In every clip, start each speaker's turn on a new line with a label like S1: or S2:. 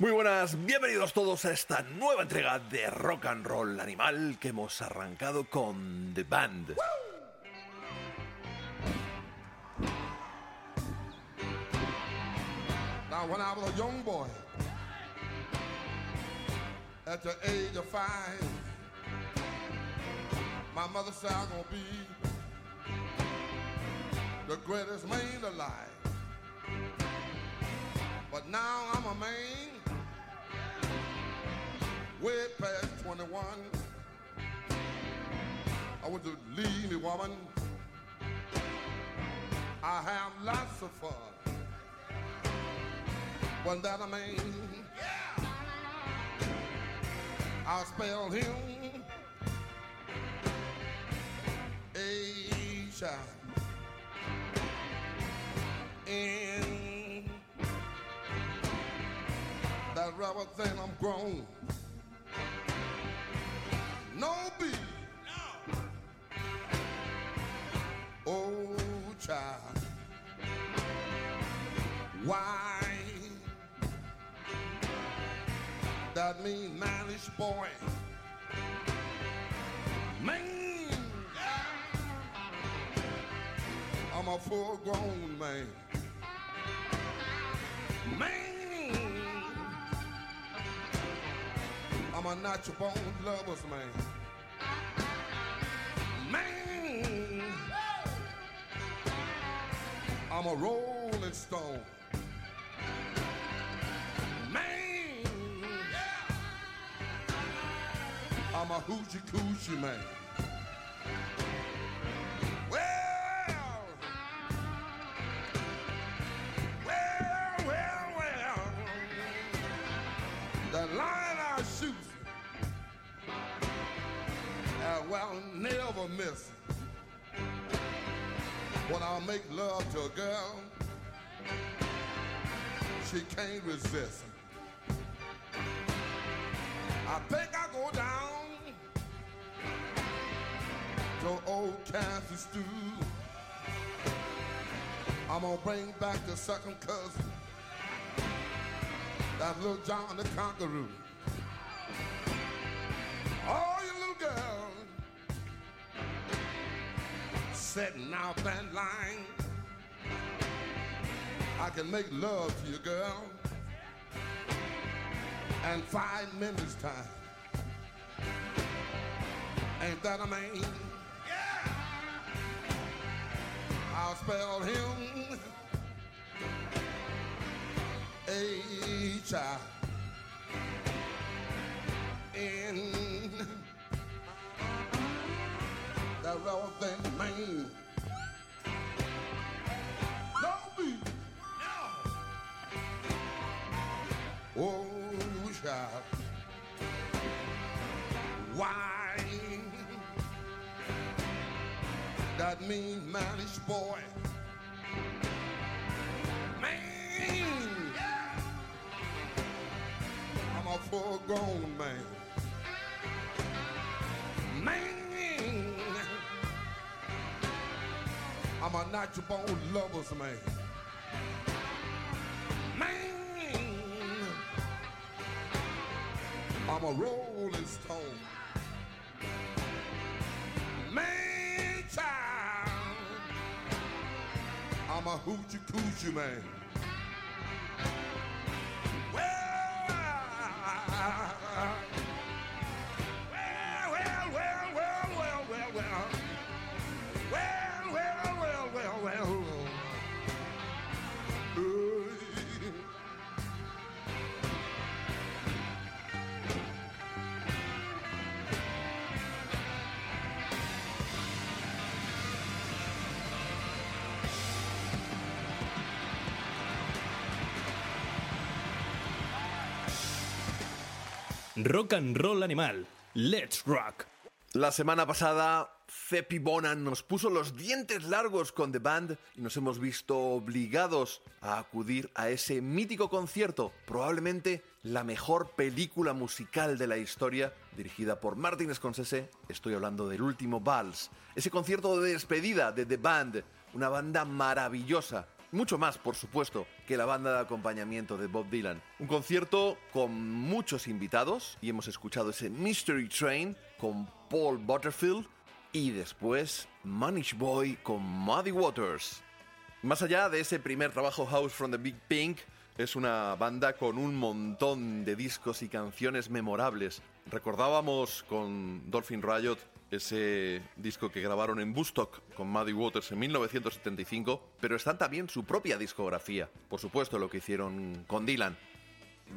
S1: Muy buenas, bienvenidos todos a esta nueva entrega de Rock and Roll Animal que hemos arrancado con The Band.
S2: Now, when I was a young boy, at the age of five, my gonna be the that a man, I'll spell him a shot. In that rubber thing, I'm grown. No B. Oh, child. Why? That mean manish boy. Man. I'm a full grown man. Man. I'm a natural born lover's man. Man. I'm a rolling stone. Man. I'm a hoochie coochie man. Well, well, well, well. The line I shoot, uh, well, never miss. When I make love to a girl, she can't resist. I think I go down to old Kansas stew. I'm gonna bring back the second cousin, that little John the Conqueror. All you little girls setting out that line. I can make love to you, girl, in five minutes time. Ain't that a man? Yeah. I'll spell him H I N. That relevant man. That mean manish boy. Man. I'm a full grown man. Man. I'm a natural born lover's man. Man. I'm a rolling stone. I'm a hoochie coochie man.
S3: Rock and Roll Animal. Let's Rock.
S1: La semana pasada, Cepi Bonan nos puso los dientes largos con The Band y nos hemos visto obligados a acudir a ese mítico concierto, probablemente la mejor película musical de la historia, dirigida por Martin Scorsese. Estoy hablando del último Vals, ese concierto de despedida de The Band, una banda maravillosa mucho más, por supuesto, que la banda de acompañamiento de Bob Dylan. Un concierto con muchos invitados y hemos escuchado ese Mystery Train con Paul Butterfield y después Manish Boy con Muddy Waters. Más allá de ese primer trabajo House from the Big Pink, es una banda con un montón de discos y canciones memorables. Recordábamos con Dolphin Riot ese disco que grabaron en Bustock con Muddy Waters en 1975, pero están también su propia discografía. Por supuesto, lo que hicieron con Dylan.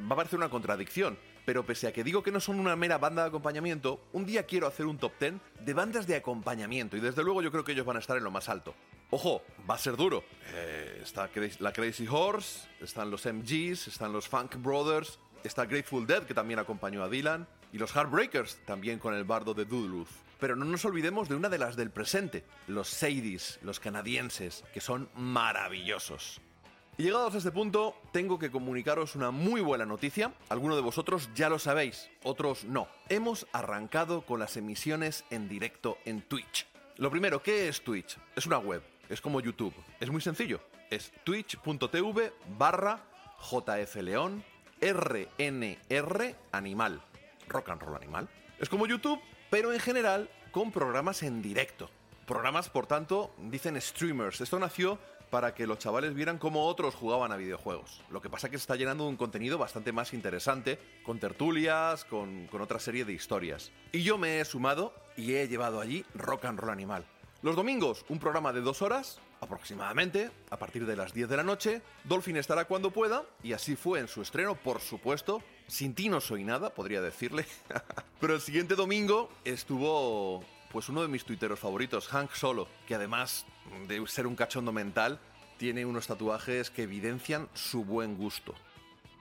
S1: Va a parecer una contradicción, pero pese a que digo que no son una mera banda de acompañamiento, un día quiero hacer un top 10 de bandas de acompañamiento y desde luego yo creo que ellos van a estar en lo más alto. Ojo, va a ser duro. Eh, está la Crazy Horse, están los MGs, están los Funk Brothers, está Grateful Dead que también acompañó a Dylan y los Heartbreakers también con el bardo de Duluth. Pero no nos olvidemos de una de las del presente, los Sadies, los canadienses, que son maravillosos. Llegados a este punto, tengo que comunicaros una muy buena noticia. Algunos de vosotros ya lo sabéis, otros no. Hemos arrancado con las emisiones en directo en Twitch. Lo primero, ¿qué es Twitch? Es una web, es como YouTube. Es muy sencillo. Es twitch.tv barra jfleón rnr animal. Rock and roll animal. Es como YouTube, pero en general con programas en directo. Programas, por tanto, dicen streamers. Esto nació para que los chavales vieran cómo otros jugaban a videojuegos. Lo que pasa es que se está llenando de un contenido bastante más interesante, con tertulias, con, con otra serie de historias. Y yo me he sumado y he llevado allí Rock and Roll Animal. Los domingos, un programa de dos horas, aproximadamente, a partir de las 10 de la noche. Dolphin estará cuando pueda, y así fue en su estreno, por supuesto. Sin ti no soy nada, podría decirle. Pero el siguiente domingo estuvo pues uno de mis tuiteros favoritos, Hank Solo, que además de ser un cachondo mental, tiene unos tatuajes que evidencian su buen gusto.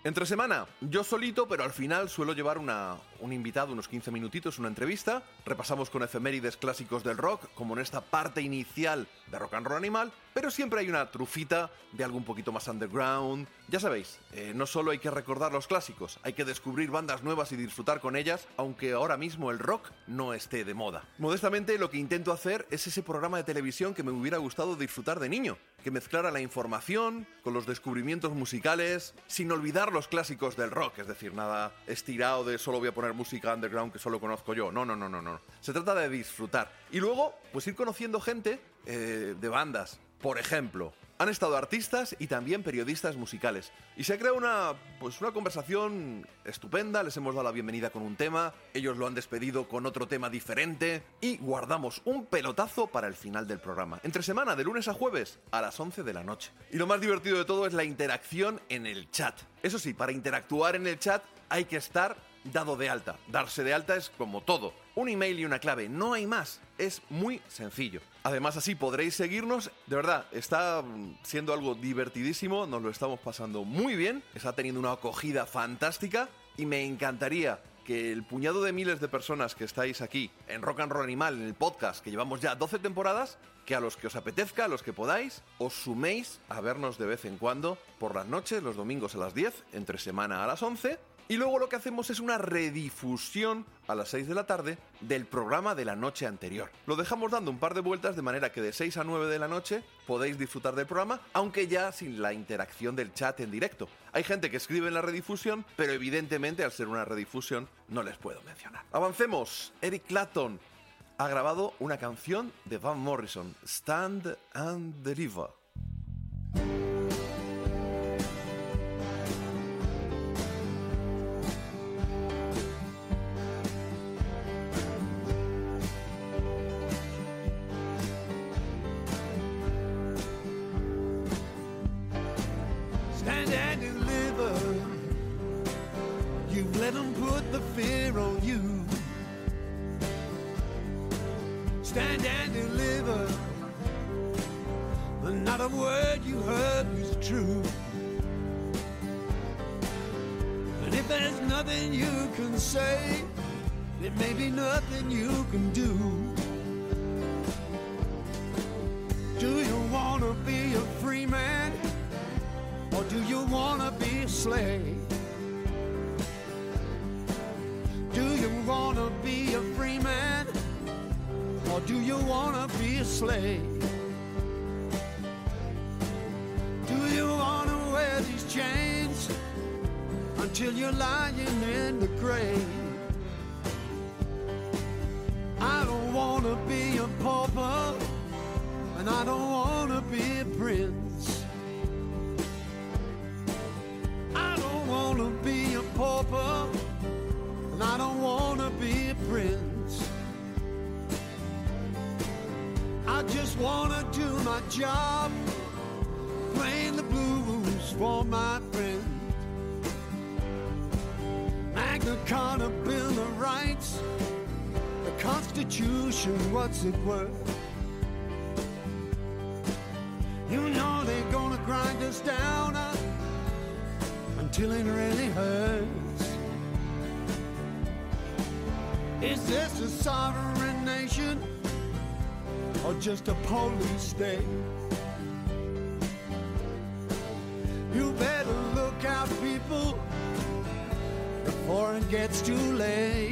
S1: Entre semana, yo solito, pero al final suelo llevar una, un invitado, unos 15 minutitos, una entrevista. Repasamos con efemérides clásicos del rock, como en esta parte inicial de Rock and Roll Animal, pero siempre hay una trufita de algo un poquito más underground. Ya sabéis, eh, no solo hay que recordar los clásicos, hay que descubrir bandas nuevas y disfrutar con ellas, aunque ahora mismo el rock no esté de moda. Modestamente, lo que intento hacer es ese programa de televisión que me hubiera gustado disfrutar de niño, que mezclara la información con los descubrimientos musicales, sin olvidar los clásicos del rock, es decir, nada estirado de solo voy a poner música underground que solo conozco yo. No, no, no, no, no. Se trata de disfrutar. Y luego, pues ir conociendo gente eh, de bandas. Por ejemplo, han estado artistas y también periodistas musicales. Y se ha creado una, pues una conversación estupenda, les hemos dado la bienvenida con un tema, ellos lo han despedido con otro tema diferente y guardamos un pelotazo para el final del programa. Entre semana, de lunes a jueves, a las 11 de la noche. Y lo más divertido de todo es la interacción en el chat. Eso sí, para interactuar en el chat hay que estar dado de alta. Darse de alta es como todo. Un email y una clave, no hay más. Es muy sencillo. Además así podréis seguirnos. De verdad, está mm, siendo algo divertidísimo, nos lo estamos pasando muy bien, está teniendo una acogida fantástica y me encantaría que el puñado de miles de personas que estáis aquí en Rock and Roll Animal, en el podcast, que llevamos ya 12 temporadas, que a los que os apetezca, a los que podáis, os suméis a vernos de vez en cuando por las noches, los domingos a las 10, entre semana a las 11. Y luego lo que hacemos es una redifusión a las 6 de la tarde del programa de la noche anterior. Lo dejamos dando un par de vueltas de manera que de 6 a 9 de la noche podéis disfrutar del programa, aunque ya sin la interacción del chat en directo. Hay gente que escribe en la redifusión, pero evidentemente al ser una redifusión no les puedo mencionar. Avancemos. Eric Clapton ha grabado una canción de Van Morrison, Stand and Deliver.
S4: My friends. Magna Carta, Bill of Rights, the Constitution, what's it worth? You know they're gonna grind us down uh, until it really hurts. Is this a sovereign nation or just a police state? You better gets too late.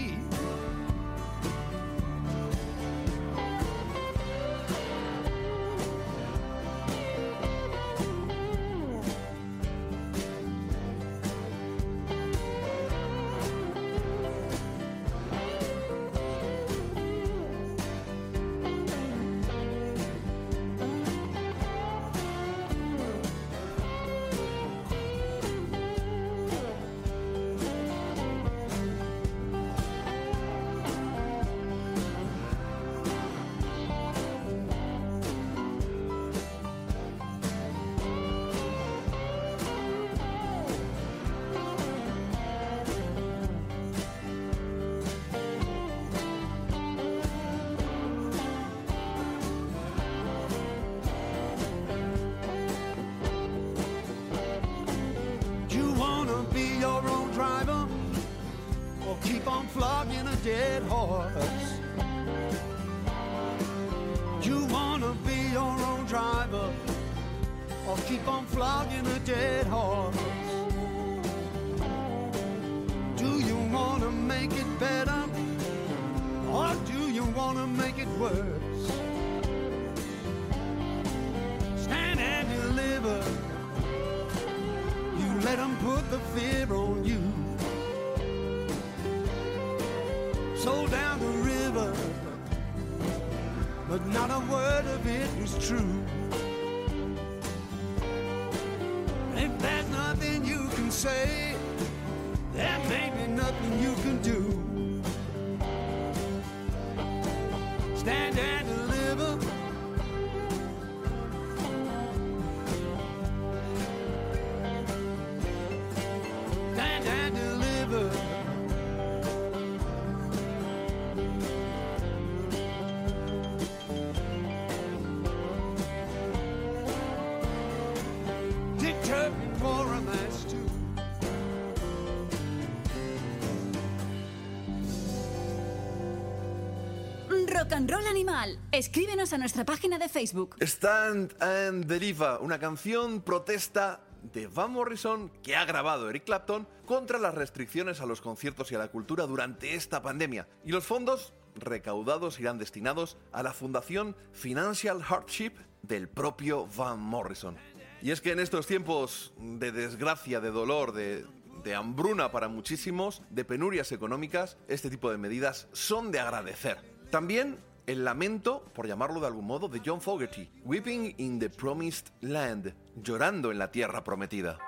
S5: Roll Animal. Escríbenos a nuestra página de Facebook.
S1: Stand and Deliver, una canción protesta de Van Morrison que ha grabado Eric Clapton contra las restricciones a los conciertos y a la cultura durante esta pandemia. Y los fondos recaudados irán destinados a la Fundación Financial Hardship del propio Van Morrison. Y es que en estos tiempos de desgracia, de dolor, de, de hambruna para muchísimos, de penurias económicas, este tipo de medidas son de agradecer. También el lamento, por llamarlo de algún modo, de John Fogerty, Weeping in the Promised Land, llorando en la tierra prometida.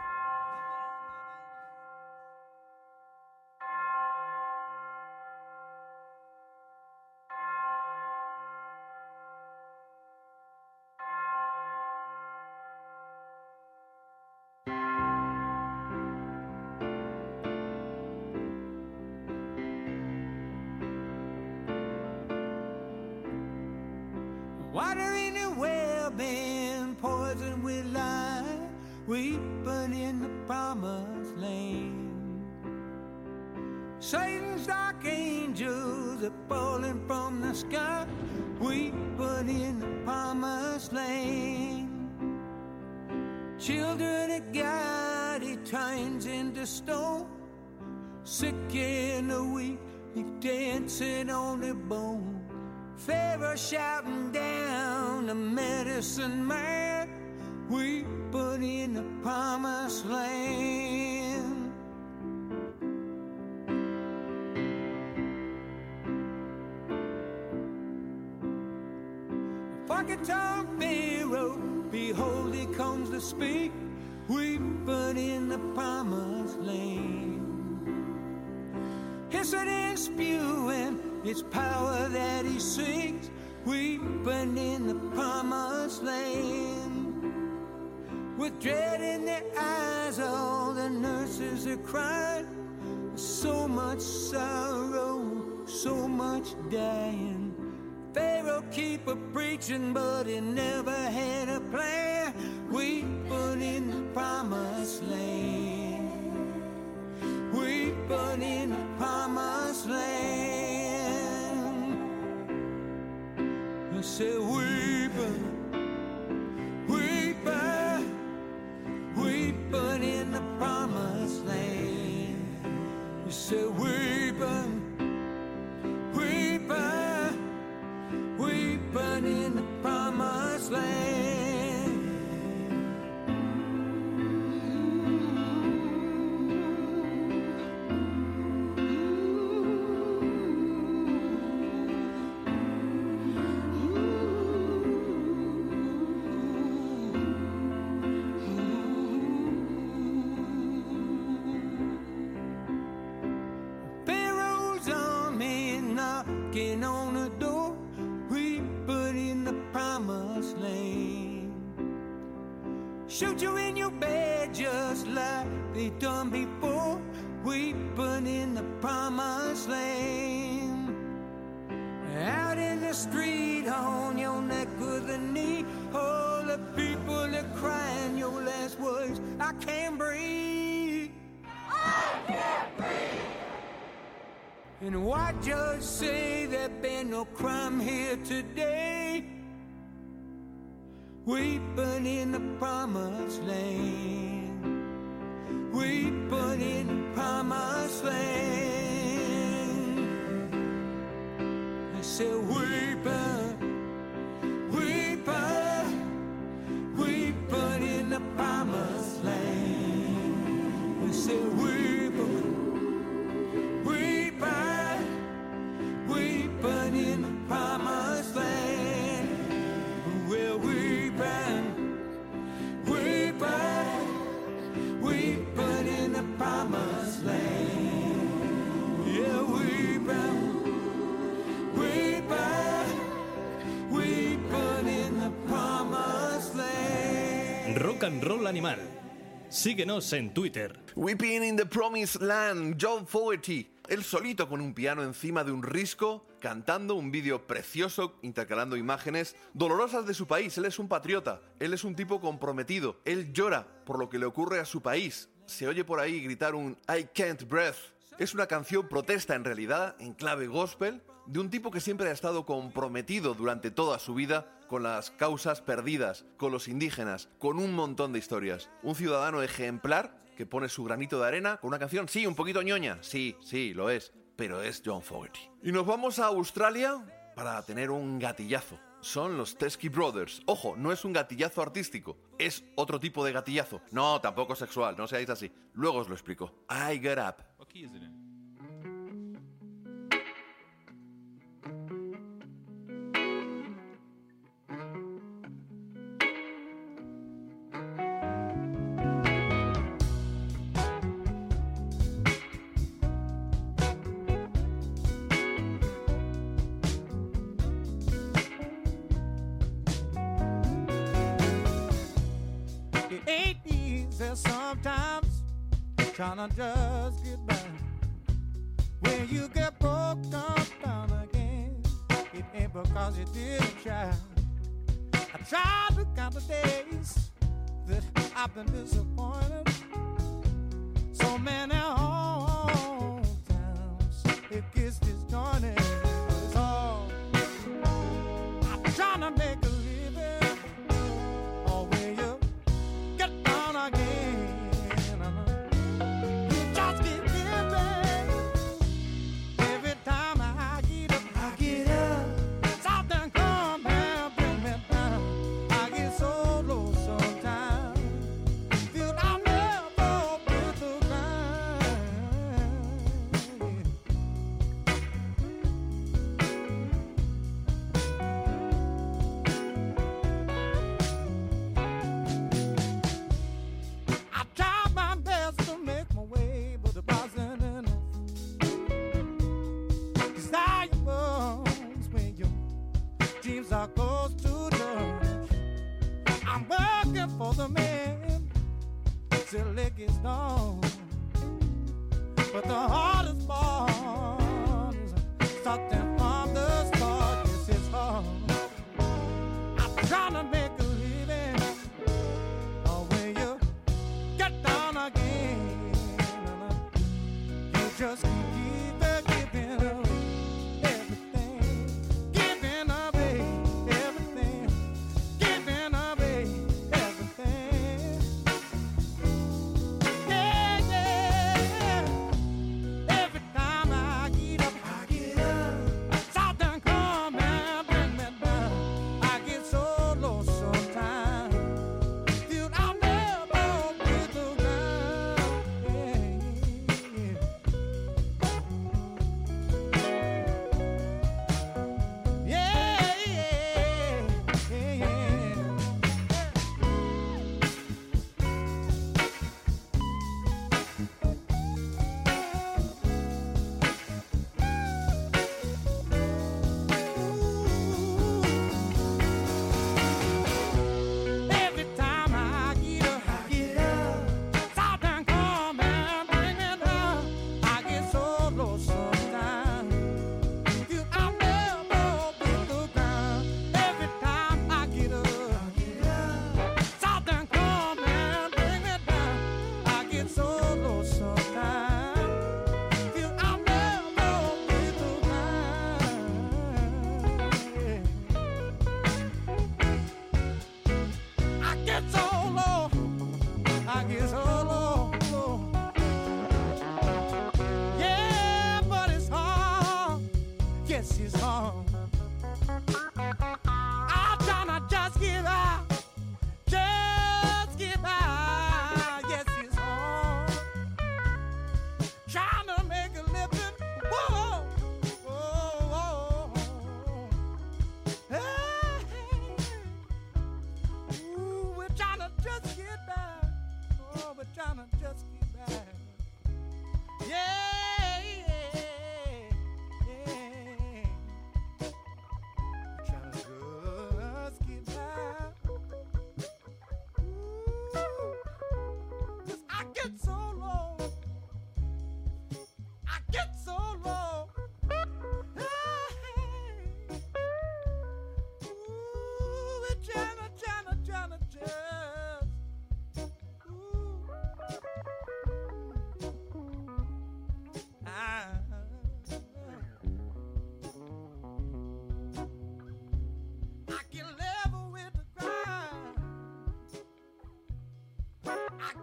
S4: Weeping in the promised land. Satan's dark angels are falling from the sky, weeping in the promised land. Children of God, he turns into stone, sick and the weak, he dancing on the bone. Pharaoh shouting down the medicine man,
S6: weeping in the promised land. Fucking Tom Pharaoh, behold, he comes to speak, weeping in the promised land. Hissing and spewing, it's power that he seeks, weeping in the promised land. With dread in their eyes, all the nurses are crying. So much sorrow, so much dying. Pharaoh keep a preaching, but he never had a plan. We put in the promised land. We put in the promised land. I said, weeping, Said, weeping, weeping, weeping in the promised land. Done before. We in the promised land. Out in the street on your neck with a knee. All the people are crying your last words. I can't breathe. I can't breathe. And why just say there been no crime here today? Weeping in the promised land. Weeping in the promised land. I said, weeping, weeping,
S3: Rock and Roll Animal. Síguenos en Twitter.
S1: Weeping in the Promised Land, John Fogerty. Él solito con un piano encima de un risco, cantando un vídeo precioso, intercalando imágenes dolorosas de su país. Él es un patriota, él es un tipo comprometido, él llora por lo que le ocurre a su país. Se oye por ahí gritar un I can't breathe. Es una canción protesta en realidad, en clave gospel, de un tipo que siempre ha estado comprometido durante toda su vida con las causas perdidas, con los indígenas, con un montón de historias. Un ciudadano ejemplar que pone su granito de arena con una canción, sí, un poquito ñoña, sí, sí, lo es, pero es John Fogerty. Y nos vamos a Australia para tener un gatillazo. Son los Teskey Brothers. Ojo, no es un gatillazo artístico, es otro tipo de gatillazo. No, tampoco sexual, no seáis así. Luego os lo explico. I Get Up.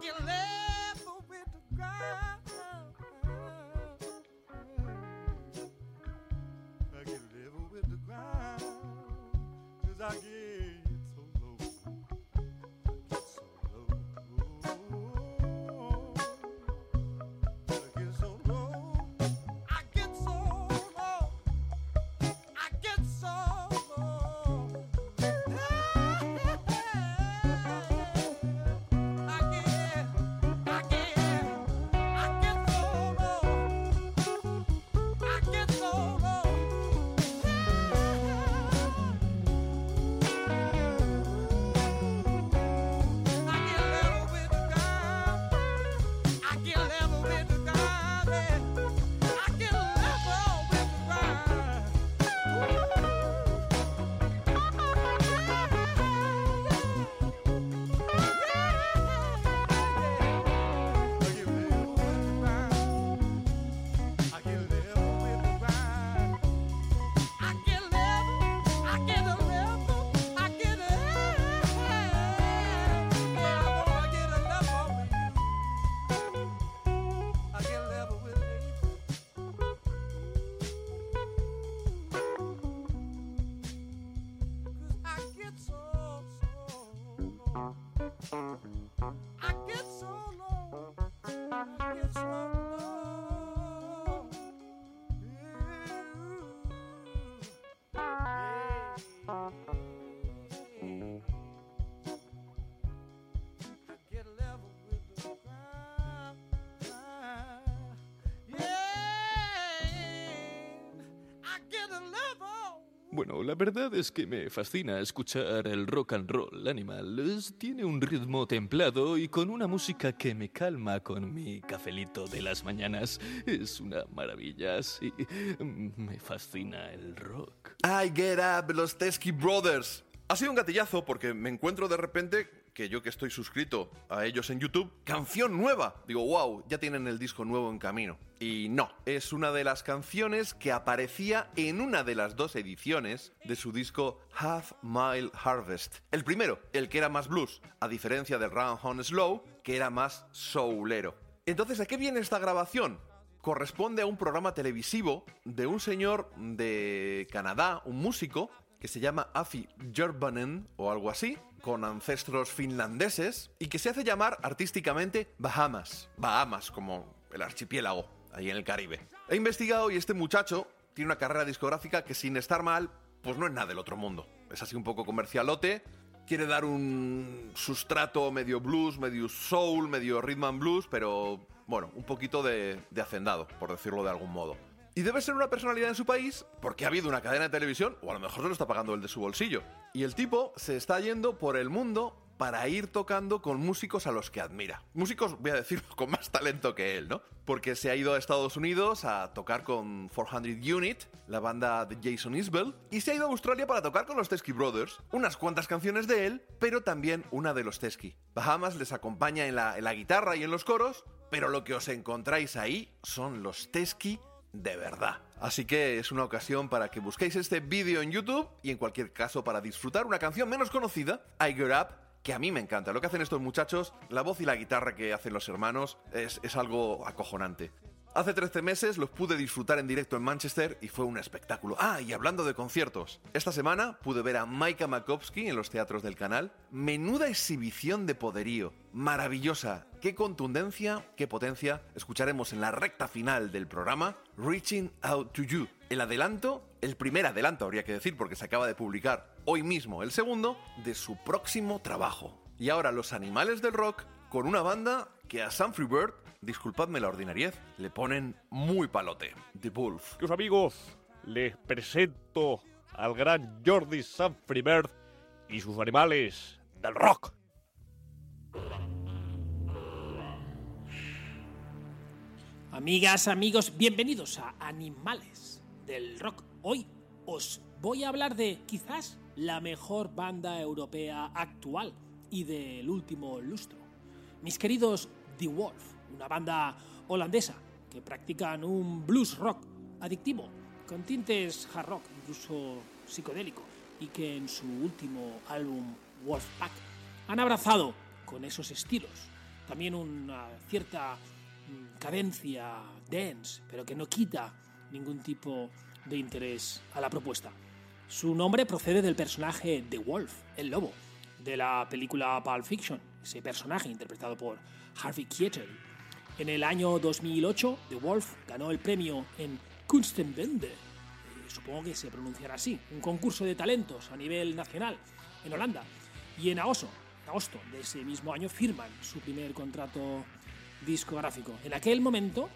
S6: I
S7: can
S8: Bueno, la verdad es que me fascina escuchar el rock and roll animal. Tiene un ritmo templado y con una música que me calma con mi cafelito de las mañanas. Es una maravilla, sí. Me fascina el rock.
S1: I Get Up, los Teskey Brothers. Ha sido un gatillazo porque me encuentro de repente que yo que estoy suscrito a ellos en YouTube, canción nueva. Digo, wow, ya tienen el disco nuevo en camino. Y no, es una de las canciones que aparecía en una de las dos ediciones de su disco Half Mile Harvest. El primero, el que era más blues, a diferencia del Round On Slow, que era más soulero. Entonces, ¿a qué viene esta grabación? corresponde a un programa televisivo de un señor de Canadá, un músico, que se llama Afi Jerbanen o algo así, con ancestros finlandeses, y que se hace llamar artísticamente Bahamas. Bahamas, como el archipiélago, ahí en el Caribe. He investigado y este muchacho tiene una carrera discográfica que sin estar mal, pues no es nada del otro mundo. Es así un poco comercialote, quiere dar un sustrato medio blues, medio soul, medio rhythm and blues, pero bueno, un poquito de, de hacendado, por decirlo de algún modo. Y debe ser una personalidad en su país porque ha habido una cadena de televisión, o a lo mejor se lo está pagando el de su bolsillo. Y el tipo se está yendo por el mundo para ir tocando con músicos a los que admira. Músicos, voy a decir, con más talento que él, ¿no? Porque se ha ido a Estados Unidos a tocar con 400 Unit, la banda de Jason Isbell, y se ha ido a Australia para tocar con los Teskey Brothers, unas cuantas canciones de él, pero también una de los Teskey. Bahamas les acompaña en la, en la guitarra y en los coros, pero lo que os encontráis ahí son los Teskey de verdad. Así que es una ocasión para que busquéis este vídeo en YouTube y en cualquier caso para disfrutar una canción menos conocida, I Get Up, que a mí me encanta. Lo que hacen estos muchachos, la voz y la guitarra que hacen los hermanos, es, es algo acojonante. Hace 13 meses los pude disfrutar en directo en Manchester y fue un espectáculo. Ah, y hablando de conciertos, esta semana pude ver a Maika Makowski en los teatros del canal. Menuda exhibición de poderío. Maravillosa. Qué contundencia, qué potencia. Escucharemos en la recta final del programa Reaching Out to You. El adelanto, el primer adelanto habría que decir porque se acaba de publicar hoy mismo el segundo de su próximo trabajo. Y ahora los animales del rock con una banda que a Sam Bird, disculpadme la ordinariez, le ponen muy palote. The Wolf.
S9: Queridos amigos, les presento al gran Jordi Sanfribert y sus animales del rock.
S10: Amigas, amigos, bienvenidos a Animales del Rock. Hoy os voy a hablar de quizás la mejor banda europea actual y del último lustro. Mis queridos The Wolf, una banda holandesa que practican un blues rock adictivo con tintes hard rock, incluso psicodélico, y que en su último álbum Wolfpack han abrazado con esos estilos también una cierta mm, cadencia dance, pero que no quita ningún tipo de interés a la propuesta. Su nombre procede del personaje The Wolf, el lobo, de la película Pulp Fiction, ese personaje interpretado por Harvey Keitel. En el año 2008, The Wolf ganó el premio en Kunstenwende, eh, supongo que se pronunciará así, un concurso de talentos a nivel nacional en Holanda. Y en agosto, agosto de ese mismo año firman su primer contrato discográfico. En aquel momento,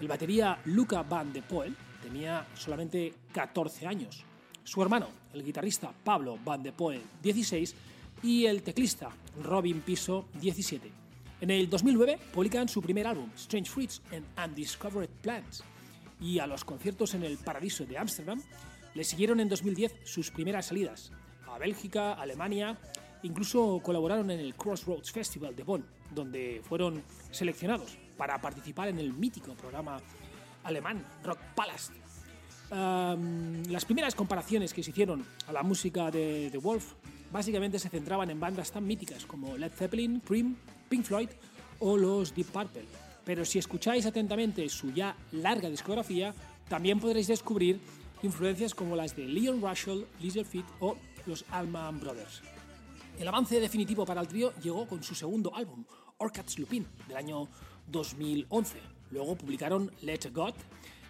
S10: el batería Luca Van de Poel tenía solamente 14 años. Su hermano, el guitarrista Pablo Van de Poel, 16, y el teclista Robin Piso, 17. En el 2009 publican su primer álbum, Strange Fruits and Undiscovered Plants, y a los conciertos en el Paradiso de Ámsterdam le siguieron en 2010 sus primeras salidas a Bélgica, Alemania, incluso colaboraron en el Crossroads Festival de Bonn, donde fueron seleccionados para participar en el mítico programa alemán Rock Palast. Um, las primeras comparaciones que se hicieron a la música de The Wolf básicamente se centraban en bandas tan míticas como Led Zeppelin, Cream, Pink Floyd o los Deep Purple. Pero si escucháis atentamente su ya larga discografía, también podréis descubrir influencias como las de Leon Russell, Feet o los Allman Brothers. El avance definitivo para el trío llegó con su segundo álbum, Orcad's Lupin, del año 2011. Luego publicaron Let God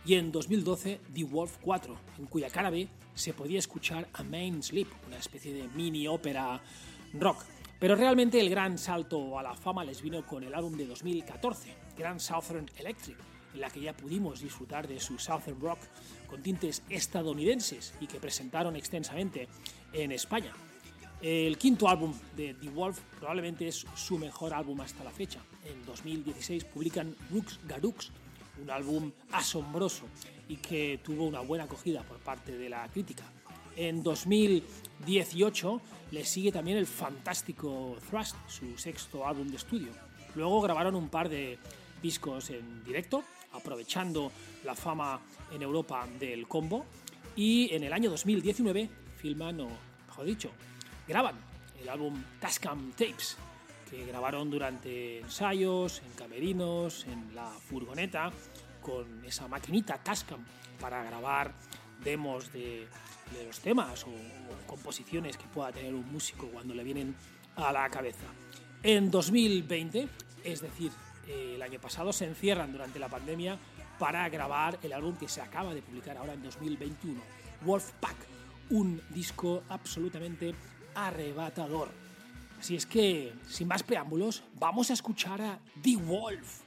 S10: y en 2012 The Wolf 4, en cuya cara B se podía escuchar A Main Sleep, una especie de mini ópera rock. Pero realmente el gran salto a la fama les vino con el álbum de 2014, Grand Southern Electric, en la que ya pudimos disfrutar de su Southern Rock con tintes estadounidenses y que presentaron extensamente en España. El quinto álbum de The Wolf probablemente es su mejor álbum hasta la fecha. En 2016 publican Rooks Garooks, un álbum asombroso y que tuvo una buena acogida por parte de la crítica. En 2018 le sigue también el fantástico Thrust, su sexto álbum de estudio. Luego grabaron un par de discos en directo, aprovechando la fama en Europa del combo. Y en el año 2019 filman, o mejor dicho, graban el álbum Tascam Tapes, que grabaron durante ensayos, en camerinos, en la furgoneta, con esa maquinita Tascam para grabar demos de, los temas o, o composiciones que pueda tener un músico cuando le vienen a la cabeza. En 2020, es decir, eh, el año pasado, se encierran durante la pandemia para grabar el álbum que se acaba de publicar ahora en 2021, Wolfpack, un disco absolutamente arrebatador. Así es que, sin más preámbulos, vamos a escuchar a The Wolf.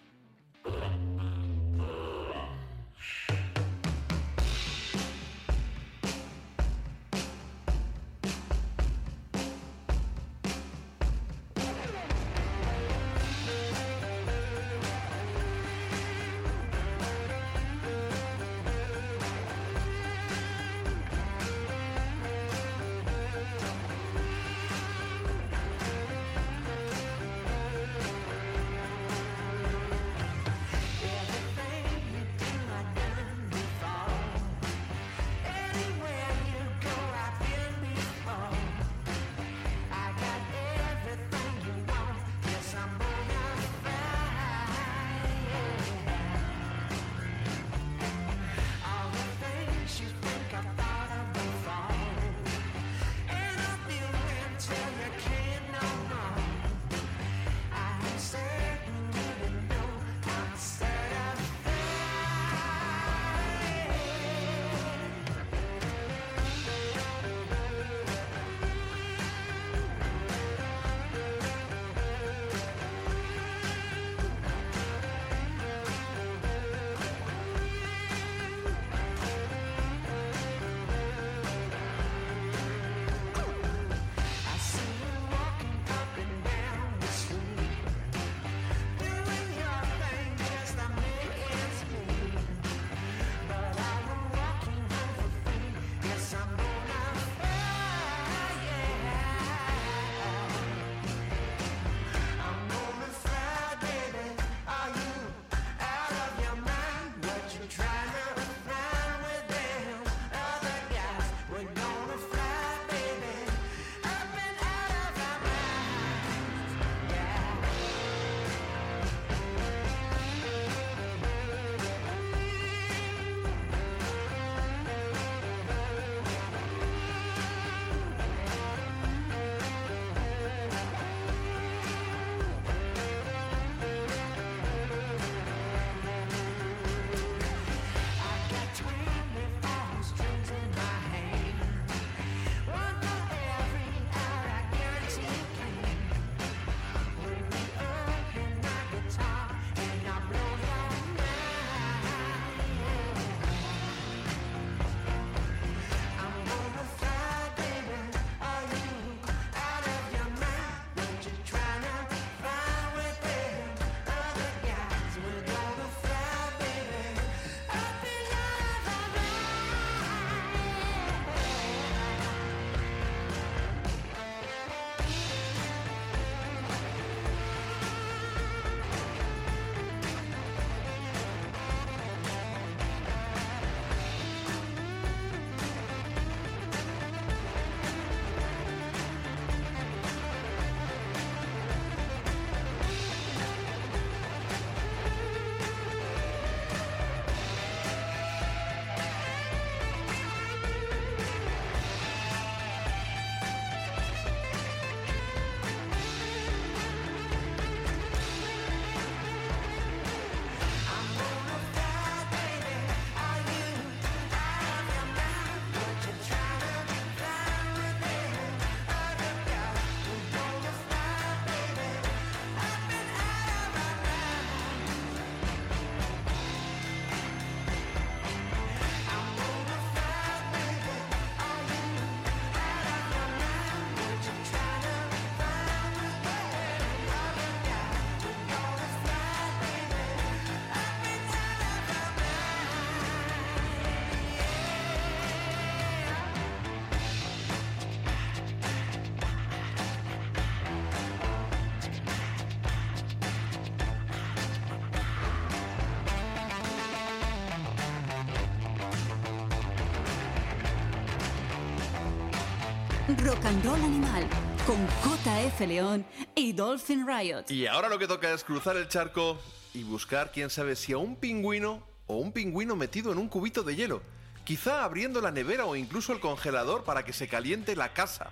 S5: Rock and Roll Animal con JF León y Dolphin Riot.
S1: Y ahora lo que toca es cruzar el charco y buscar, quién sabe, si a un pingüino o un pingüino metido en un cubito de hielo. Quizá abriendo la nevera o incluso el congelador para que se caliente la casa.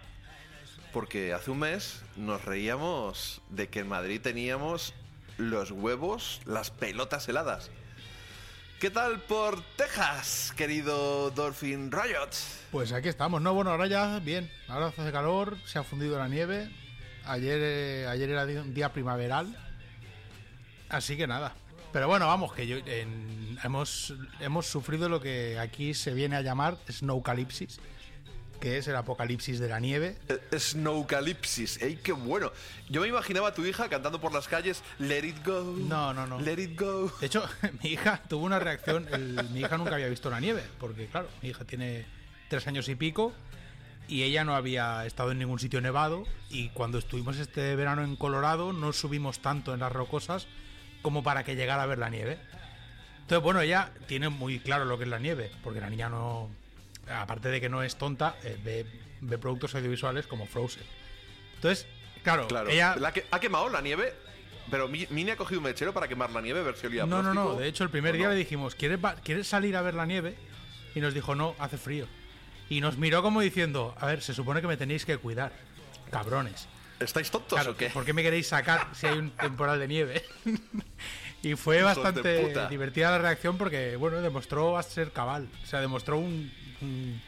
S1: Porque hace un mes nos reíamos de que en Madrid teníamos los huevos, las pelotas heladas. ¿Qué tal por Texas, querido Dolphin Riot?
S11: Pues aquí estamos, ¿no? Bueno, ahora ya bien. Ahora hace calor, se ha fundido la nieve. Ayer, eh, ayer era un día primaveral. Así que nada. Pero bueno, vamos, que yo, en- hemos, hemos sufrido lo que aquí se viene a llamar snowcalipsis, que es el apocalipsis de la nieve.
S1: Snowcalipsis, ¡ey, qué bueno! Yo me imaginaba a tu hija cantando por las calles Let it go.
S11: No, no, no.
S1: Let it go.
S11: De hecho, mi hija tuvo una reacción. el- mi hija nunca había visto la nieve, porque claro, mi hija tiene tres años y pico y ella no había estado en ningún sitio nevado. Y cuando estuvimos este verano en Colorado, no subimos tanto en las rocosas como para que llegara a ver la nieve. Entonces, bueno, ella tiene muy claro lo que es la nieve, porque la niña no. Aparte de que no es tonta, eh, ve, ve productos audiovisuales como Frozen. Entonces, claro,
S1: Claro.
S11: ella.
S1: La que, ¿Ha quemado la nieve? Pero Mi- Mini ha cogido un mechero para quemar la nieve, ver si olía a
S11: No, no, no.
S1: plástico,
S11: De hecho, el primer
S1: ¿o
S11: día
S1: no?
S11: le dijimos, ¿quieres, va- ¿quieres salir a ver la nieve? Y nos dijo, no, hace frío. Y nos miró como diciendo, a ver, se supone que me tenéis que cuidar. Cabrones.
S1: ¿Estáis tontos
S11: Claro,
S1: o qué?
S11: ¿por qué me queréis sacar si hay un temporal de nieve? y fue bastante divertida la reacción porque, bueno, demostró a ser cabal. O sea, demostró un, un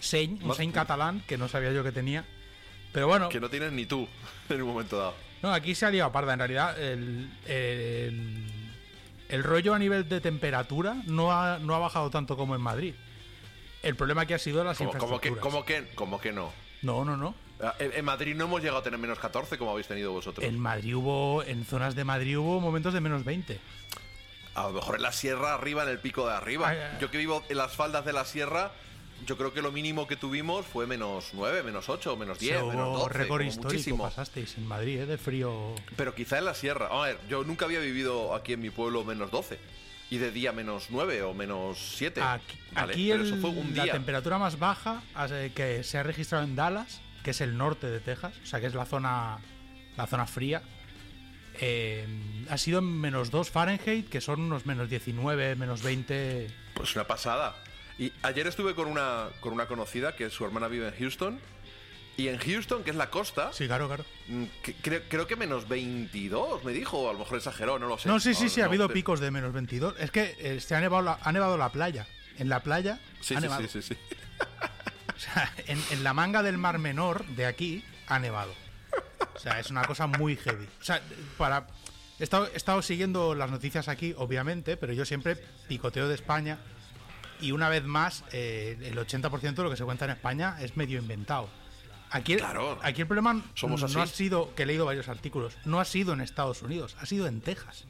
S11: señ, un
S1: Más-
S11: señ catalán que no sabía yo que tenía. Pero bueno,
S1: Que no tienes ni tú en un momento dado.
S11: no, aquí se ha liado parda. En realidad, el, el, el rollo a nivel de temperatura no ha, no ha bajado tanto como en Madrid. El problema aquí ha sido las
S1: Como, como que,
S11: infraestructuras.
S1: como, que, como que no.
S11: No, no, no.
S1: Ah, En, en Madrid no hemos llegado a tener menos 14 como habéis tenido vosotros.
S11: En Madrid hubo, en zonas de Madrid hubo momentos de menos 20.
S1: A lo mejor en la sierra arriba, en el pico de arriba.
S11: Ay, ay,
S1: Yo que vivo en las faldas de la sierra, yo creo que lo mínimo que tuvimos fue menos 9, menos 8, menos 10,
S11: Se
S1: menos
S11: hubo
S1: 12.
S11: récord histórico
S1: muchísimo.
S11: pasasteis en Madrid, ¿eh? De frío.
S1: Pero quizá en la sierra. A ver, yo nunca había vivido aquí en mi pueblo menos 12. Y de día menos 9 o menos 7.
S11: Aquí,
S1: Vale,
S11: aquí
S1: pero
S11: el-
S1: eso fue un
S11: la
S1: día.
S11: temperatura más baja eh, que se ha registrado en Dallas, que es el norte de Texas, o sea que es la zona, la zona fría, eh, ha sido en menos 2 Fahrenheit, que son unos menos 19, menos 20.
S1: Pues una pasada. Y ayer estuve con una, con una conocida que su hermana vive en Houston. Y en Houston, que es la costa,
S11: Sí, claro, claro.
S1: mm, que- creo, creo que menos 22, me dijo. A lo mejor exageró, no lo sé.
S11: No, sí, sí,
S1: No,
S11: sí, ha habido
S1: te-
S11: picos de menos 22. Es que eh, se ha nevado, la, ha nevado la playa. En la playa
S1: Sí,
S11: ha
S1: sí,
S11: nevado.
S1: sí, sí, sí.
S11: O sea, en, en la manga del Mar Menor de aquí ha nevado. O sea, es una cosa muy heavy. O sea, para. He estado, he estado siguiendo las noticias aquí, obviamente, pero yo siempre picoteo de España. Y una vez más, eh, el 80% de lo que se cuenta en España es medio inventado. Aquí,
S1: Claro.
S11: aquí el problema
S1: Somos
S11: no
S1: así.
S11: ha sido, que he leído varios artículos, no ha sido en Estados Unidos, ha sido en Texas.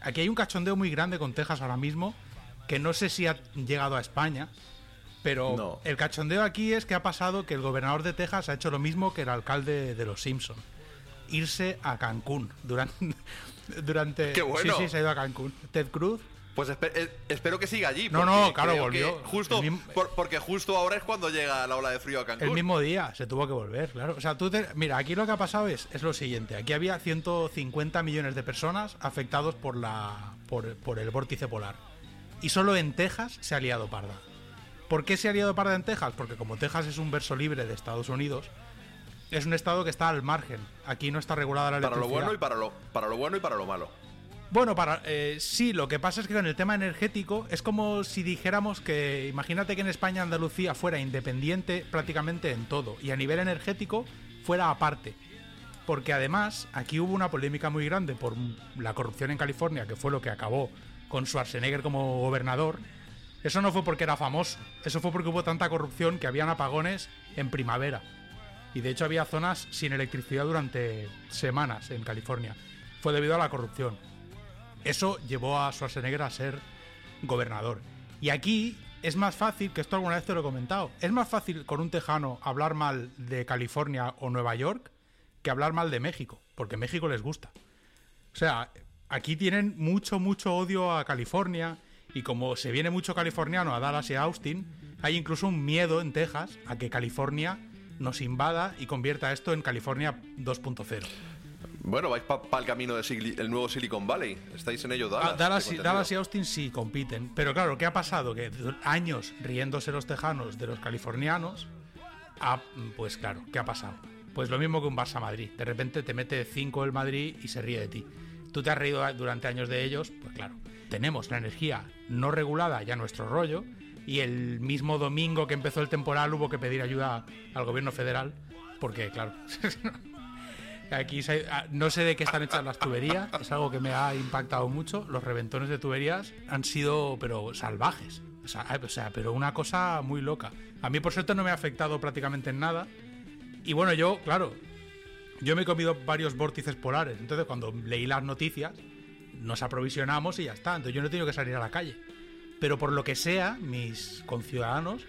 S11: Aquí hay un cachondeo muy grande con Texas ahora mismo, que no sé si ha llegado a España, pero
S1: No.
S11: el cachondeo aquí es que ha pasado que el gobernador de Texas ha hecho lo mismo que el alcalde de los Simpson. Irse a Cancún durante... durante
S1: ¡Qué bueno!
S11: Sí, sí, se ha ido a Cancún. Ted Cruz.
S1: Pues espe- eh, espero que siga allí.
S11: No, no, claro, volvió.
S1: Justo,
S11: El mismo-
S1: por- porque justo ahora es cuando llega la ola de frío a Cancún.
S11: El mismo día se tuvo que volver, claro. O sea, tú te- mira, aquí lo que ha pasado es, es lo siguiente. Aquí había 150 millones de personas afectados por, la, por, por el vórtice polar. Y solo en Texas se ha liado parda. ¿Por qué se ha liado parda en Texas? Porque como Texas es un verso libre de Estados Unidos, es un estado que está al margen. Aquí no está regulada la
S1: Para lo
S11: electricidad.
S1: bueno y para lo, para lo bueno y para lo malo.
S11: Bueno, para eh, sí, lo que pasa es que con el tema energético es como si dijéramos que imagínate que en España Andalucía fuera independiente prácticamente en todo y a nivel energético fuera aparte. Porque además aquí hubo una polémica muy grande por la corrupción en California, que fue lo que acabó con Schwarzenegger como gobernador. Eso no fue porque era famoso, eso fue porque hubo tanta corrupción que habían apagones en primavera. Y de hecho había zonas sin electricidad durante semanas en California. Fue debido a la corrupción. Eso llevó a Schwarzenegger a ser gobernador. Y aquí es más fácil, que esto alguna vez te lo he comentado, es más fácil con un tejano hablar mal de California o Nueva York que hablar mal de México, porque México les gusta. O sea, aquí tienen mucho, mucho odio a California y como se viene mucho californiano a Dallas y a Austin, hay incluso un miedo en Texas a que California nos invada y convierta esto en California 2.0.
S1: Bueno, vais para el camino del nuevo Silicon Valley. ¿Estáis en ello, Dallas?
S11: Ah, Dallas, y,
S1: entendido.
S11: Dallas y Austin sí compiten. Pero claro, ¿qué ha pasado? Que años riéndose los tejanos de los californianos. ah, pues claro, ¿qué ha pasado? Pues lo mismo que un Barça Madrid. De repente te mete 5 el Madrid y se ríe de ti. Tú te has reído durante años de ellos, pues claro. Tenemos la energía no regulada ya nuestro rollo. Y el mismo domingo que empezó el temporal hubo que pedir ayuda al gobierno federal. Porque, claro, Aquí ah, no sé de qué están hechas las tuberías, es algo que me ha impactado mucho. Los reventones de tuberías han sido, pero salvajes. O sea, o sea, pero una cosa muy loca. A mí, por suerte, no me ha afectado prácticamente en nada. Y bueno, yo, claro, yo me he comido varios vórtices polares. Entonces, cuando leí las noticias, nos aprovisionamos y ya está. Entonces, yo no he tenido que salir a la calle. Pero por lo que sea, mis conciudadanos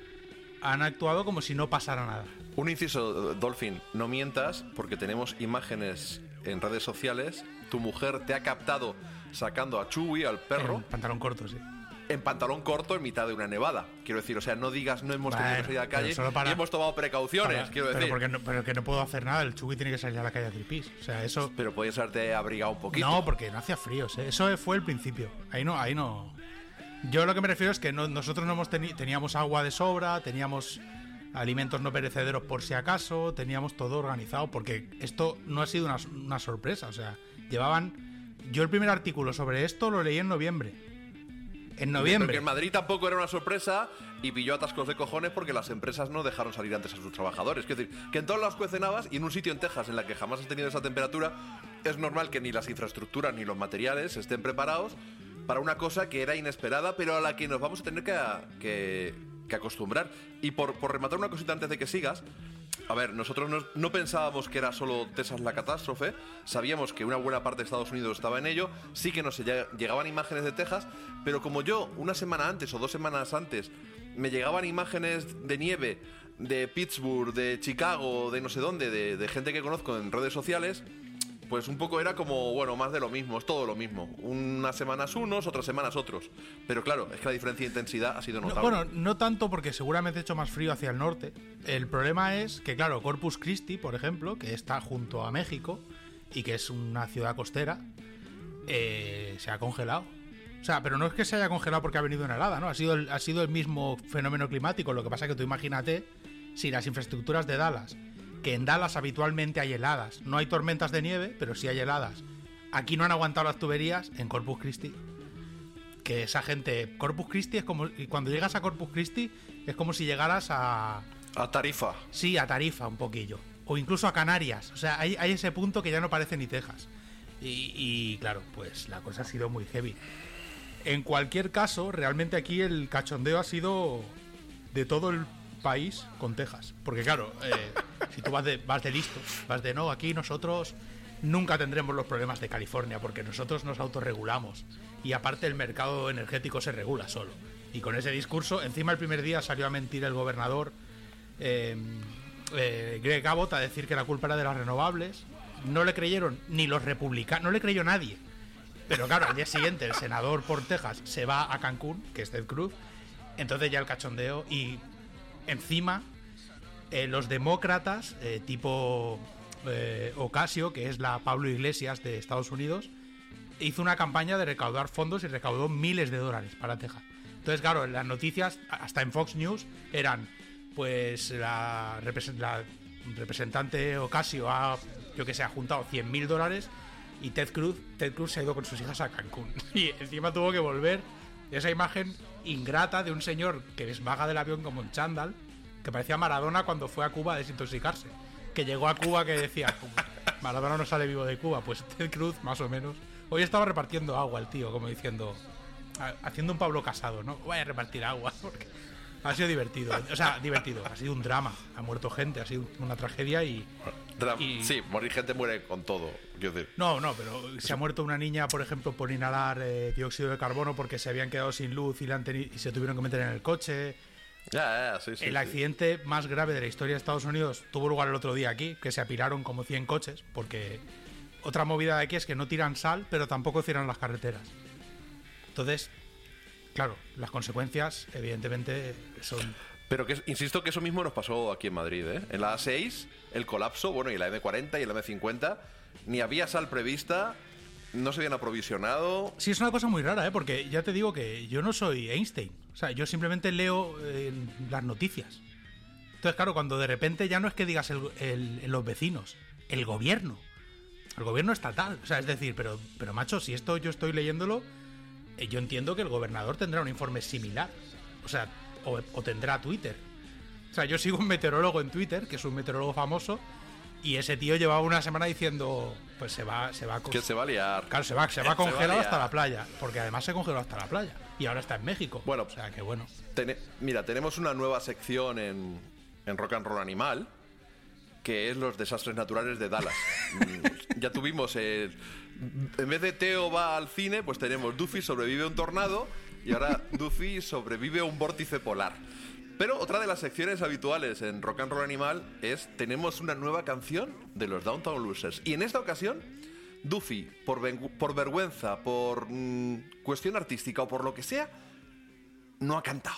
S11: han actuado como si no pasara nada.
S1: Un inciso, Dolphin, no mientas porque tenemos imágenes en redes sociales. Tu mujer te ha captado sacando a Chewie, al perro,
S11: En pantalón corto, sí.
S1: En pantalón corto en mitad de una nevada. Quiero decir, o sea, no digas no hemos tenido
S11: Bueno,
S1: que salir a la
S11: pero
S1: calle
S11: solo para-
S1: y hemos tomado precauciones,
S11: Para-
S1: quiero
S11: pero
S1: decir.
S11: porque no, pero que no puedo hacer nada, el Chugui tiene que salir a la calle a hacer pis. O sea, eso.
S1: Pero podías haberte abrigado un poquito.
S11: No, porque no hacía frío. ¿eh? Eso fue el principio. Ahí no, ahí no. Yo lo que me refiero es que no- nosotros no hemos teni- teníamos agua de sobra, teníamos alimentos no perecederos por si acaso, teníamos todo organizado, porque esto no ha sido una, una sorpresa. O sea, llevaban. Yo el primer artículo sobre esto lo leí en noviembre. En
S1: Porque
S11: noviembre.
S1: en Madrid tampoco era una sorpresa y pilló atascos de cojones porque las empresas no dejaron salir antes a sus trabajadores. Quiero decir, que en todas las cuecenabas y en un sitio en Texas en la que jamás has tenido esa temperatura, es normal que ni las infraestructuras ni los materiales estén preparados para una cosa que era inesperada, pero a la que nos vamos a tener que, que- que acostumbrar. Y por, por rematar una cosita antes de que sigas, a ver, nosotros no, pensábamos que era solo Texas la catástrofe, sabíamos que una buena parte de Estados Unidos estaba en ello, sí que nos lle- llegaban imágenes de Texas, pero como yo una semana antes o dos semanas antes me llegaban imágenes de nieve de Pittsburgh, de Chicago, de no sé dónde, de, de gente que conozco en redes sociales, pues un poco era como, bueno, más de lo mismo, es todo lo mismo. Unas semanas unos, otras semanas otros. Pero claro, es que la diferencia de intensidad ha sido
S11: No,
S1: notable.
S11: bueno, no tanto porque seguramente ha hecho más frío hacia el norte. El problema es que, claro, Corpus Christi, por ejemplo, que está junto a México y que es una ciudad costera, eh, se ha congelado. O sea, pero no es que se haya congelado porque ha venido una helada, ¿no? Ha sido el, ha sido el mismo fenómeno climático. Lo que pasa es que tú imagínate si las infraestructuras de Dallas, que en Dallas habitualmente hay heladas, no hay tormentas de nieve, pero sí hay heladas. Aquí no han aguantado las tuberías en Corpus Christi que esa gente. Corpus Christi es como. y Cuando llegas a Corpus Christi, es como si llegaras a.
S1: A Tarifa.
S11: Sí, a Tarifa un poquillo. O incluso a Canarias. O sea, hay, hay ese punto que ya no parece ni Texas. Y, y, claro, pues la cosa ha sido muy heavy. En cualquier caso, realmente aquí el cachondeo ha sido de todo el país con Texas. Porque claro, eh, si tú vas de, vas de listo, vas de no, aquí nosotros nunca tendremos los problemas de California porque nosotros nos autorregulamos. Y aparte el mercado energético se regula solo. Y con ese discurso, encima el primer día salió a mentir el gobernador eh, eh, Greg Abbott a decir que la culpa era de las renovables. No le creyeron ni los republicanos, no le creyó nadie. Pero claro, al día siguiente el senador por Texas se va a Cancún, que es Ted Cruz. Entonces ya el cachondeo y encima eh, los demócratas, eh, tipo eh, Ocasio, que es la Pablo Iglesias de Estados Unidos, hizo una campaña de recaudar fondos y recaudó miles de dólares para Texas. Entonces, claro, las noticias, hasta en Fox News, eran, pues, la representante Ocasio ha, yo que sé, ha juntado 100 mil dólares y Ted Cruz, Ted Cruz se ha ido con sus hijas a Cancún. Y encima tuvo que volver esa imagen ingrata de un señor que desvaga del avión como un chándal, que parecía Maradona cuando fue a Cuba a desintoxicarse. Que llegó a Cuba que decía, Maradona no sale vivo de Cuba. Pues Ted Cruz, más o menos. Hoy estaba repartiendo agua el tío, como diciendo, ha- haciendo un Pablo Casado, ¿no? Voy a repartir agua. Porque ha sido divertido. O sea, divertido. Ha sido un drama. Ha muerto gente, ha sido una tragedia y... Y-
S1: Sí, morir gente muere con todo. Decir.
S11: No, no, pero se ha muerto una niña, por ejemplo, por inhalar eh, dióxido de carbono porque se habían quedado sin luz y, le han teni- y se tuvieron que meter en el coche.
S1: Ya, ya, sí, sí.
S11: el
S1: sí.
S11: accidente más grave de la historia de Estados Unidos tuvo lugar el otro día aquí, que se apilaron como 100 coches, porque otra movida de aquí es que no tiran sal, pero tampoco cierran las carreteras. Entonces, claro, las consecuencias, evidentemente, son
S1: Pero que, insisto que eso mismo nos pasó aquí en Madrid, ¿eh? En la A6, el colapso, bueno, y la M40 y la M50, ni había sal prevista, no se habían aprovisionado.
S11: Sí, es una cosa muy rara, ¿eh? Porque ya te digo que yo no soy Einstein. O sea, yo simplemente leo eh, las noticias. Entonces, claro, cuando de repente ya no es que digas el- los vecinos, el gobierno. El gobierno estatal. O sea, es decir, pero, pero macho, si esto yo estoy leyéndolo, eh, yo entiendo que el gobernador tendrá un informe similar. O sea, o tendrá Twitter. O sea, yo sigo un meteorólogo en Twitter, que es un meteorólogo famoso, y ese tío llevaba una semana diciendo, pues se va, se va a
S1: Que se va a liar.
S11: Claro, se va, se va
S1: a
S11: congelado hasta la playa. Porque además se congeló hasta la playa. Y ahora está en México.
S1: Bueno.
S11: o sea que bueno.
S1: Mira, tenemos una nueva sección en, en Rock and Roll Animal, que es los desastres naturales de Dallas. Mm, ya tuvimos, el- en vez de Teo va al cine, pues tenemos Duffy sobrevive a un tornado y ahora Duffy sobrevive a un vórtice polar. Pero otra de las secciones habituales en Rock and Roll Animal es tenemos una nueva canción de los Downtown Losers. Y en esta ocasión, Duffy, por, por vergüenza, por mm, cuestión artística o por lo que sea, no ha cantado.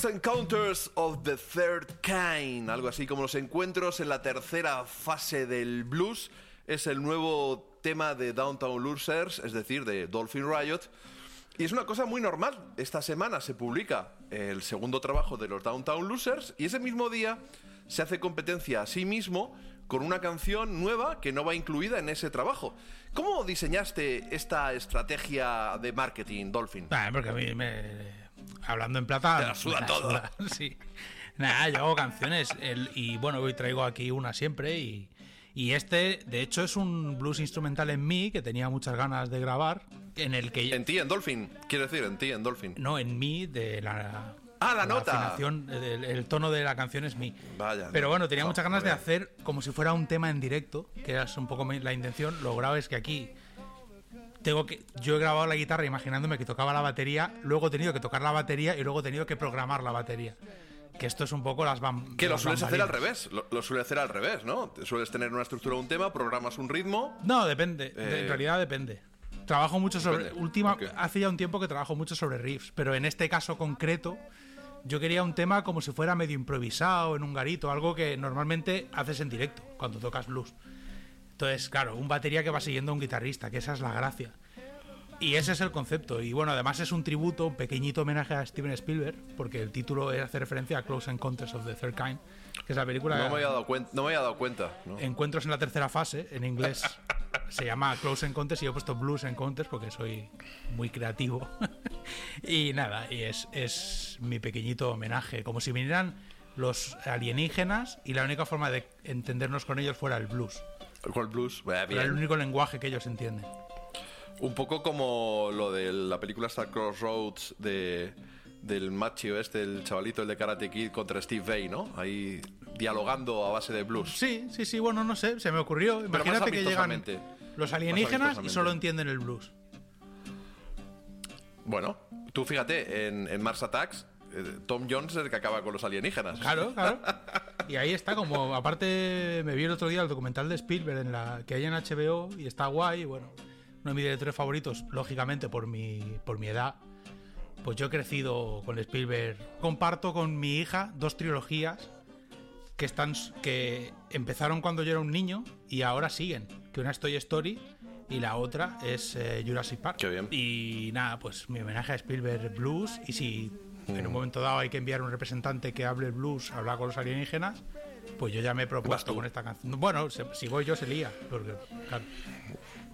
S1: Close Encounters of the Third Kind, algo así como los encuentros en la tercera fase del blues, es el nuevo tema de Downtown Losers, es decir, de Dolphin Riot. Y es una cosa muy normal. Esta semana se publica el segundo trabajo de los Downtown Losers y ese mismo día se hace competencia a sí mismo con una canción nueva que no va incluida en ese trabajo. ¿Cómo diseñaste esta estrategia de marketing, Dolphin?
S11: Ah, porque a mí me... Hablando en plata...
S1: Te la suda todo.
S11: suda, sí. Nada, yo hago canciones el- y bueno, hoy traigo aquí una siempre y, y este, de hecho, es un blues instrumental en mí que tenía muchas ganas de grabar, en el que...
S1: En ti, en Dolphin. Quiero decir, en ti, en Dolphin.
S11: No, en mí, de la...
S1: Ah, la nota.
S11: afinación, el, el tono de la canción es mi.
S1: Vaya.
S11: Pero bueno, tenía
S1: No,
S11: muchas ganas de hacer como si fuera un tema en directo, que era un poco la intención. Lo grave es que aquí tengo que yo he grabado la guitarra imaginándome que tocaba la batería, luego he tenido que tocar la batería y luego he tenido que programar la batería. Que esto es un poco las bam-
S1: Que lo sueles hacer al revés. Lo, lo sueles hacer al revés, ¿no? Sueles tener una estructura de un tema, programas un ritmo.
S11: No, depende. de-
S1: Eh,
S11: en realidad depende. Trabajo mucho sobre.
S1: Depende.
S11: Última, hace ya un tiempo que trabajo mucho sobre riffs, pero en este caso concreto, yo quería un tema como si fuera medio improvisado, en un garito, algo que normalmente haces en directo, cuando tocas blues. Entonces, claro, un batería que va siguiendo a un guitarrista, que esa es la gracia. Y ese es el concepto. Y bueno, además es un tributo, un pequeñito homenaje a Steven Spielberg, porque el título hace referencia a Close Encounters of the Third Kind, que es la película.
S1: No me había dado cuenta. No me había dado cuenta. ¿no?
S11: Encuentros en la tercera fase, en inglés se llama Close Encounters y yo he puesto Blues Encounters porque soy muy creativo. y nada, y es, es mi pequeñito homenaje, como si vinieran los alienígenas y la única forma de entendernos con ellos fuera el blues.
S1: Blues.
S11: Era el único lenguaje que ellos entienden.
S1: Un poco como lo de la película Star Crossroads de, del macho este, el chavalito, el de Karate Kid contra Steve Vai, ¿no? Ahí dialogando a base de blues.
S11: Sí, sí, sí, bueno, no sé, se me ocurrió. Imagínate que llegan los alienígenas y solo entienden el blues.
S1: Bueno, tú fíjate, en, en Mars Attacks, Tom Jones es el que acaba con los alienígenas.
S11: Claro, claro. Y ahí está, como aparte me vi el otro día el documental de Spielberg en la que hay en HBO y está guay, y bueno, uno de mis directores favoritos, lógicamente por mi, por mi edad. Pues yo he crecido con Spielberg. Comparto con mi hija dos trilogías que están que empezaron cuando yo era un niño y ahora siguen. Que una es Toy Story y la otra es eh, Jurassic Park.
S1: Qué bien.
S11: Y nada, pues mi homenaje a Spielberg Blues y si en
S1: Mm.
S11: un momento dado hay que enviar un representante que hable blues, hablar con los alienígenas, pues yo ya me he propuesto con esta canción. Bueno, se- si voy yo se lía, porque claro,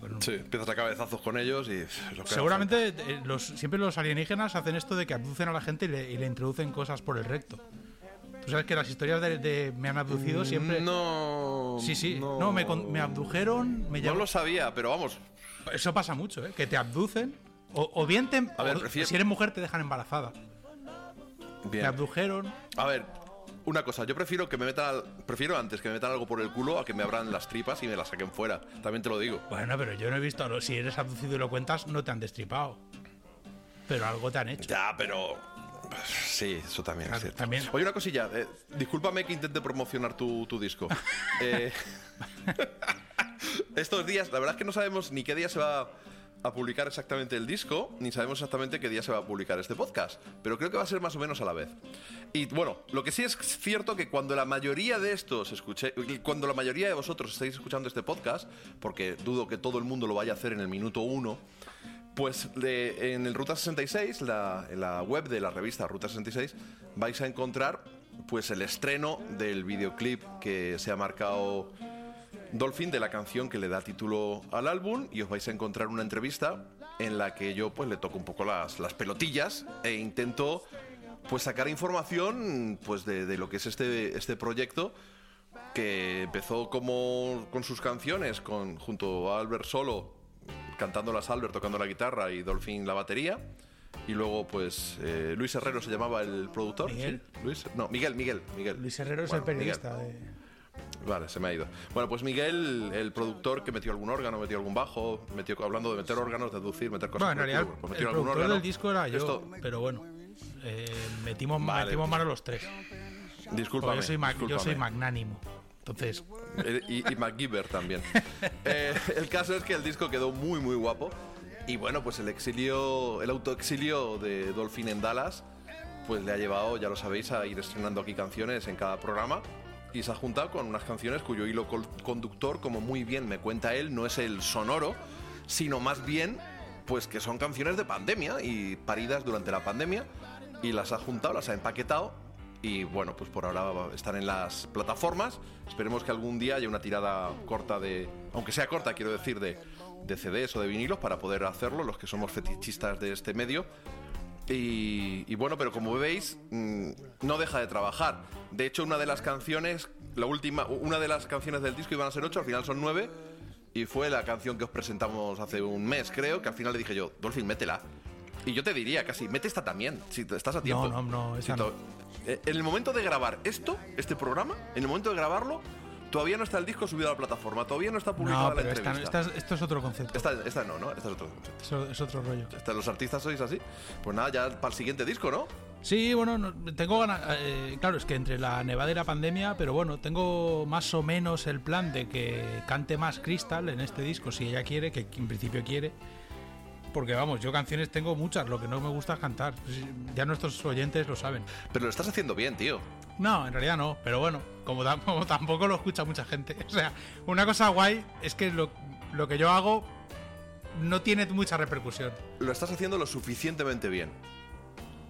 S11: bueno,
S1: Sí, empiezas a cabezazos con ellos y... pff, lo que haga
S11: Seguramente eh, los, siempre los alienígenas hacen esto de que abducen a la gente y le, y le introducen cosas por el recto. Tú sabes que las historias de, de me han abducido
S1: falta.
S11: siempre...
S1: No...
S11: Sí, sí. No, me, con- me abdujeron, me
S1: No
S11: llevo-
S1: lo sabía, pero vamos...
S11: Eso pasa mucho, ¿eh? Que te abducen. O, o bien te...
S1: A ver,
S11: o- Si eres mujer te dejan embarazada. Me
S1: Bien.
S11: abdujeron.
S1: A ver, una cosa, yo prefiero que me metan prefiero antes que me metan algo por el culo a que me abran las tripas y me las saquen fuera. También te lo digo.
S11: Bueno, pero yo no he visto... Si eres abducido y lo cuentas, no te han destripado. Pero algo te han hecho.
S1: Ya, pero sí, eso también
S11: Claro,
S1: es cierto.
S11: también.
S1: Oye, una cosilla, eh, discúlpame que intente promocionar tu, tu disco. Eh, estos días, la verdad es que no sabemos ni qué día se va a publicar exactamente el disco, ni sabemos exactamente qué día se va a publicar este podcast, pero creo que va a ser más o menos a la vez. Y bueno, lo que sí es cierto que cuando la mayoría de estos escuché, cuando la mayoría de vosotros estáis escuchando este podcast, porque dudo que todo el mundo lo vaya a hacer en el minuto uno, pues en el Ruta 66, la, en la web de la revista Ruta 66, vais a encontrar pues el estreno del videoclip que se ha marcado Dolphin de la canción que le da título al álbum y os vais a encontrar una entrevista en la que yo pues le toco un poco las, las pelotillas e intento pues sacar información pues de, de lo que es este, este proyecto que empezó como con sus canciones con, junto a Albert Solo cantándolas Albert tocando la guitarra y Dolphin la batería y luego pues eh, Luis Herrero se llamaba el productor
S11: Miguel.
S1: ¿sí? Luis no Miguel Miguel Miguel
S11: Luis Herrero es el
S1: Miguel.
S11: periodista. de-
S1: Vale, se me ha ido. Bueno, pues Miguel, el productor que metió algún órgano, metió algún bajo, metió hablando de meter órganos, de deducir, meter cosas.
S11: Bueno, en realidad,
S1: pues
S11: el
S1: algún
S11: productor
S1: órgano.
S11: del disco era yo,
S1: Esto-
S11: pero bueno. eh, metimos,
S1: Vale.
S11: metimos mano los tres. Porque yo soy, yo soy magnánimo. Entonces,
S1: Eh, Y, y MacGyver también. Eh, el caso es que el disco quedó muy, muy guapo. Y bueno, pues el exilio, el autoexilio de Dolphin en Dallas, pues le ha llevado, ya lo sabéis, a ir estrenando aquí canciones en cada programa. Y se ha juntado con unas canciones cuyo hilo conductor, como muy bien me cuenta él, no es el sonoro, sino más bien, pues que son canciones de pandemia y paridas durante la pandemia. Y las ha juntado, las ha empaquetado. Y bueno, pues por ahora están en las plataformas. Esperemos que algún día haya una tirada corta de, aunque sea corta, quiero decir, de, de CDs o de vinilos para poder hacerlo, los que somos fetichistas de este medio. Y, y bueno, pero como veis, mm, no deja de trabajar. De hecho, una de las canciones, la última, una de las canciones del disco iban a ser ocho, al final son nueve. Y fue la canción que os presentamos hace un mes, creo, que al final le dije yo, Dolphin, métela. Y yo te diría casi, mete esta también, si estás a tiempo.
S11: No, no, no, esa
S1: Si to- Eh, En el momento de grabar esto, este programa, en el momento de grabarlo, todavía no está el disco subido a la plataforma, todavía no está publicada
S11: No,
S1: la
S11: pero
S1: entrevista.
S11: esta- esto es otro concepto.
S1: Esta, esta no, ¿no? Esta es otro concepto.
S11: Eso es otro rollo.
S1: Los artistas sois así. Pues nada, ya para el siguiente disco, ¿no?
S11: Sí, bueno, no- tengo ganas. eh, claro, es que entre la nevada y la pandemia, pero bueno, tengo más o menos el plan de que cante más Crystal en este disco, si ella quiere, que en principio quiere. Porque vamos, yo canciones tengo muchas, lo que no me gusta es cantar. Ya nuestros oyentes lo saben.
S1: Pero lo estás haciendo bien, tío.
S11: No, en realidad no, pero bueno, como, tam- como tampoco lo escucha mucha gente. O sea, una cosa guay es que lo, lo que yo hago no tiene mucha repercusión.
S1: Lo estás haciendo lo suficientemente bien.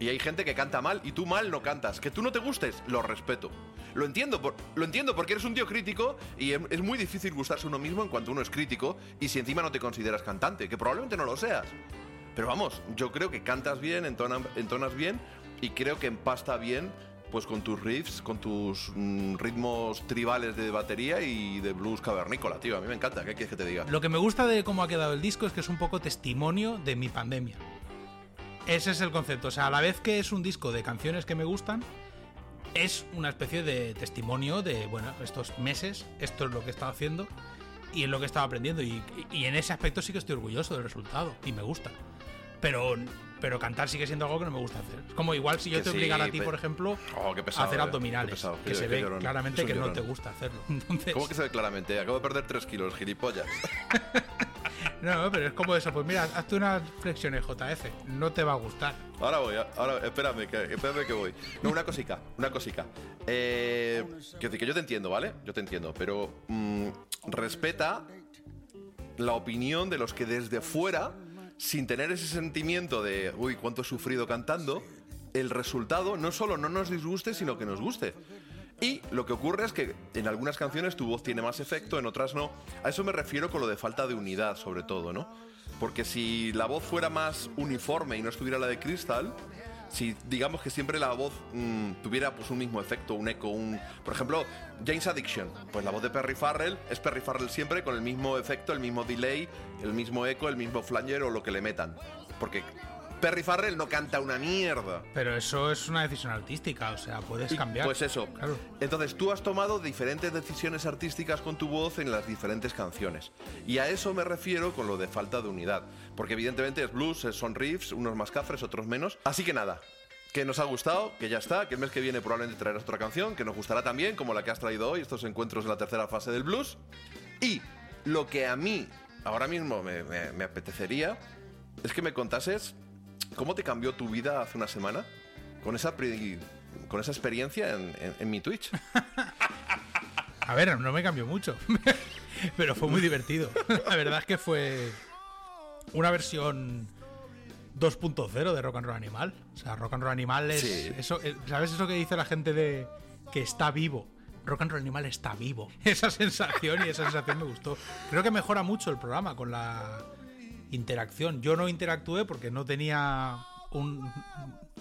S1: Y hay gente que canta mal y tú mal no cantas. Que tú no te gustes, lo respeto. Lo entiendo, por- lo entiendo porque eres un tío crítico y es, muy difícil gustarse uno mismo en cuanto uno es crítico y si encima no te consideras cantante, que probablemente no lo seas. Pero vamos, yo creo que cantas bien, entona- entonas bien y creo que empasta bien pues con tus riffs, con tus mm, ritmos tribales de batería y de blues cavernícola, tío. A mí me encanta, ¿qué quieres que te diga?
S11: Lo que me gusta de cómo ha quedado el disco es que es un poco testimonio de mi pandemia. Ese es el concepto. O sea, a la vez que es un disco de canciones que me gustan, es una especie de testimonio de, bueno, estos meses, esto es lo que he estado haciendo y es lo que he estado aprendiendo. Y, y en ese aspecto sí que estoy orgulloso del resultado y me gusta. Pero, pero cantar sigue siendo algo que no me gusta hacer. Es como igual si yo
S1: Que
S11: te
S1: sí,
S11: obligara a ti, por ejemplo,
S1: Oh, pesado,
S11: a hacer
S1: eh,
S11: abdominales.
S1: pesado,
S11: que se ve
S1: llorón.
S11: claramente que no te gusta hacerlo. Entonces,
S1: ¿Cómo que se ve claramente? Acabo de perder 3 kilos, gilipollas.
S11: No, pero es como eso. Pues mira, hazte unas flexiones JF. No te va a gustar.
S1: Ahora voy, ahora, espérame, que, espérame que voy. No, una cosica, una cosica. Eh, quiero decir que yo te entiendo, ¿vale? Yo te entiendo, pero mm, respeta la opinión de los que desde fuera, sin tener ese sentimiento de, uy, cuánto he sufrido cantando, el resultado no solo no nos disguste, sino que nos guste. Y lo que ocurre es que en algunas canciones tu voz tiene más efecto, en otras no. A eso me refiero con lo de falta de unidad, sobre todo, ¿no? Porque si la voz fuera más uniforme y no estuviera la de Crystal, si digamos que siempre la voz mm, tuviera pues un mismo efecto, un eco, un... Por ejemplo, James Addiction, pues la voz de Perry Farrell es Perry Farrell siempre con el mismo efecto, el mismo delay, el mismo eco, el mismo flanger o lo que le metan. Porque Perry Farrell no canta una mierda.
S11: Pero eso es una decisión artística. O sea, puedes
S1: Y,
S11: cambiar.
S1: Pues eso.
S11: Claro.
S1: Entonces tú has tomado diferentes decisiones artísticas con tu voz en las diferentes canciones. Y a eso me refiero con lo de falta de unidad. Porque evidentemente es blues, es- son riffs, unos más cafres, otros menos. Así que nada. Que nos ha gustado, que ya está, que el mes que viene probablemente traerás otra canción, que nos gustará también, como la que has traído hoy, estos encuentros en la tercera fase del blues. Y lo que a mí ahora mismo me, apetecería es que me contases cómo te cambió tu vida hace una semana con esa, con esa experiencia en, en- en mi Twitch.
S11: A ver, no me cambió mucho. pero fue muy divertido. La verdad es que fue una versión 2.0 de Rock and Roll Animal. O sea, Rock and Roll Animal es.
S1: Sí.
S11: Eso, eh, ¿Sabes eso que dice la gente de que está vivo? Rock and Roll Animal está vivo. Esa sensación y esa sensación me gustó. Creo que mejora mucho el programa con la interacción. Yo no interactué porque no tenía un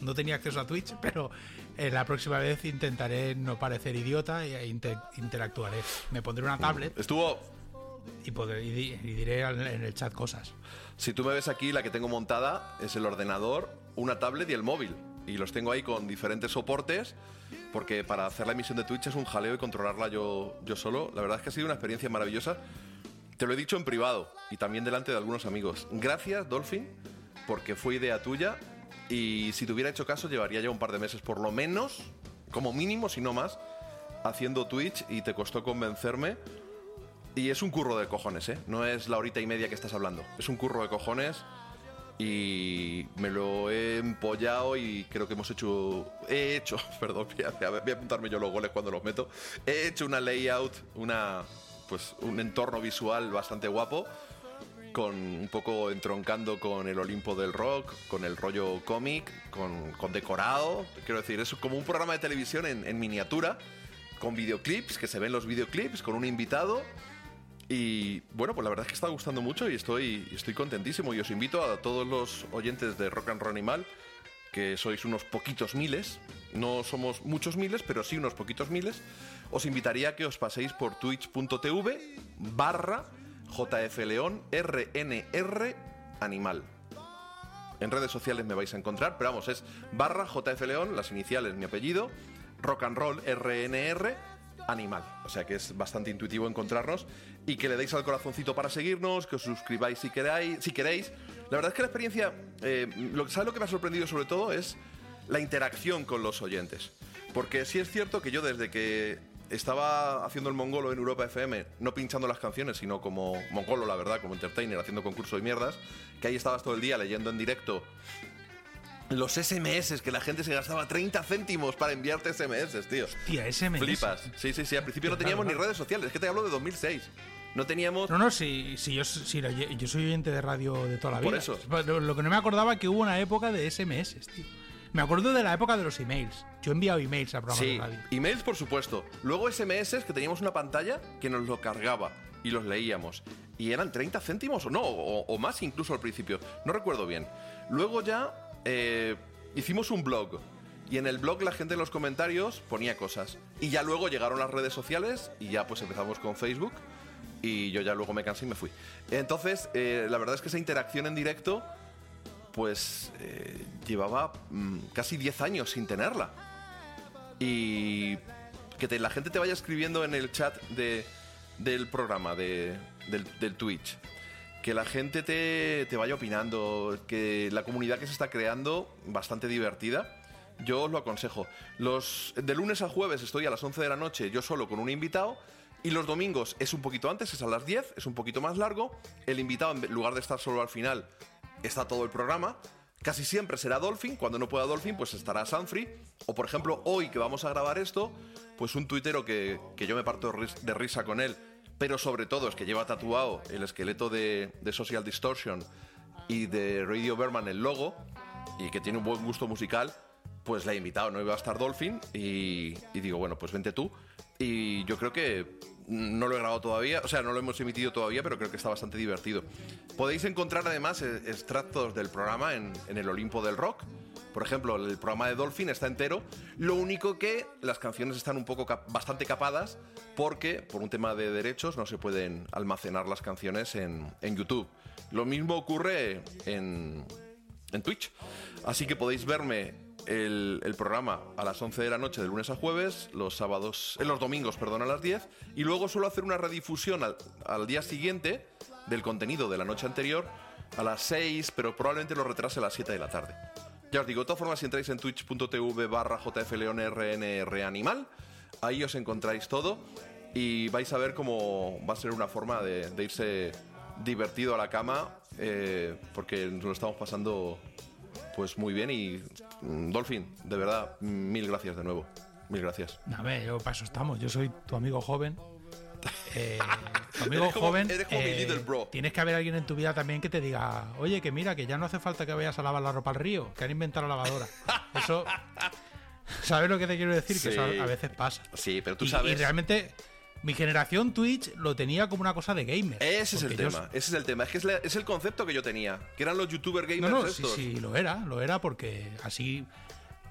S11: no tenía acceso a Twitch, pero eh, la próxima vez intentaré no parecer idiota e inte- interactuaré. Me pondré una tablet
S1: Estuvo.
S11: y, podré- y di- y diré en el chat cosas.
S1: Si tú me ves aquí, la que tengo montada es el ordenador, una tablet y el móvil. Y los tengo ahí con diferentes soportes, porque para hacer la emisión de Twitch es un jaleo y controlarla yo, yo solo. La verdad es que ha sido una experiencia maravillosa. Te lo he dicho en privado y también delante de algunos amigos. Gracias, Dolphin, porque fue idea tuya. Y si te hubiera hecho caso, llevaría ya un par de meses, por lo menos, como mínimo, si no más, haciendo Twitch y te costó convencerme. Y es un curro de cojones, ¿eh? No es la horita y media que estás hablando. Es un curro de cojones. y me lo he empollado y creo que hemos hecho he hecho perdón voy a, voy a apuntarme yo los goles cuando los meto he hecho una layout una pues un entorno visual bastante guapo con un poco entroncando con el Olimpo del rock, con el rollo cómic, con, con decorado. Quiero decir, es como un programa de televisión en, en miniatura, con videoclips, que se ven los videoclips, con un invitado. Y bueno, pues la verdad es que está gustando mucho y estoy, estoy contentísimo. Y os invito a todos los oyentes de Rock and Roll Animal, que sois unos poquitos miles, no somos muchos miles, pero sí unos poquitos miles, os invitaría a que os paséis por twitch.tv barra JFLeón RNR Animal. En redes sociales me vais a encontrar, pero vamos, es barra JFLeón, las iniciales, mi apellido, rock and roll RNR Animal. O sea que es bastante intuitivo encontrarnos y que le deis al corazoncito para seguirnos, que os suscribáis si queráis. Si queréis. La verdad es que la experiencia, eh, lo, ¿sabes lo que me ha sorprendido sobre todo? Es la interacción con los oyentes. Porque sí es cierto que yo desde que estaba haciendo el mongolo en Europa FM, no pinchando las canciones, sino como mongolo, la verdad, como entertainer, haciendo concurso de mierdas, que ahí estabas todo el día leyendo en directo los SMS, que la gente se gastaba 30 céntimos para enviarte SMS, tío.
S11: Tía, SMS.
S1: Flipas. Sí, sí, sí. Al principio no teníamos ni redes sociales. Es que te hablo de 2006. No teníamos...
S11: No, no, sí, sí, yo, sí, yo soy oyente de radio de toda la vida.
S1: Por eso.
S11: Lo, lo que no me acordaba que hubo una época de SMS, tío. Me acuerdo de la época de los emails. Yo he enviado emails a programas
S1: Sí,
S11: de radio.
S1: emails por supuesto. Luego SMS que teníamos una pantalla que nos lo cargaba y los leíamos. Y eran 30 céntimos o no, o, o más incluso al principio. No recuerdo bien. Luego ya eh, hicimos un blog. Y en el blog la gente en los comentarios ponía cosas. Y ya luego llegaron las redes sociales y ya pues empezamos con Facebook. Y yo ya luego me cansé y me fui. Entonces, eh, la verdad es que esa interacción en directo, pues eh, llevaba mm, casi 10 años sin tenerla. Y que la gente te vaya escribiendo en el chat de, del programa, de, del, del Twitch. Que la gente te, te vaya opinando, que la comunidad que se está creando, bastante divertida. Yo os lo aconsejo. Los, de lunes a jueves estoy a las 11 de la noche, yo solo con un invitado. Y los domingos es un poquito antes, es a las 10, es un poquito más largo. El invitado, en lugar de estar solo al final, está todo el programa. Casi siempre será Dolphin, cuando no pueda Dolphin, pues estará Sanfrey. O por ejemplo, hoy que vamos a grabar esto, pues un tuitero que, que yo me parto de ris- de risa con él, pero sobre todo es que lleva tatuado el esqueleto de, de Social Distortion y de Radio Berman el logo, y que tiene un buen gusto musical, pues le he invitado, no iba a estar Dolphin, y, y digo, bueno, pues vente tú. Y yo creo que no lo he grabado todavía, o sea, no lo hemos emitido todavía, pero creo que está bastante divertido. Podéis encontrar además eh, extractos del programa en, el Olimpo del Rock. Por ejemplo, el programa de Dolphin está entero. Lo único que las canciones están un poco bastante capadas porque por un tema de derechos no se pueden almacenar las canciones en, en YouTube. Lo mismo ocurre en, en Twitch. Así que podéis verme el, programa a las 11 de la noche de lunes a jueves, los sábados, en los domingos, perdón, a las 10, y luego suelo hacer una redifusión al, al día siguiente del contenido de la noche anterior a las 6, pero probablemente lo retrase a las 7 de la tarde. Ya os digo, de todas formas, si entráis en twitch.tv barra ahí os encontráis todo y vais a ver cómo va a ser una forma de, de irse divertido a la cama, eh, porque nos lo estamos pasando pues muy bien y mm, Dolphin, de verdad, mil gracias de nuevo. Mil gracias.
S11: A ver, yo para eso estamos. Yo soy tu amigo joven. Eh, tu amigo
S1: Eres como-
S11: joven.
S1: eres como mi
S11: eh,
S1: little bro.
S11: Tienes que haber alguien en tu vida también que te diga, oye, que mira, que ya no hace falta que vayas a lavar la ropa al río, que han inventado la lavadora. Eso. ¿Sabes lo que te quiero decir? Que eso a veces pasa.
S1: Sí, pero tú
S11: y,
S1: sabes.
S11: y realmente, mi generación Twitch lo tenía como una cosa de gamer.
S1: Ese es el tema, ese es el tema. Es que es, la- es el concepto que yo tenía, que eran los youtuber gamers
S11: No, no, sí,
S1: estos.
S11: sí, lo era, lo era porque así,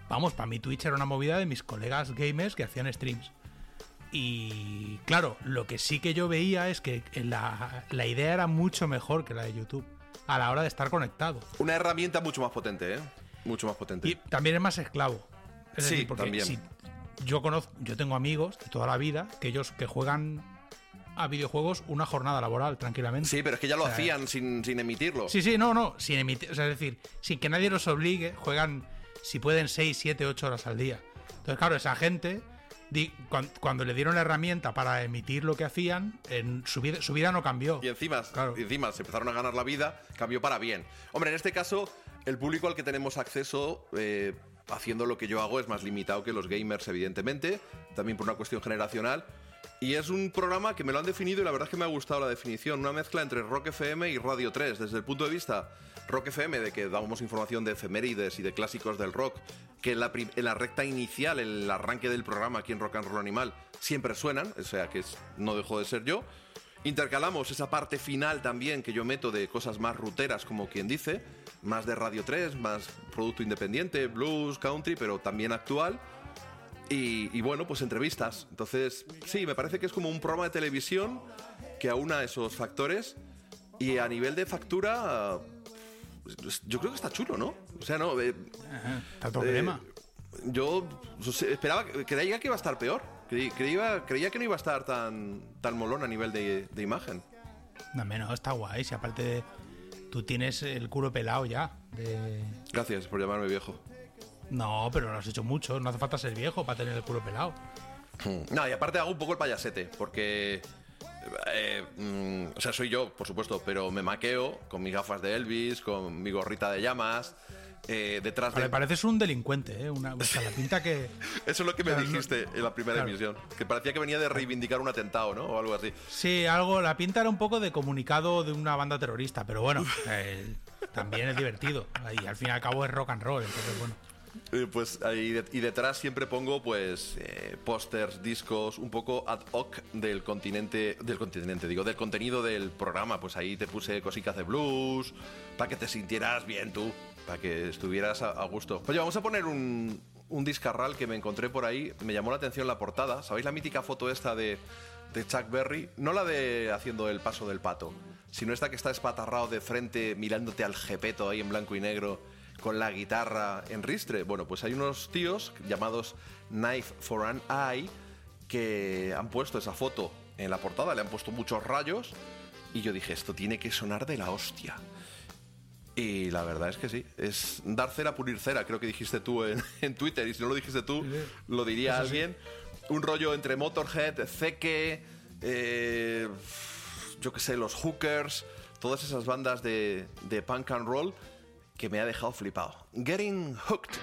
S11: vamos, para mi Twitch era una movida de mis colegas gamers que hacían streams. Y claro, lo que sí que yo veía es que la, la idea era mucho mejor que la de YouTube a la hora de estar conectado.
S1: Una herramienta mucho más potente, ¿eh? Mucho más potente.
S11: Y también es más esclavo. Es
S1: Sí,
S11: decir, porque
S1: también.
S11: si yo conozco, yo tengo amigos de toda la vida que ellos que juegan a videojuegos una jornada laboral tranquilamente.
S1: Sí, pero es que ya lo
S11: O sea,
S1: hacían sin, sin emitirlo.
S11: Sí, sí, no, no, sin emitir, o sea, es decir, sin que nadie los obligue, juegan, si pueden, 6, 7, 8 horas al día. Entonces, claro, esa gente cuando le dieron la herramienta para emitir lo que hacían, en su, vida, su vida no cambió.
S1: Y encima,
S11: Claro.
S1: y encima se empezaron a ganar la vida, cambió para bien. Hombre, en este caso, el público al que tenemos acceso eh, haciendo lo que yo hago es más limitado que los gamers, evidentemente, también por una cuestión generacional. Y es un programa que me lo han definido y la verdad es que me ha gustado la definición. Una mezcla entre Rock FM y Radio 3. Desde el punto de vista Rock FM, de que damos información de efemérides y de clásicos del rock, que en la, en la recta inicial, el arranque del programa aquí en Rock and Roll Animal, siempre suenan, o sea que no dejó de ser yo. Intercalamos esa parte final también que yo meto de cosas más ruteras, como quien dice, más de Radio 3, más producto independiente, blues, country, pero también actual. Y, y bueno, pues entrevistas. Entonces, sí, me parece que es como un programa de televisión que aúna esos factores. Y a nivel de factura, pues, yo creo que está chulo, ¿no? O sea, no. eh,
S11: Está todo
S1: eh, yo sé, esperaba, creía que iba a estar peor. Creí- Creía, creía que no iba a estar tan, tan molón a nivel de, de imagen.
S11: No, menos, está guay. Si aparte tú tienes el culo pelado ya. de-
S1: Gracias por llamarme viejo.
S11: No, pero lo has hecho mucho. No hace falta ser viejo para tener el culo pelado.
S1: No, y aparte hago un poco el payasete, porque. eh, mm, o sea, soy yo, por supuesto, pero me maqueo con mis gafas de Elvis, con mi gorrita de llamas, eh, detrás de.
S11: pareces un delincuente, ¿eh? Una, o sea, la pinta que.
S1: Eso es lo que me
S11: Claro, no-
S1: dijiste en la primera
S11: claro.
S1: emisión. Que parecía que venía de reivindicar un atentado, ¿no? O algo así.
S11: Sí, algo. La pinta era un poco de comunicado de una banda terrorista, pero bueno, eh, también es divertido. Y al fin y al cabo es rock and roll, entonces bueno.
S1: Eh, Pues ahí de- y detrás siempre pongo pues eh, pósters, discos, un poco ad hoc del continente, del continente, digo, del contenido del programa. Pues ahí te puse cositas de blues, para que te sintieras bien tú, para que estuvieras a, gusto. Oye, vamos a poner un, un discarral que me encontré por ahí, me llamó la atención la portada. ¿Sabéis la mítica foto esta de, de Chuck Berry? No la de haciendo el paso del pato, sino esta que está espatarrado de frente mirándote al jepeto ahí en blanco y negro con la guitarra en ristre. Bueno, pues hay unos tíos llamados Knife for an Eye que han puesto esa foto en la portada, le han puesto muchos rayos y yo dije, esto tiene que sonar de la hostia. Y la verdad es que sí, es dar cera, pulir cera, creo que dijiste tú en, en Twitter, y si no lo dijiste tú, lo diría
S11: Eso sí.
S1: alguien. Un rollo entre Motorhead, Zeke, eh, yo qué sé, los Hookers, todas esas bandas de, de punk and roll que me ha dejado flipado. Getting Hooked.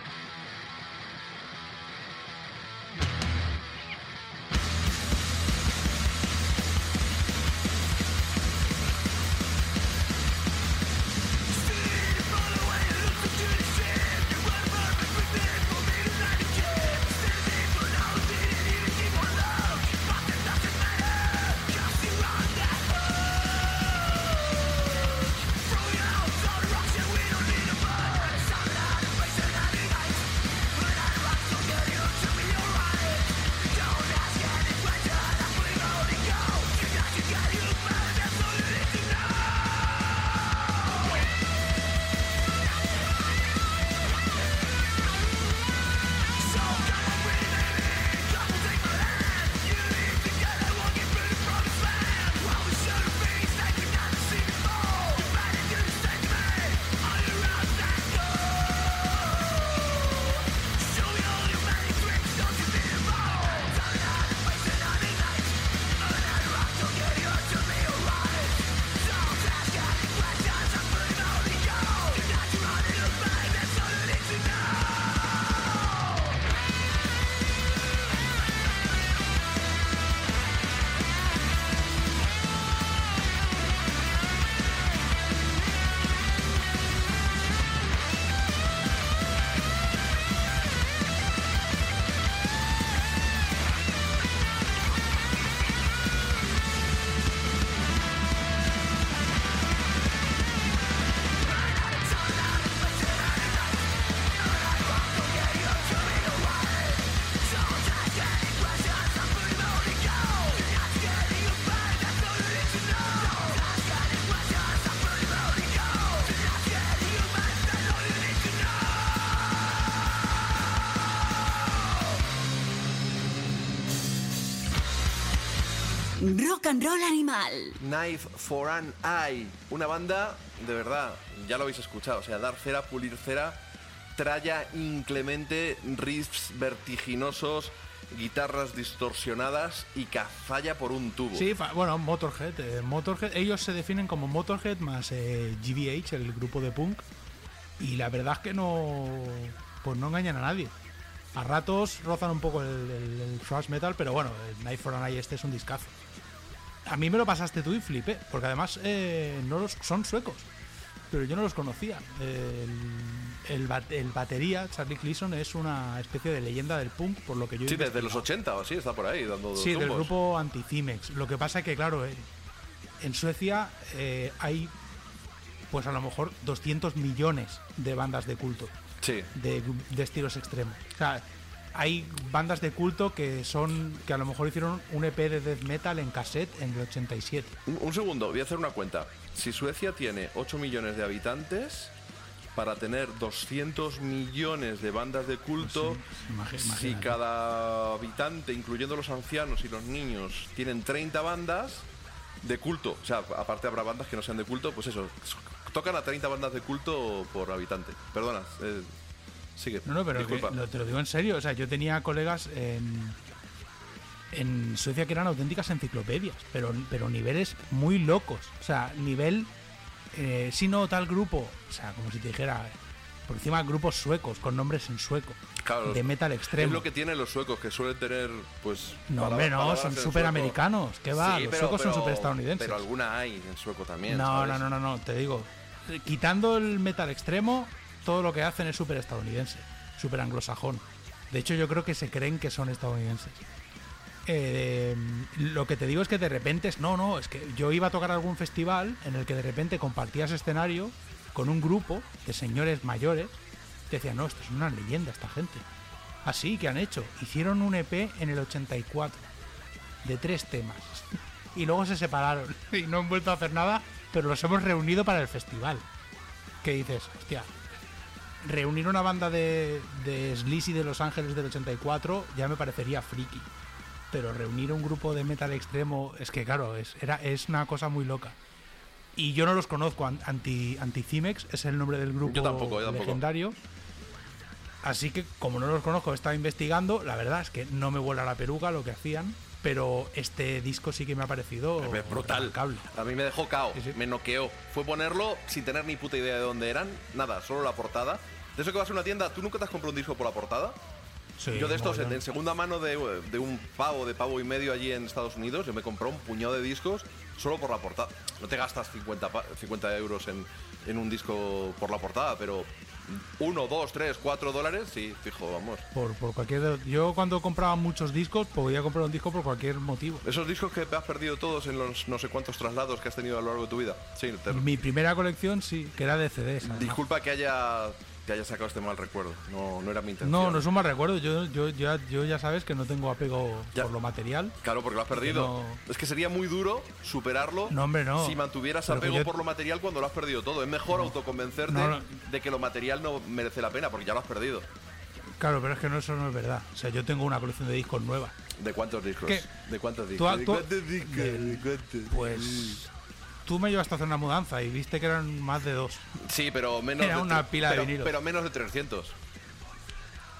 S5: And Roll Animal.
S1: Knife for an Eye. Una banda, de verdad, ya lo habéis escuchado. O sea, dar cera, pulir cera, tralla inclemente, riffs vertiginosos, guitarras distorsionadas y cazalla por un tubo.
S11: Sí, bueno, Motorhead, eh, Motorhead. Ellos se definen como Motorhead más eh, GBH, el grupo de punk. Y la verdad es que no. Pues no engañan a nadie. A ratos rozan un poco el, el- el thrash metal, pero bueno, el Night for a Night este es un discazo. A mí me lo pasaste tú y flipé, porque además eh, no los, son suecos, pero yo no los conocía. El, el, el batería, Charlie Cleason, es una especie de leyenda del punk, por lo que yo
S1: Sí, desde los
S11: investigado.
S1: 80 o así, está por ahí dando
S11: Sí, del grupo Anticimex. Lo que pasa es que, claro, eh, en Suecia eh, hay, pues a lo mejor 200 millones de bandas de culto,
S1: Sí.
S11: de, de estilos extremos. O sea, hay bandas de culto que son, que a lo mejor hicieron un EP de death metal en cassette en el 87.
S1: Un, un segundo, voy a hacer una cuenta. Si Suecia tiene 8 millones de habitantes, para tener 200 millones de bandas de culto,
S11: Imagi-
S1: si cada habitante, incluyendo los ancianos y los niños, tienen 30 bandas de culto, o sea, aparte habrá bandas que no sean de culto, pues eso, tocan a 30 bandas de culto por habitante. Perdona, eh, sigue.
S11: No, no, pero que
S1: Disculpa.
S11: lo- te lo digo en serio. O sea, yo tenía colegas en, en Suecia que eran auténticas enciclopedias, pero, pero niveles muy locos. O sea, nivel, eh, si no tal grupo, o sea, como si te dijera, por encima grupos suecos, con nombres en sueco,
S1: Claro,
S11: de metal
S1: Es
S11: extremo.
S1: lo que tienen los suecos, que suelen tener, pues.
S11: No,
S1: palabras-
S11: hombre, no, son súper americanos. ¿Qué va?
S1: Sí,
S11: Los
S1: pero-
S11: suecos son súper estadounidenses.
S1: Pero alguna hay en sueco también.
S11: No,
S1: ¿sabes?
S11: no, no, no, no, te digo. eh, Quitando el metal extremo, todo lo que hacen es súper estadounidense, súper anglosajón. De hecho, yo creo que se creen que son estadounidenses. Eh, lo que te digo es que de repente es. No, no, es que yo iba a tocar algún festival en el que de repente compartías escenario con un grupo de señores mayores. Decían, no, esto es una leyenda, esta gente. Así que han hecho. Hicieron un EP en el 84 de tres temas. Y luego se separaron y no han vuelto a hacer nada, pero los hemos reunido para el festival. ¿Qué dices? Hostia, reunir una banda de, de Sleazy de Los Ángeles del 84 ya me parecería friki. Pero reunir un grupo de metal extremo es que, claro, es, era, es una cosa muy loca. Y yo no los conozco. An- Anti, Anticimex es el nombre del grupo
S1: Yo tampoco, yo tampoco.
S11: legendario. Así que, como no los conozco, he estado investigando. La verdad es que no me vuela la peluca lo que hacían. Pero este disco sí que me ha parecido
S1: Es brutal.
S11: remarcable.
S1: A mí me dejó cao,
S11: Sí, sí.
S1: me noqueó. Fue ponerlo sin tener ni puta idea de dónde eran, nada, solo la portada. De eso que vas a una tienda, ¿tú nunca te has comprado un disco por la portada?
S11: Sí,
S1: yo de estos, en, segunda mano de, de un pavo, de pavo y medio allí en Estados Unidos, yo me compré un puñado de discos solo por la portada. No te gastas 50, pa- 50 euros en, en un disco por la portada, pero uno, dos, tres, cuatro dólares, sí, fijo, vamos.
S11: Por, por cualquier yo cuando compraba muchos discos podía comprar un disco por cualquier motivo
S1: Esos discos que has perdido todos en los no sé cuántos traslados que has tenido a lo largo de tu vida. Sí, te-
S11: mi primera colección sí que era de CDs además.
S1: Disculpa que haya, que haya sacado este mal recuerdo. No, no era mi intención.
S11: no no es un mal recuerdo yo, yo, ya, yo ya sabes que no tengo apego
S1: Ya.
S11: por lo material
S1: Claro, porque lo has perdido.
S11: No.
S1: Es que sería muy duro superarlo
S11: No, hombre, no.
S1: si mantuvieras
S11: Pero
S1: apego
S11: yo-
S1: por lo material cuando lo has perdido todo. Es mejor autoconvencerte
S11: No, no.
S1: de que lo material no merece la pena porque ya lo has perdido.
S11: claro pero es que no eso no es verdad o sea yo tengo una colección de discos nueva
S1: ¿De cuántos discos?
S11: ¿Qué?
S1: ¿De cuántos discos? ¿De cuántos discos?
S11: pues tú me llevaste a hacer una mudanza y viste que eran más de dos
S1: Sí, pero menos
S11: Era
S1: de
S11: una pila de
S1: pero,
S11: vinilos.
S1: pero menos de 300.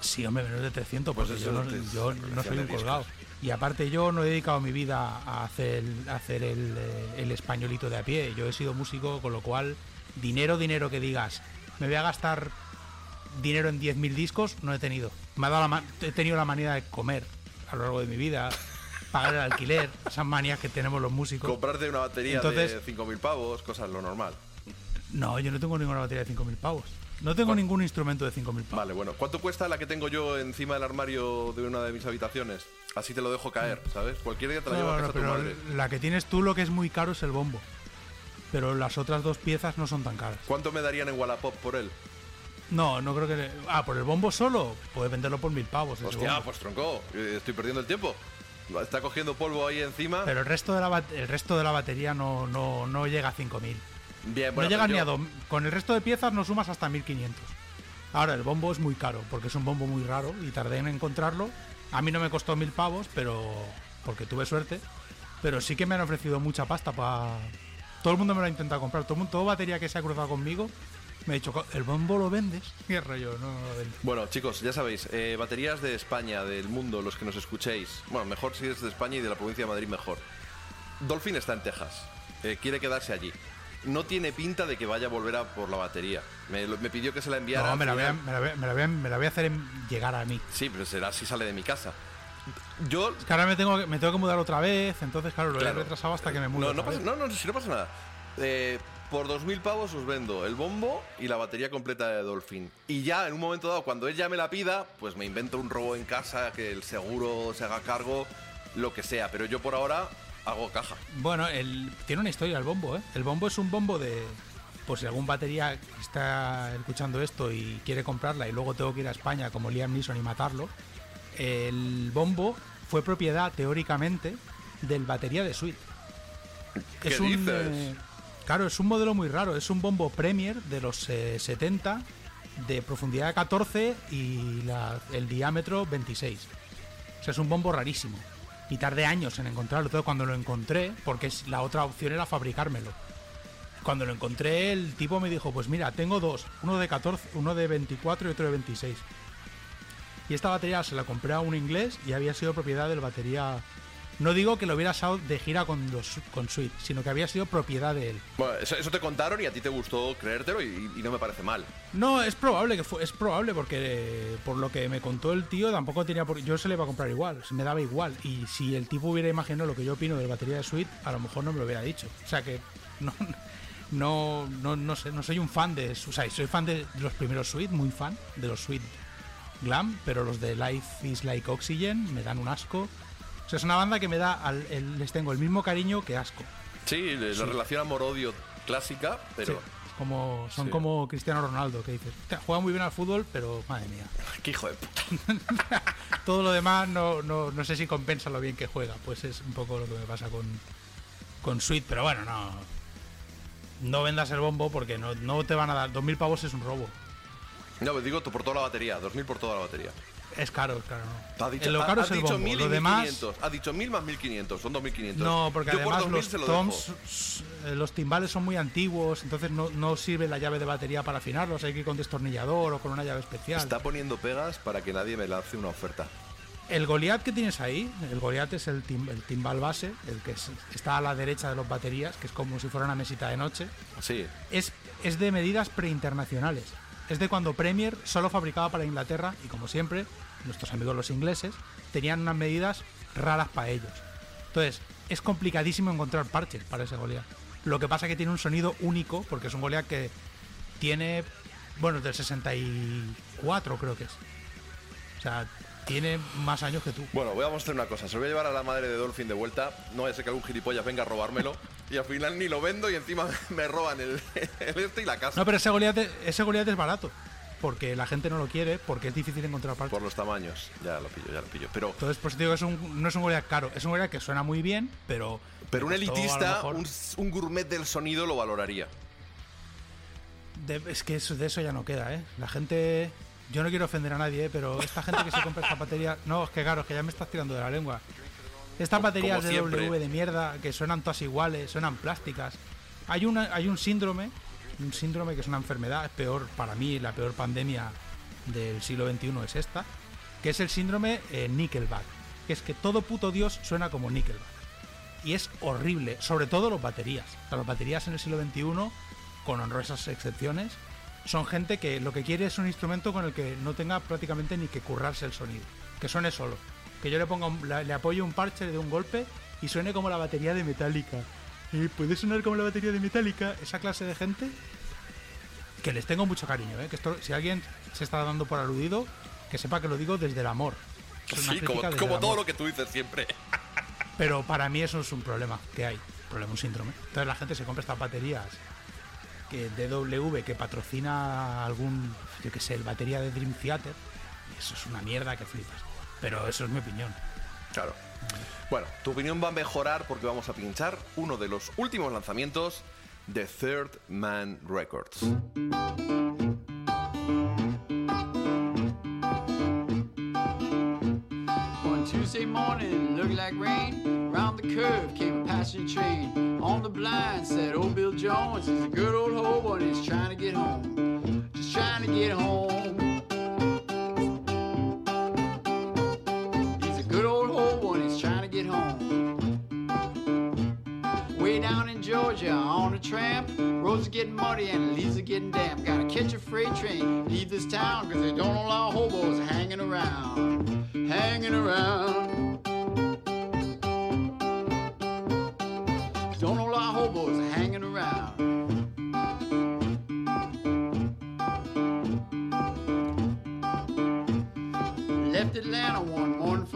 S11: Sí, hombre, menos de 300,
S1: Pues
S11: porque
S1: eso
S11: yo, no, yo no soy
S1: de
S11: un colgado. Y aparte yo no he dedicado mi vida a hacer, a hacer el, eh, el españolito de a pie. Yo he sido músico, con lo cual, dinero, dinero que digas, me voy a gastar dinero en 10.000 discos, no he tenido. Me ha dado la he tenido la manía de comer a lo largo de mi vida, pagar el alquiler, esas manías que tenemos los músicos.
S1: Comprarte una batería
S11: Entonces-
S1: de 5.000 pavos, cosas lo normal.
S11: No, yo no tengo ninguna batería de 5.000 pavos. No tengo ningún instrumento de 5.000 pavos.
S1: Vale, bueno. ¿Cuánto cuesta la que tengo yo encima del armario de una de mis habitaciones? Así te lo dejo caer, ¿sabes? Cualquier día te la llevo
S11: No,
S1: a
S11: no,
S1: casa tu
S11: pero
S1: madre.
S11: la que tienes tú lo que es muy caro es el bombo. Pero las otras dos piezas no son tan caras.
S1: ¿Cuánto me darían en Wallapop por él?
S11: No, no creo que... Ah, por el bombo solo. Puedes venderlo por mil pavos.
S1: Hostia, pues tronco, eh, estoy perdiendo el tiempo. Está cogiendo polvo ahí encima.
S11: Pero el resto de la, el resto de la batería no, no, no llega a 5.000.
S1: Bien,
S11: No
S1: bueno,
S11: llegas
S1: pero
S11: ni a
S1: yo-
S11: dos. Con el resto de piezas no sumas hasta 1.500. Ahora, el bombo es muy caro, porque es un bombo muy raro y tardé en encontrarlo. A mí no me costó mil pavos, pero... Porque tuve suerte. Pero sí que me han ofrecido mucha pasta para... Todo el mundo me lo ha intentado comprar. Todo, el mundo, toda batería que se ha cruzado conmigo Me ha dicho, "Co- ¿el bombo lo vendes? Y el rollo, no, no lo vendo.
S1: Bueno, chicos, ya sabéis, eh, baterías de España, del mundo, los que nos escuchéis. Bueno, mejor si es de España y de la provincia de Madrid, mejor. Dolphin está en Texas. eh, quiere quedarse allí. No tiene pinta de que vaya a volver a por la batería. Me, pidió que se la enviara.
S11: No, me la, voy a, me, la voy a- me la voy a- me la voy a hacer llegar a mí.
S1: Sí, pero será si sale de mi casa. Yo
S11: Es que ahora me tengo, que- me tengo que mudar otra vez, entonces claro, lo
S1: Claro.
S11: he retrasado hasta que me mude.
S1: No, no, pasa, no, no, si no pasa nada. Eh, por 2.000 pavos os vendo el bombo y la batería completa de Dolphin. Y ya en un momento dado, cuando ella me la pida, pues me invento un robo en casa, que el seguro se haga cargo, lo que sea. Pero yo por ahora hago caja.
S11: Bueno, el, tiene una historia el bombo, ¿eh? El bombo es un bombo de... Por si algún batería está escuchando esto y quiere comprarla y luego tengo que ir a España como Liam Neeson y matarlo, el bombo fue propiedad teóricamente del batería de Sweet.
S1: ¿Qué dices?
S11: Claro, es un modelo muy raro. Es un bombo Premier de los eh, 70 de profundidad 14 y el diámetro 26. O sea, es un bombo rarísimo. Y tardé años en encontrarlo. Entonces, cuando lo encontré, porque la otra opción era fabricármelo. Cuando lo encontré, el tipo me dijo: Pues mira, tengo dos, uno de 14, uno de 24 y otro de 26. Y esta batería se la compré a un inglés y había sido propiedad del batería. No digo que lo hubiera estado de gira con, los, con Sweet, sino que había sido propiedad de él.
S1: Bueno, eso, eso te contaron y a ti te gustó creértelo y, y no me parece mal.
S11: No, es probable que fue, es probable porque eh, por lo que me contó el tío tampoco tenía por yo se le iba a comprar igual, me daba igual y si el tipo hubiera imaginado lo que yo opino de la batería de Sweet, a lo mejor no me lo hubiera dicho. O sea que no no no, no sé, no soy un fan de, o sea, soy fan de los primeros Sweet, muy fan de los Sweet Glam, pero los de Life is Like Oxygen me dan un asco. O sea, es una banda que me da al- el- les tengo el mismo cariño que asco.
S1: Sí, la
S11: Sí.
S1: relación amor-odio clásica, pero...
S11: Sí, como son
S1: Sí.
S11: como Cristiano Ronaldo que dices, "Hostia, juega muy bien al fútbol, pero madre mía.
S1: ¡Qué hijo de puta!
S11: Todo lo demás no, no, no sé si compensa lo bien que juega. Pues es un poco lo que me pasa con, con Sweet. Pero bueno, no. No vendas el bombo porque no, no te van a dar. 2.000 pavos es un robo.
S1: No, digo por toda la batería, 2.000 por toda la batería.
S11: Es caro, es caro. No.
S1: Ha dicho,
S11: lo
S1: ha-
S11: caro
S1: ha
S11: es el
S1: dicho
S11: bombo.
S1: 1.000 y
S11: Lo demás.
S1: 1.500. Ha dicho 1.000 más 1.500, son 2.500.
S11: No, porque
S1: Yo por
S11: además
S1: 2.000
S11: los
S1: lo
S11: eh, los timbales son muy antiguos, entonces no, no sirve la llave de batería para afinarlos, hay que ir con destornillador o con una llave especial.
S1: Está poniendo pegas para que nadie me lance una oferta.
S11: El Goliath que tienes ahí, el Goliath es el, tim- el timbal base, el que es- está a la derecha de los baterías, que es como si fuera una mesita de noche.
S1: Sí.
S11: Es, es de medidas preinternacionales. Es de cuando Premier solo fabricaba para Inglaterra y como siempre, nuestros amigos los ingleses tenían unas medidas raras para ellos. Entonces, es complicadísimo encontrar parches para ese Goliath. Lo que pasa es que tiene un sonido único, porque es un Goliath que tiene, bueno, del 64 creo que es. O sea, tiene más años que tú.
S1: Bueno, voy a hacer una cosa. Se lo voy a llevar a la madre de Dolphin de vuelta. No vaya a ser que algún gilipollas venga a robármelo. y al final ni lo vendo y encima me roban el, el este y la casa.
S11: No, pero ese Goliath, ese Goliath es barato. Porque la gente no lo quiere, porque es difícil encontrar parches.
S1: Por los tamaños. Ya lo pillo, ya lo pillo. Pero,
S11: Entonces, pues te digo, es un, no es un Goliath caro, es un Goliath que suena muy bien, pero.
S1: pero un
S11: costó,
S1: elitista, un, un gourmet del sonido lo valoraría.
S11: de- es que eso, de eso ya no queda, ¿eh? La gente. Yo no quiero ofender a nadie, ¿eh? pero esta gente que se compra esta batería. No, es que claro, es que ya me estás tirando de la lengua. Estas baterías de. W de mierda, que suenan todas iguales, suenan plásticas. Hay, una, hay un síndrome, un síndrome que es una enfermedad, es peor para mí, la peor pandemia del siglo XXI es esta, que es el síndrome eh, Nickelback, que es que todo puto Dios suena como Nickelback. Y es horrible, sobre todo las baterías. O sea, las baterías en el siglo XXI, con honrosas excepciones, son gente que lo que quiere es un instrumento con el que no tenga prácticamente ni que currarse el sonido, que suene solo. Que yo le ponga un- le apoye un parche, le dé un golpe y suene como la batería de Metallica. Eh, ¿Puede sonar como la batería de Metallica? Esa clase de gente que les tengo mucho cariño, ¿eh? que esto, si alguien se está dando por aludido, que sepa que lo digo desde el amor.
S1: Sí, como, todo
S11: amor.
S1: lo que tú dices siempre.
S11: Pero para mí eso es un problema que hay, problema, un síndrome. Entonces la gente se compra estas baterías que de W que patrocina algún, yo que sé, el batería de Dream Theater. Y eso es una mierda que flipas. Pero eso es mi opinión.
S1: Claro. Bueno, tu opinión va a mejorar porque vamos a pinchar uno de los últimos lanzamientos de Third Man Records.
S12: On Tuesday morning, looked like rain. Round the curve came a passing train. On the blind said, Old Bill Jones is a good old hobo and he's trying to get home. Just trying to get home. He's a good old hobo and he's trying to get home. Way down in Georgia on a tramp, roads are getting muddy and leaves are getting damp. Gotta catch a freight train, leave this town, cause they don't allow hobos hanging around. Hanging around.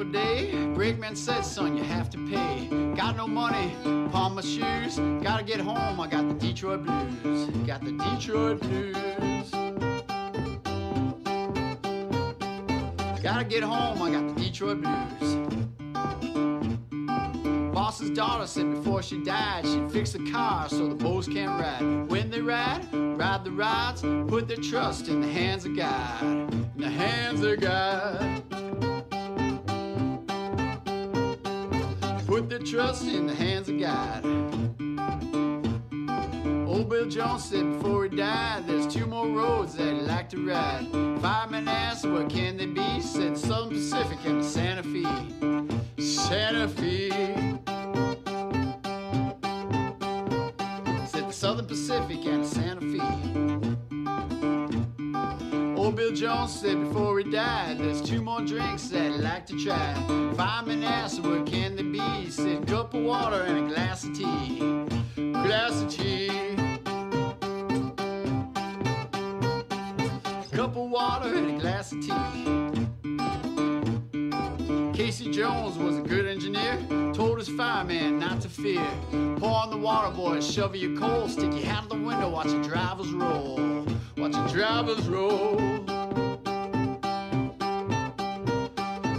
S12: For day. Brakeman said, son, you have to pay. Got no money, palm my shoes. Gotta get home, I got the Detroit blues. Got the Detroit blues. Gotta get home, I got the Detroit blues. Boss's daughter said before she died, she'd fix the car so the boys can't ride. When they ride, ride the rides, put their trust in the hands of God. In the hands of God. Put their trust in the hands of God. Old Bill Jones said before he died, there's two more roads that he'd like to ride. Fireman asked, what can they be? Said Southern Pacific and Santa Fe. Santa Fe. Said the Southern Pacific and Santa Fe. Jones said before he died, there's two more drinks that I'd like to try. Fireman asked, what can they be? Said, cup of water and a glass of tea. Glass of tea. Cup of water and a glass of tea. Casey Jones was a good engineer. Told his fireman not to fear. Pour on the water, boys, shovel your coal. Stick your hand out the window, watch the drivers roll. Watch the drivers roll.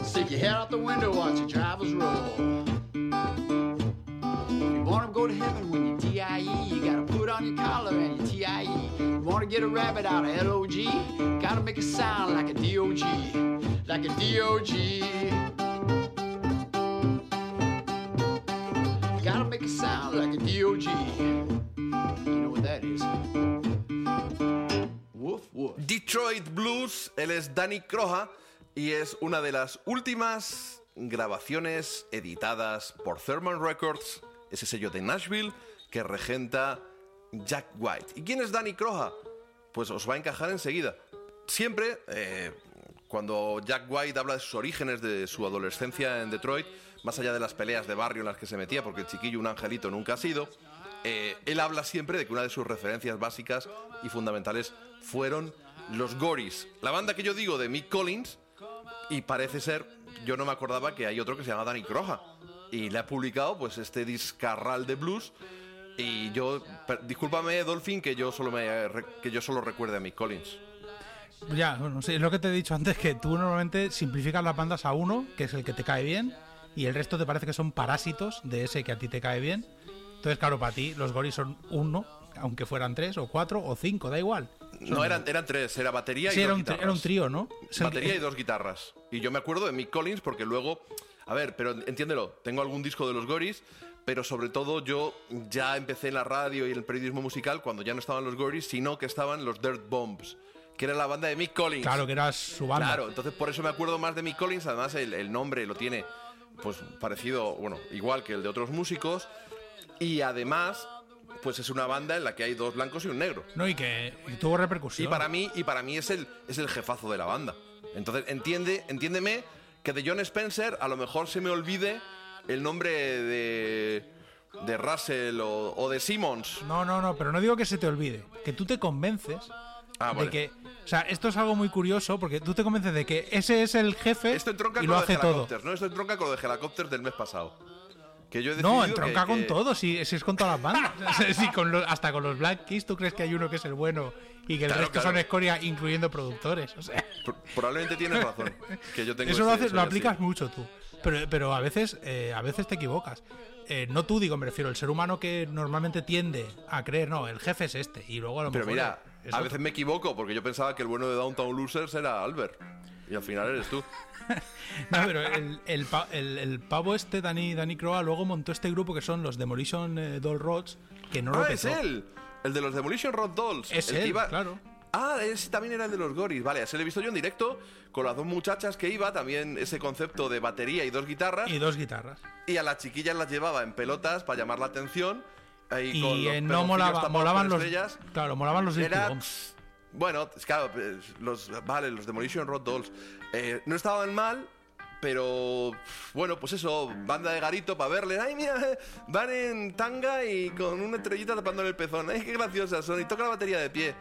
S12: Stick your head out the window, watch the drivers roll.
S1: Detroit Blues, él es Danny Croja y es una de las últimas grabaciones editadas por Thermal Records, ese sello de Nashville que regenta Jack White. ¿Y quién es Danny Croja? Pues os va a encajar enseguida. Siempre, eh, cuando Jack White habla de sus orígenes, de su adolescencia en Detroit, más allá de las peleas de barrio en las que se metía, porque el chiquillo un angelito nunca ha sido, eh, él habla siempre de que una de sus referencias básicas y fundamentales fueron los Goris. La banda que yo digo de Mick Collins, y parece ser, yo no me acordaba que hay otro que se llama Danny Croja. Y le ha publicado pues este discarral de blues. Y yo, discúlpame Dolphin, que yo solo me que yo solo recuerde a Mick Collins.
S11: Ya, bueno, sí, es lo que te he dicho antes, que tú normalmente simplificas las bandas a uno, que es el que te cae bien, y el resto te parece que son parásitos de ese que a ti te cae bien. Entonces, claro, para ti los goris son uno, aunque fueran tres o cuatro o cinco, da igual.
S1: No, eran, eran tres, era batería
S11: Sí,
S1: y
S11: era
S1: dos
S11: un,
S1: guitarras.
S11: era un trío, ¿no?
S1: Batería
S11: que-
S1: y dos guitarras. Y yo me acuerdo de Mick Collins porque luego, a ver, pero entiéndelo, tengo algún disco de los Goris, pero sobre todo yo ya empecé en la radio y en el periodismo musical cuando ya no estaban los Goris, sino que estaban los Dirt Bombs, que era la banda de Mick Collins.
S11: Claro, que era su banda.
S1: Claro, entonces por eso me acuerdo más de Mick Collins, además el, el nombre lo tiene pues parecido, bueno, igual que el de otros músicos y además pues es una banda en la que hay dos blancos y un negro.
S11: No, y que y tuvo repercusión.
S1: Y para mí, y para mí es el, es el jefazo de la banda. Entonces, entiende, entiéndeme que de John Spencer a lo mejor se me olvide el nombre de, de Russell o, o de Simmons.
S11: No, no, no, pero no digo que se te olvide, que tú te convences
S1: Ah,
S11: de
S1: vale.
S11: que, o sea, esto es algo muy curioso porque tú te convences de que ese es el jefe
S1: Esto entronca
S11: y lo
S1: lo
S11: hace todo.
S1: ¿no? Esto entronca con lo de Helicopters del mes pasado. Que yo he
S11: No, entronca
S1: que-
S11: con
S1: que-
S11: todo, si, si es con todas las bandas. Sí, con los- hasta con los Black Keys, ¿tú crees que hay uno que es el bueno y que el
S1: Claro,
S11: resto
S1: claro.
S11: son escoria, incluyendo productores? O sea,
S1: Pro- Probablemente tienes razón. Que yo tengo
S11: eso lo, haces, lo
S1: así.
S11: aplicas mucho tú. Pero, pero a veces eh, a veces te equivocas. Eh, no tú, digo, me refiero, el ser humano que normalmente tiende a creer, no, el jefe es este. Y luego a lo
S1: Pero
S11: mejor
S1: mira,
S11: es
S1: a
S11: otro.
S1: veces me equivoco porque yo pensaba que el bueno de Downtown Losers era Albert. Y al final eres tú.
S11: No, pero el, el, el- el pavo este, Danny, Danny Croa, luego montó este grupo que son los Demolition eh, Doll Rods, que no lo
S1: ah, es
S11: petó.
S1: él. El de los Demolition Rod Dolls.
S11: Es
S1: el que
S11: él,
S1: iba-
S11: claro.
S1: Ah, ese también era el de los goris. Vale, ese lo he visto yo en directo con las dos muchachas que iba, también ese concepto de batería y dos guitarras.
S11: Y dos guitarras.
S1: Y a las chiquillas las llevaba en pelotas para llamar la atención. ahí
S11: Y
S1: con los
S11: eh, no molaba, molaban los.
S1: estrellas.
S11: Claro, molaban los
S1: Era-. Bueno, claro, pues, los, vale, los Demolition Rod Dolls eh, no estaban mal, pero bueno, pues eso, banda de garito para verle. Ay, mira, van en tanga y con una estrellita tapándole el pezón. Ay, qué graciosas son. Y toca la batería de pie.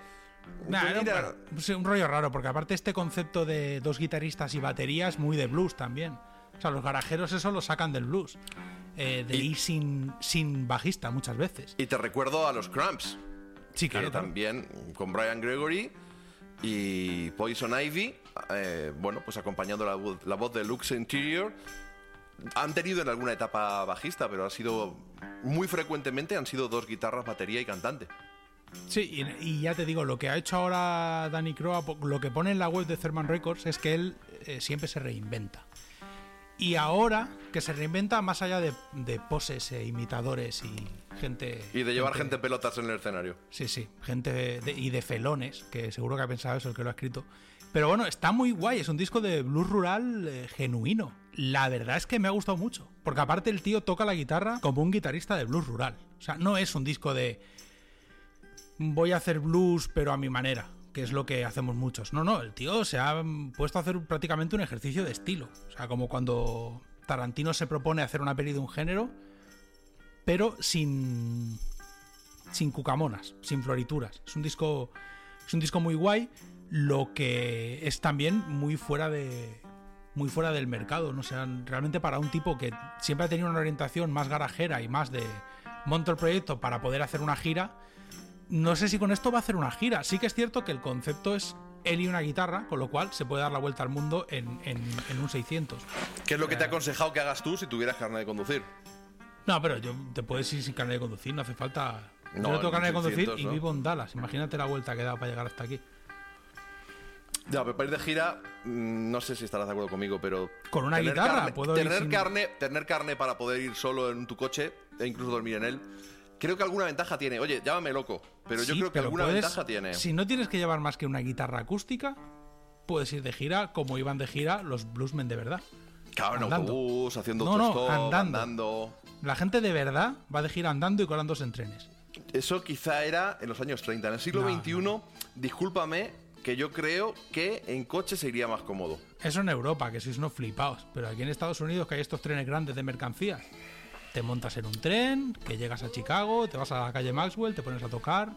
S11: Nah, era un, sí, rollo raro, porque aparte este concepto de dos guitarristas y baterías muy de blues también. O sea, los garajeros eso lo sacan del blues. Eh, de ir sin, sin bajista muchas veces.
S1: Y te recuerdo a los Cramps.
S11: Sí,
S1: que
S11: claro, claro.
S1: también con Brian Gregory y Poison Ivy, eh, bueno, pues acompañando la, voz- la voz de Lux Interior. Han tenido en alguna etapa bajista, pero ha sido muy frecuentemente han sido dos guitarras, batería y cantante.
S11: Sí, y, y ya te digo, lo que ha hecho ahora Danny Croa, lo que pone en la web de Thurman Records es que él eh, siempre se reinventa. Y ahora que se reinventa más allá de, de poses e imitadores y gente...
S1: Y de llevar gente pelotas en el escenario.
S11: Sí, sí, gente de- y de felones, que seguro que ha pensado eso el que lo ha escrito. Pero bueno, está muy guay, es un disco de blues rural eh, genuino. La verdad es que me ha gustado mucho, porque aparte el tío toca la guitarra como un guitarrista de blues rural. O sea, no es un disco de voy a hacer blues pero a mi manera, que es lo que hacemos muchos. No, no, el tío se ha puesto a hacer prácticamente un ejercicio de estilo. O sea, como cuando Tarantino se propone hacer una peli de un género, pero sin sin cucamonas, sin florituras. Es un disco es un disco muy guay, lo que es también muy fuera de muy fuera del mercado, no sé, realmente para un tipo que siempre ha tenido una orientación más garajera y más de monto el proyecto para poder hacer una gira, no sé si con esto va a hacer una gira. Sí que es cierto que el concepto es él y una guitarra, con lo cual se puede dar la vuelta al mundo en, en- en un 600.
S1: ¿Qué es lo que te ha aconsejado que hagas tú si tuvieras carne de conducir?
S11: No, pero yo te puedes ir sin carne de conducir, no hace falta.
S1: No,
S11: yo no tengo
S1: en
S11: carne de conducir
S1: 600,
S11: y vivo en Dallas. Imagínate la vuelta que he dado para llegar hasta aquí.
S1: Ya, pero para ir de gira, mm, no sé si estarás de acuerdo conmigo, pero.
S11: Con una guitarra,
S1: carne-
S11: puedo ir
S1: tener
S11: sin-
S1: carne, tener carne para poder ir solo en tu coche e incluso dormir en él. Creo que alguna ventaja tiene. Oye, llámame loco, pero yo creo que alguna
S11: puedes-
S1: ventaja tiene.
S11: Si no tienes que llevar más que una guitarra acústica, puedes ir de gira como iban de gira los bluesmen de verdad.
S1: Claro, en autobús, haciendo
S11: No, no, andando. La gente de verdad va de gira andando y colándose en trenes.
S1: Eso quizá era en los años 30. En el siglo
S11: No,
S1: XXI, discúlpame, que yo creo que en coche se iría más cómodo.
S11: Eso en Europa, que sois unos flipados. Pero aquí en Estados Unidos, que hay estos trenes grandes de mercancías, te montas en un tren, que llegas a Chicago, te vas a la calle Maxwell, te pones a tocar,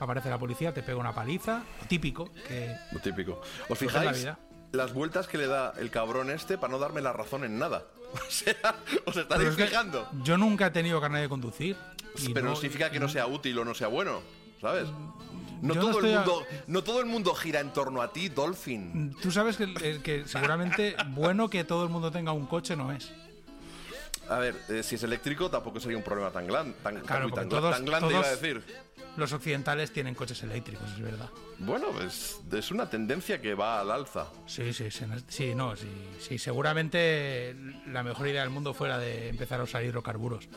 S11: aparece la policía, te pega una paliza. Lo típico, que
S1: Lo típico. ¿Os
S11: la
S1: fijáis?
S11: vida.
S1: Las vueltas que le da el cabrón este para no darme la razón en nada. O sea, os estaréis
S11: es que
S1: fijando.
S11: Yo nunca he tenido carnet de conducir.
S1: Pero no- significa que no sea útil o no sea bueno, ¿sabes? No todo, el
S11: a-
S1: mundo, no todo el mundo gira en torno a ti, Dolphin.
S11: Tú sabes que, que seguramente bueno que todo el mundo tenga un coche no es.
S1: A ver, eh, si es eléctrico tampoco sería un problema tan, gran, tan,
S11: Claro,
S1: tan,
S11: todos-
S1: tan grande, iba a decir.
S11: Los occidentales tienen coches eléctricos, es verdad.
S1: Bueno, es, es una tendencia que va al alza.
S11: Sí, sí, sí, sí, no, sí, sí, seguramente la mejor idea del mundo fuera de empezar a usar hidrocarburos.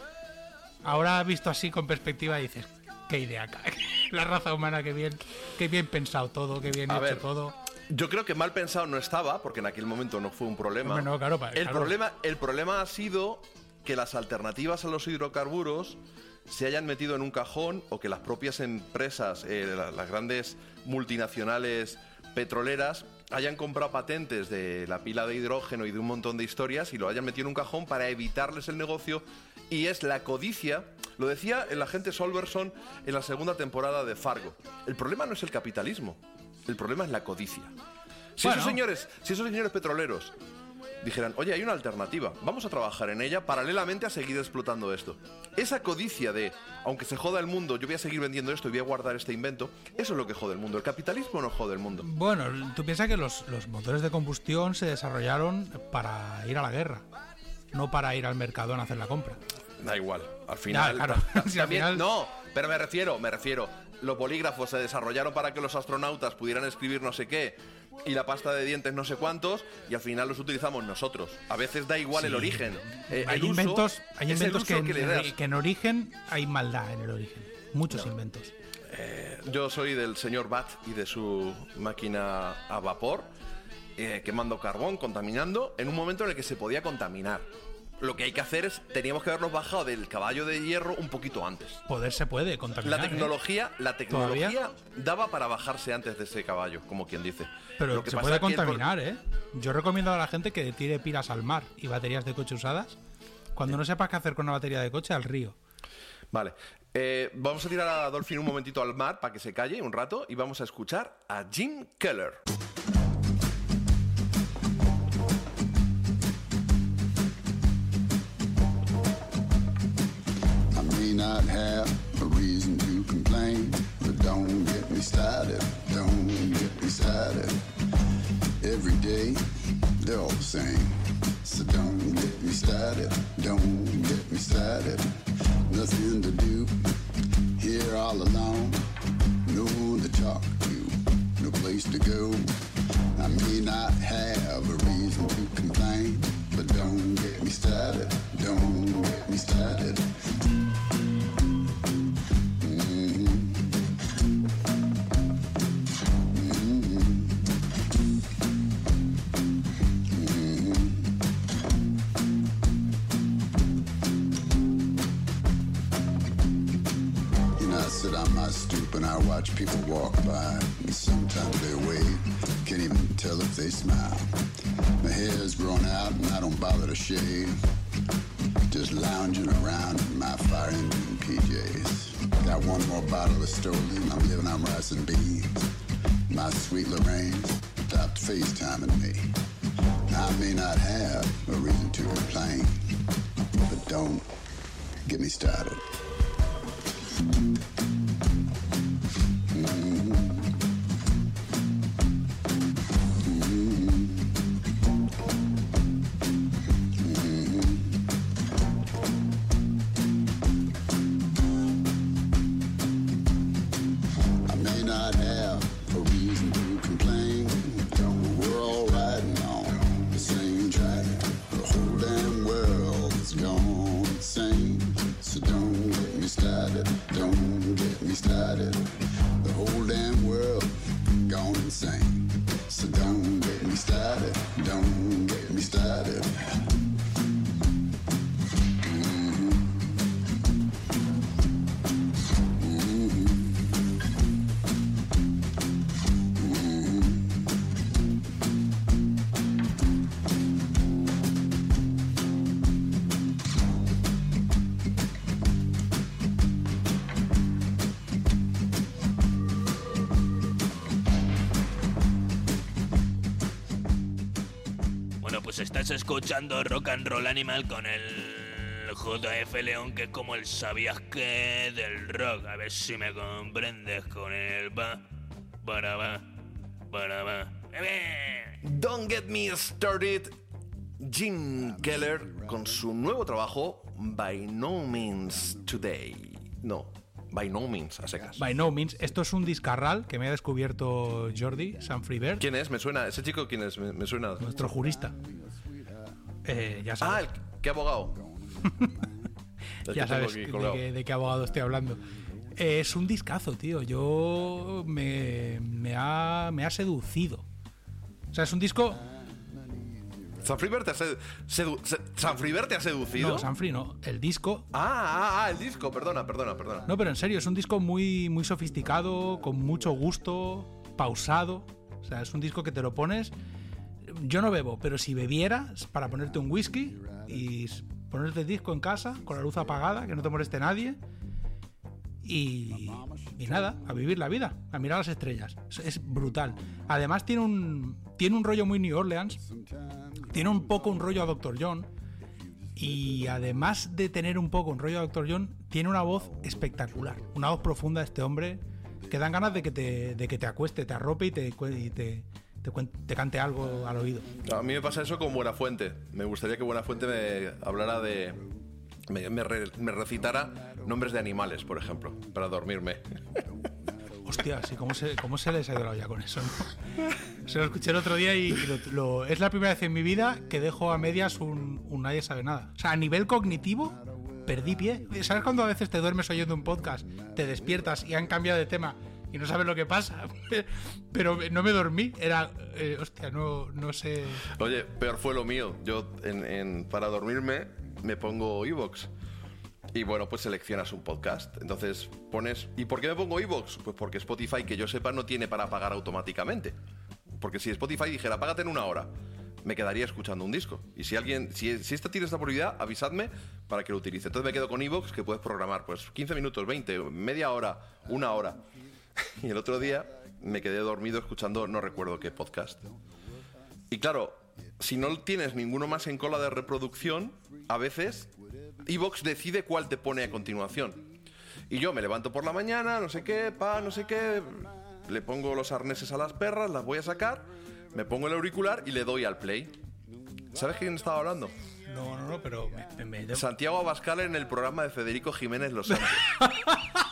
S11: Ahora visto así con perspectiva dices, qué idea, la raza humana, qué bien, qué bien pensado todo, qué bien
S1: A
S11: hecho
S1: ver,
S11: todo.
S1: Yo creo que mal pensado no estaba, porque en aquel momento no fue un problema.
S11: No, claro,
S1: el. Problema, el problema ha sido que las alternativas a los hidrocarburos se hayan metido en un cajón o que las propias empresas, eh, la- las grandes multinacionales petroleras, hayan comprado patentes de la pila de hidrógeno y de un montón de historias y lo hayan metido en un cajón para evitarles el negocio. Y es la codicia, lo decía el agente Solverson en la segunda temporada de Fargo. El problema no es el capitalismo, el problema es la codicia. Si,
S11: Bueno.
S1: esos señores, si esos señores petroleros dijeran, oye, hay una alternativa, vamos a trabajar en ella paralelamente a seguir explotando esto. Esa codicia de, aunque se joda el mundo, yo voy a seguir vendiendo esto y voy a guardar este invento, eso es lo que jode el mundo. El capitalismo no jode el mundo.
S11: Bueno, tú piensas que los, los motores de combustión se desarrollaron para ir a la guerra, no para ir al mercado a hacer la compra.
S1: Da igual, al final...
S11: claro. al final-
S1: No, pero me refiero, me refiero. Los bolígrafos se desarrollaron para que los astronautas pudieran escribir no sé qué y la pasta de dientes no sé cuántos y al final los utilizamos nosotros. A veces da igual el origen. Eh,
S11: hay
S1: el uso
S11: inventos, hay inventos que, en, que en origen hay maldad en el origen. Muchos inventos.
S1: Eh, yo soy del señor Bat y de su máquina a vapor, eh, quemando carbón, contaminando, en un momento en el que se podía contaminar. Lo que hay que hacer es, teníamos que habernos bajado del caballo de hierro un poquito antes.
S11: Poder se puede contaminar.
S1: La
S11: ¿eh?
S1: tecnología, la tecnología
S11: ¿Todavía?
S1: daba para bajarse antes de ese caballo, como quien dice.
S11: Pero
S1: Lo que
S11: se
S1: pasa
S11: puede
S1: que el
S11: contaminar, ¿eh? Yo recomiendo a la gente que tire pilas al mar y baterías de coche usadas. Cuando no sepas qué hacer con una batería de coche, al río.
S1: Vale. Eh, vamos a tirar a Dolphin un momentito al mar para que se calle un rato y vamos a escuchar a Jim Keller.
S13: May not have a reason to complain, but don't get me started. Don't get me started. Every day, they're all the same. So don't get me started. Don't get me started. Nothing to do here all alone. No one to talk to, no place to go. I may not have a reason to complain, but don't get me started. Don't get me started. And I watch people walk by. And sometimes they wave, can't even tell if they smile. My hair's grown out and I don't bother to shave. Just lounging around in my fire engine PJs. Got one more bottle of Sterling, I'm living on rice and beans. My sweet Lorraine stopped FaceTiming me. I may not have a reason to complain, but don't get me started.
S8: Escuchando Rock and Roll Animal con el JF León, que es como el sabías que del rock. A ver si me comprendes con el va, para va, para va. ¡Eh!
S1: Don't Get Me Started, Jim Keller con su nuevo trabajo By No Means Today. No, By No Means, a secas.
S11: By no means, esto es un discarral que me ha descubierto Jordi Sanfribert,
S1: ¿Quién es? Me suena. ¿Ese chico quién es? Me, me suena.
S11: nuestro jurista. Eh, ya
S1: Ah,
S11: sabes,
S1: ¿qué abogado?
S11: Ya sabes de, qué, de qué abogado estoy hablando. Eh, es un discazo, tío. Yo me, me, ha, me ha seducido. O sea, es un disco.
S1: ¿Sanfriver te ha, sed- sedu- se- ¿Sanfriver te ha seducido?
S11: No, Sanfri no. El disco.
S1: Ah, ah, ah, el disco, perdona, perdona, perdona.
S11: No, pero en serio, es un disco muy, muy sofisticado, con mucho gusto, pausado. O sea, es un disco que te lo pones. Yo no bebo, pero si bebieras para ponerte un whisky y ponerte el disco en casa con la luz apagada, que no te moleste nadie. Y, nada, a vivir la vida, a mirar las estrellas. Es, brutal. Además tiene un, tiene un rollo muy New Orleans, tiene un poco un rollo a Dr. John. Y además de tener un poco un rollo a Dr. John, tiene una voz espectacular. Una voz profunda de este hombre que dan ganas de que te, de que te acueste, te arrope y te, y te, te, te cante algo al oído.
S1: A mí me pasa eso con Buenafuente. Me gustaría que Buenafuente me hablara de. Me, me re- me recitara nombres de animales, por ejemplo, para dormirme.
S11: Hostia, sí, ¿cómo se, cómo se les ha ido la olla con eso? no? Se lo escuché el otro día y lo- lo- es la primera vez en mi vida que dejo a medias un, un nadie sabe nada. O sea, a nivel cognitivo, perdí pie. ¿Sabes cuando a veces te duermes oyendo un podcast, te despiertas y han cambiado de tema y no sabes lo que pasa? Pero no me dormí, era, eh, hostia, no, no sé.
S1: Oye, peor fue lo mío. Yo, en, para dormirme, me pongo Evox. Y bueno, pues seleccionas un podcast. Entonces pones. ¿Y por qué me pongo Evox? Pues porque Spotify, que yo sepa, no tiene para pagar automáticamente. Porque si Spotify dijera, págate en una hora, me quedaría escuchando un disco. Y si alguien, si, si esta tiene esta prioridad, avisadme para que lo utilice. Entonces me quedo con Evox, que puedes programar pues 15 minutos, 20, media hora, una hora. Y el otro día me quedé dormido escuchando, no recuerdo qué podcast. Y claro, si no tienes ninguno más en cola de reproducción, a veces Evox decide cuál te pone a continuación. Y yo me levanto por la mañana, no sé qué, pa, no sé qué, le pongo los arneses a las perras, las voy a sacar, me pongo el auricular y le doy al play. ¿Sabes quién estaba hablando?
S11: No, no, no, pero me, me- me-
S1: Santiago Abascal en el programa de Federico Jiménez Los Santos.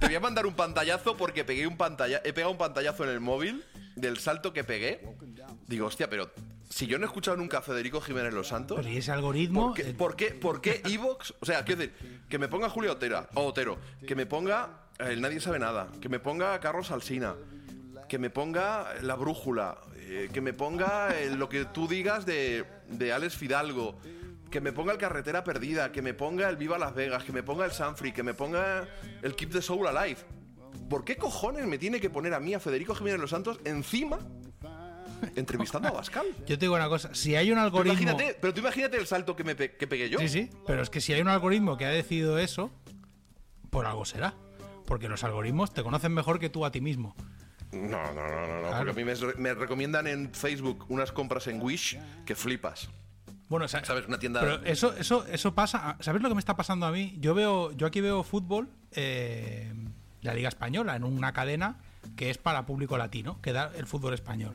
S1: Te voy a mandar un pantallazo porque pegué un pantalla, he pegado un pantallazo en el móvil del salto que pegué. Digo, hostia, pero si yo no he escuchado nunca a Federico Jiménez Los Santos.
S11: Pero y ese algoritmo.
S1: ¿Por qué, por qué, por qué Evox? O sea, quiero decir, que me ponga Julio Otero, o Otero, que me ponga el Nadie sabe nada, que me ponga Carlos Alsina, que me ponga La Brújula, eh, que me ponga eh, lo que tú digas de, de Alex Fidalgo, que me ponga el Carretera Perdida, que me ponga el Viva Las Vegas, que me ponga el Sanfree, que me ponga el Keep the Soul Alive. ¿Por qué cojones me tiene que poner a mí, a Federico Jiménez Los Santos, encima entrevistando a Pascal?
S11: Yo te digo una cosa, si hay un
S1: Pero
S11: algoritmo.
S1: imagínate, pero tú imagínate el salto que, me pe- que pegué yo.
S11: Sí, sí, pero es que si hay un algoritmo que ha decidido eso, por algo será. Porque los algoritmos te conocen mejor que tú a ti mismo.
S1: No, no, no, no, no,
S11: Claro.
S1: porque a mí me, me recomiendan en Facebook unas compras en Wish que flipas.
S11: Bueno, o sea,
S1: ¿Sabes? Una tienda.
S11: Pero eso, eso, eso pasa. ¿Sabes lo que me está pasando a mí? Yo veo, yo aquí veo fútbol, eh, la Liga Española, en una cadena que es para público latino, que da el fútbol español.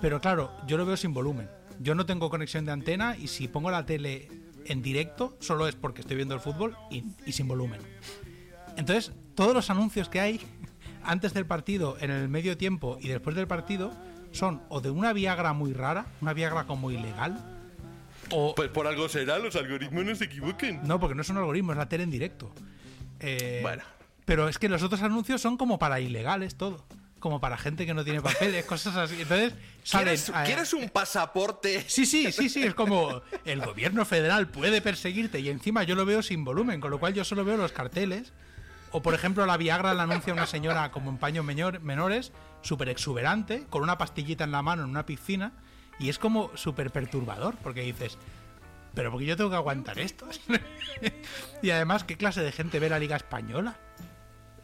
S11: Pero claro, yo lo veo sin volumen. Yo no tengo conexión de antena y si pongo la tele en directo, solo es porque estoy viendo el fútbol y, y sin volumen. Entonces, todos los anuncios que hay antes del partido, en el medio tiempo y después del partido son o de una Viagra muy rara, una Viagra como ilegal, o
S1: Pues por algo será, los algoritmos no se equivoquen.
S11: no, porque no es un algoritmo, es la tele en directo. Eh,
S1: Bueno.
S11: Pero es que los otros anuncios son como para ilegales todo. Como para gente que no tiene papeles, cosas así. Entonces, salen.
S1: ¿Quieres, quieres un pasaporte?
S11: Sí, sí, sí, sí. Es como el gobierno federal puede perseguirte y encima yo lo veo sin volumen, con lo cual yo solo veo los carteles. O por ejemplo, la Viagra la anuncia una señora como en paños menor- menores, súper exuberante, con una pastillita en la mano en una piscina. Y es como súper perturbador, porque dices, pero porque yo tengo que aguantar esto. y además, ¿qué clase de gente ve la Liga Española?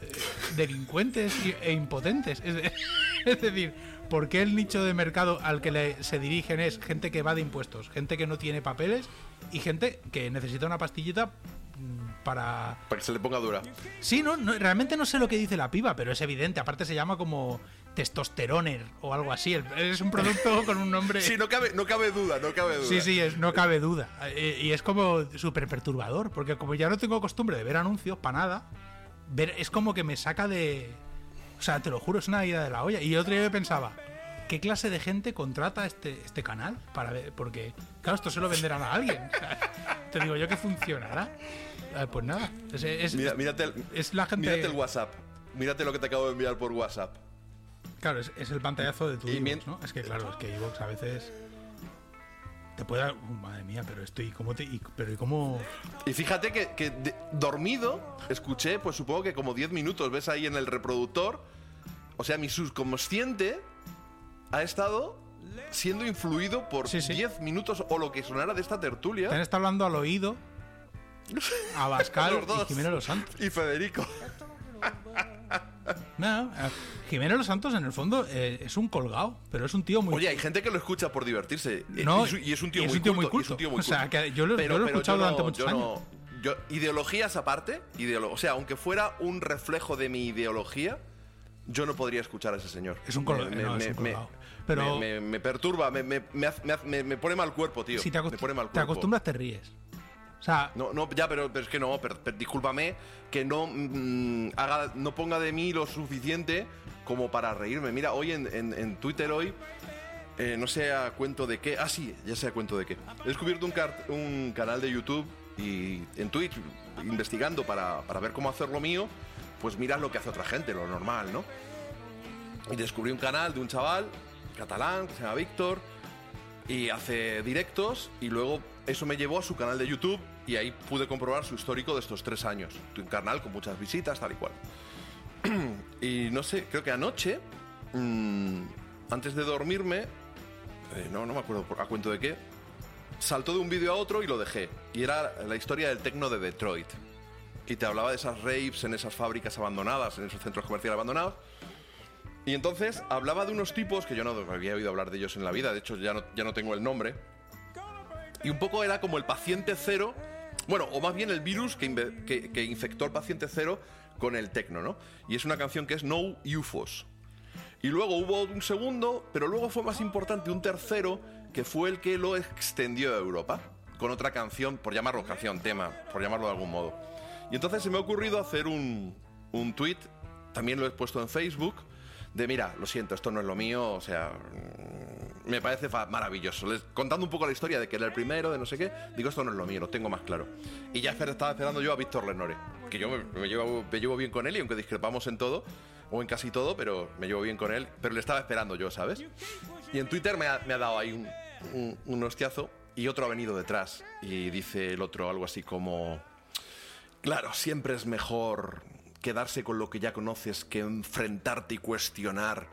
S11: Eh, Delincuentes e impotentes. Es, de- es decir, ¿por qué el nicho de mercado al que le- se dirigen es gente que va de impuestos, gente que no tiene papeles y gente que necesita una pastillita mm, para...
S1: Para que se le ponga dura.
S11: Sí, no, no, realmente no sé lo que dice la piba, pero es evidente. Aparte se llama como testosteroner o algo así. Es un producto con un nombre...
S1: Sí, no cabe, no cabe duda, no cabe duda.
S11: Sí, sí, es, no cabe duda. Eh, Y es como súper perturbador, porque como ya no tengo costumbre de ver anuncios para nada, ver, es como que me saca de... O sea, te lo juro, es una ida de la olla. Y el otro día yo pensaba, ¿qué clase de gente contrata este, este canal? para ver, Porque, claro, esto se lo venderán a alguien. O sea, te digo yo que funcionará. Eh, pues nada, es, es-
S1: Mira, mírate, el,
S11: es la gente...
S1: mírate el WhatsApp. Mírate lo que te acabo de enviar por WhatsApp.
S11: Claro, es, es el pantallazo de tu
S1: Y
S11: ¿no? Es que claro, es que iVoox a veces... Te puede dar... Uh, madre mía, pero esto... ¿Y cómo te...? y- pero ¿y cómo...?
S1: Y fíjate que, que de- dormido escuché, pues supongo que como 10 minutos, ves ahí en el reproductor. O sea, mi subconsciente ha estado siendo influido por
S11: Sí, sí.
S1: 10 minutos o lo que sonara de esta tertulia.
S11: Te han estado hablando al oído a Bascal
S1: Los dos.
S11: y Jimeno Los Santos.
S1: Y Federico.
S11: No, Jimeno Los Santos en el fondo eh, es un colgado, pero es un tío muy...
S1: Oye, hay gente que lo escucha por divertirse. Eh,
S11: No,
S1: y, es un tío,
S11: y es
S1: muy,
S11: un tío muy
S1: culto, y es
S11: culto.
S1: un tío muy
S11: O sea, que yo lo- yo lo he escuchado durante
S1: no-
S11: muchos años.
S1: yo- ideologías aparte, ideolo- o sea, aunque fuera un reflejo de mi ideología, yo no podría escuchar a ese señor.
S11: Es un colo-
S1: Me-
S11: no,
S1: me- me-
S11: colgado. Pero-
S1: me, perturba, me, me- me hace- me hace- me- me pone mal cuerpo, tío.
S11: si te, acost-
S1: me pone mal
S11: te
S1: cuerpo.
S11: acostumbras te ríes. O sea,
S1: No, no, ya, pero, es que no, pero- discúlpame que no mm, haga, no ponga de mí lo suficiente como para reírme. Mira, hoy en, en- Twitter hoy, eh, no sé a cuento de qué. Ah, sí, ya sé a cuento de qué. He descubierto un canal de YouTube Y en Twitch, investigando para, para ver cómo hacer lo mío, pues miras lo que hace otra gente, lo normal, ¿no? Y descubrí un canal de un chaval catalán que se llama Víctor y hace directos y luego eso me llevó a su canal de YouTube y ahí pude comprobar su histórico de estos tres años. Un canal con muchas visitas, tal y cual. y no sé, creo que anoche, mm, antes de dormirme, eh, no, no me acuerdo por- a cuento de qué, saltó de un vídeo a otro y lo dejé. Y era la historia del tecno de Detroit. Y te hablaba de esas raves en esas fábricas abandonadas, en esos centros comerciales abandonados. Y entonces hablaba de unos tipos que yo no había oído hablar de ellos en la vida, de hecho ya no, ya no tengo el nombre. Y un poco era como el paciente cero, bueno, o más bien el virus que, que infectó al paciente cero con el tecno, ¿no? Y es una canción que es No UFOs. Y luego hubo un segundo, pero luego fue más importante un tercero, que fue el que lo extendió a Europa, con otra canción, por llamarlo canción, tema, por llamarlo de algún modo. Y entonces se me ha ocurrido hacer un, un tweet, también lo he puesto en Facebook, de mira, lo siento, esto no es lo mío, o sea, me parece maravilloso. Les- contando un poco la historia de que era el primero, de no sé qué, digo, esto no es lo mío, lo tengo más claro. Y ya estaba esperando yo a Víctor Lenore, que yo me, llevo, bien con él y aunque discrepamos en todo, o en casi todo, pero me llevo bien con él, pero le estaba esperando yo, ¿sabes? Y en Twitter me ha, me ha dado ahí un, un, un hostiazo y otro ha venido detrás y dice el otro algo así como... Claro, siempre es mejor quedarse con lo que ya conoces que enfrentarte y cuestionar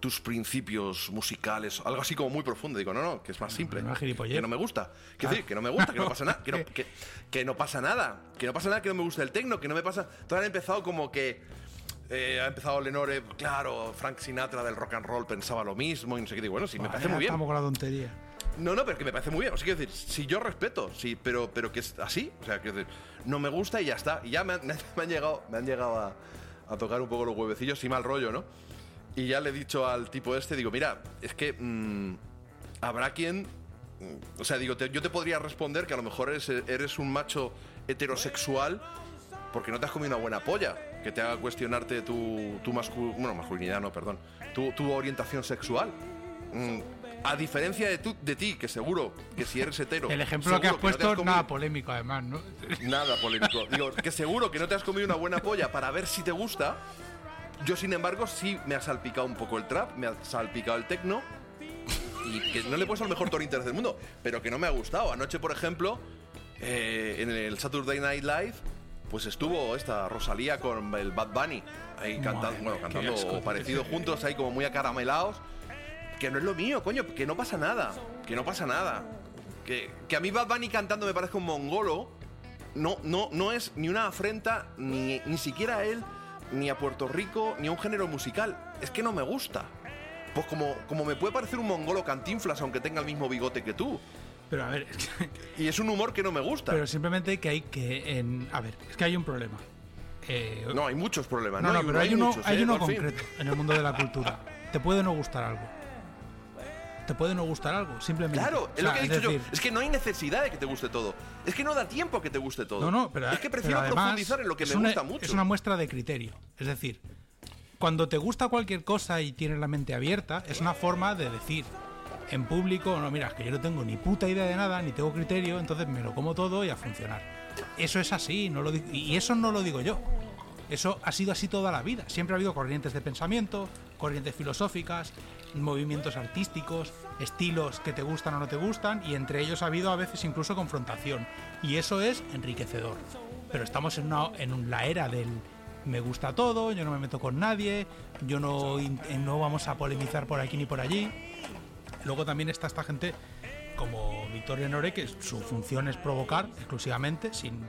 S1: tus principios musicales, algo así como muy profundo. Digo, no, no, que es más simple.
S11: no.
S1: Que no me gusta. Que decir, que no me gusta, que no pasa nada. Que no, que, que no pasa nada. Que no pasa nada, que no me gusta el tecno, que no me pasa. Todavía han empezado como que. eh, ha empezado Lenore, claro, Frank Sinatra del rock and roll pensaba lo mismo y no sé qué. Digo, bueno, sí, me parece muy bien.
S11: Estamos con la tontería.
S1: No, no, pero que me parece muy bien. O sea, quiero decir, si yo respeto, sí, pero, pero que es así. O sea, quiero decir, no me gusta y ya está. Y ya me han, llegado, me han llegado a, tocar un poco los huevecillos y mal rollo, ¿no? Y ya le he dicho al tipo este, digo, mira, es que mm, habrá quien. mm, O sea, digo, yo te podría responder que a lo mejor eres, eres un macho heterosexual porque no te has comido una buena polla que te haga cuestionarte tu, tu bueno, masculinidad, no, perdón, tu, tu orientación sexual. Mm, a diferencia de, tú, de ti, que seguro que si eres hetero.
S11: El ejemplo que has
S1: no
S11: puesto es nada polémico, además, ¿no?
S1: Nada polémico. Digo, que seguro que no te has comido una buena polla para ver si te gusta. Yo, sin embargo, sí me ha salpicado un poco el trap, me ha salpicado el techno. Y que no le he puesto el mejor tono interés del mundo, pero que no me ha gustado. Anoche, por ejemplo, eh, en el Saturday Night Live, pues estuvo esta Rosalía con el Bad Bunny ahí cantando, bueno, cantando parecido juntos, ahí como muy acaramelados. Que no es lo mío, coño, que no pasa nada. Que no pasa nada. Que, que a mí Bad Bunny cantando me parezca un mongolo. No, no, no es ni una afrenta, ni, ni siquiera a él, ni a Puerto Rico, ni a un género musical. Es que no me gusta. Pues como, como me puede parecer un mongolo cantinflas, aunque tenga el mismo bigote que tú.
S11: Pero a ver, es que-
S1: Y es un humor que no me gusta.
S11: pero simplemente que hay que. En, a ver, es que hay un problema. Eh,
S1: no, hay muchos problemas.
S11: no, no, pero hay uno,
S1: muchos,
S11: hay
S1: ¿eh?
S11: uno concreto en el mundo de la cultura. Te puede no gustar algo. Te puede no gustar algo, simplemente.
S1: Claro,
S11: O
S1: es lo que he dicho
S11: decir,
S1: yo. Es que no hay necesidad de que te guste todo. Es que no da tiempo a que te guste todo.
S11: No, no, pero
S1: es que prefiero
S11: además
S1: profundizar en lo que me
S11: una-
S1: gusta mucho.
S11: Es una muestra de criterio. Es decir, cuando te gusta cualquier cosa y tienes la mente abierta, es una forma de decir en público, no, mira, es que yo no tengo ni puta idea de nada, ni tengo criterio, entonces me lo como todo y a funcionar. Eso es así, no lo y eso no lo digo yo. Eso ha sido así toda la vida. Siempre ha habido corrientes de pensamiento, corrientes filosóficas, movimientos artísticos, estilos que te gustan o no te gustan, y entre ellos ha habido a veces incluso confrontación. Y eso es enriquecedor. Pero estamos en, una, en la era del me gusta todo, yo no me meto con nadie, yo no, eh, no vamos a polemizar por aquí ni por allí. Luego también está esta gente como Víctor Lenore, que su función es provocar exclusivamente, sin,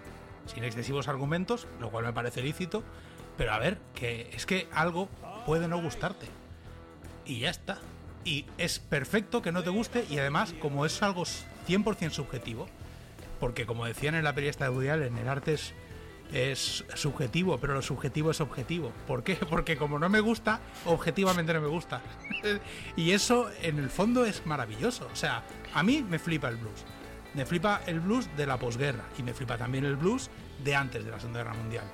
S11: sin excesivos argumentos, lo cual me parece lícito. Pero a ver, que es que algo puede no gustarte. Y ya está. Y es perfecto que no te guste y además, como es algo 100% subjetivo, porque como decían en la periodista de Woody Allen, el arte es, es subjetivo, pero lo subjetivo es objetivo. ¿Por qué? Porque como no me gusta, objetivamente no me gusta. y eso en el fondo es maravilloso. O sea, a mí me flipa el blues. Me flipa el blues de la posguerra y me flipa también el blues de antes de la Segunda Guerra Mundial.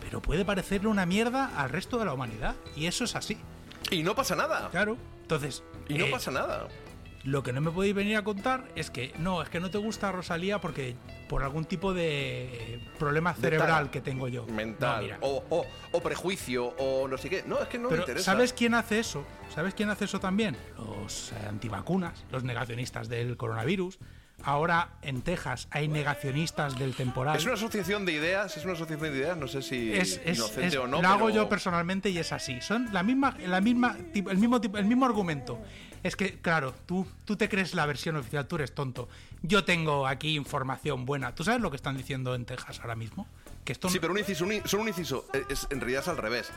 S11: Pero puede parecerle una mierda al resto de la humanidad y eso es así.
S1: Y no pasa nada.
S11: Claro. Entonces.
S1: Y no
S11: eh,
S1: pasa nada.
S11: Lo que no me podéis venir a contar es que no, es que no te gusta Rosalía porque por algún tipo de eh, problema cerebral que tengo yo.
S1: Mental. o, o- o prejuicio, o no sé qué. No, es que no me interesa.
S11: ¿sabes quién hace eso? ¿Sabes quién hace eso también? Los antivacunas, los negacionistas del coronavirus. Ahora en Texas hay negacionistas del temporal.
S1: Es una asociación de ideas, es una asociación de ideas, no sé si
S11: es, es-
S1: inocente
S11: es-
S1: o no.
S11: lo hago yo personalmente y es así. Son la misma, la misma, el mismo tipo, el mismo argumento. Es que, claro, tú, tú te crees la versión oficial, tú eres tonto. Yo tengo aquí información buena. ¿Tú sabes lo que están diciendo en Texas ahora mismo? Que esto
S1: Sí, pero un inciso, un, solo un inciso. Es, es- en realidad es al revés.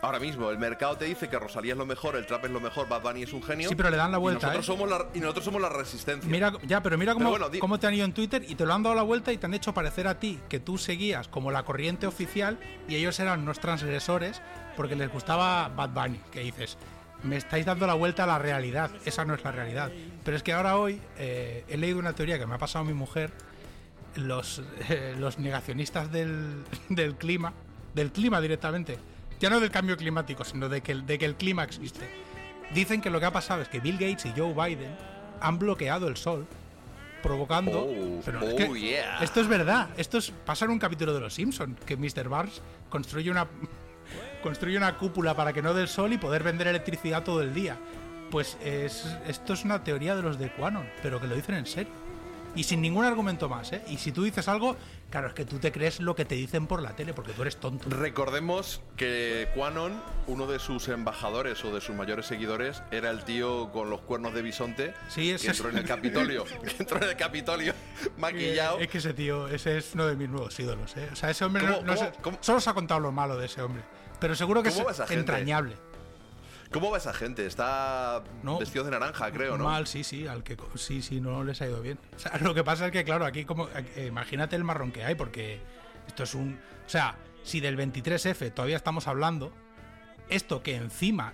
S1: Ahora mismo, el mercado te dice que Rosalía es lo mejor, el trap es lo mejor, Bad Bunny es un genio.
S11: Sí, pero le dan la
S1: y
S11: vuelta,
S1: nosotros
S11: ¿eh?
S1: somos la, y nosotros somos la resistencia.
S11: Mira, ya, pero mira cómo,
S1: Pero bueno, di-
S11: cómo te han ido en Twitter y te lo han dado la vuelta y te han hecho parecer a ti que tú seguías como la corriente oficial y ellos eran unos transgresores porque les gustaba Bad Bunny. Que dices, me estáis dando la vuelta a la realidad. Esa no es la realidad. Pero es que ahora hoy eh, he leído una teoría que me ha pasado mi mujer. Los, eh, los negacionistas del, del clima, del clima directamente, ya no del cambio climático, sino de que, el- de que el clima existe. Dicen que lo que ha pasado es que Bill Gates y Joe Biden han bloqueado el sol, provocando.
S1: Oh,
S11: Pero es
S1: oh,
S11: que
S1: yeah.
S11: Esto es verdad. Esto es pasa en un capítulo de Los Simpson que Mr. Barnes construye una construye una cúpula para que no dé el sol y poder vender electricidad todo el día. Pues es, esto es una teoría de los de Quanon, pero que lo dicen en serio. Y sin ningún argumento más, ¿eh? Y si tú dices algo, claro, es que tú te crees lo que te dicen por la tele, porque tú eres tonto.
S1: Recordemos que Quanon, uno de sus embajadores o de sus mayores seguidores, era el tío con los cuernos de bisonte
S11: Sí, ese
S1: que entró
S11: es-
S1: en el Capitolio. que entró en el Capitolio maquillado.
S11: Eh, Es que ese tío, ese es uno de mis nuevos ídolos, ¿eh? O sea, ese hombre no,
S1: ¿Cómo-
S11: no
S1: cómo-
S11: sé-
S1: cómo-
S11: solo se ha contado lo malo de ese hombre. Pero seguro que es entrañable.
S1: ¿Cómo va esa gente? Está
S11: No.
S1: vestido de naranja, creo, ¿no?
S11: Mal, sí, sí, al que sí, sí, no les ha ido bien. O sea, lo que pasa es que, claro, aquí como eh, imagínate el marrón que hay, porque esto es un. O sea, si del 23F todavía estamos hablando, esto que encima.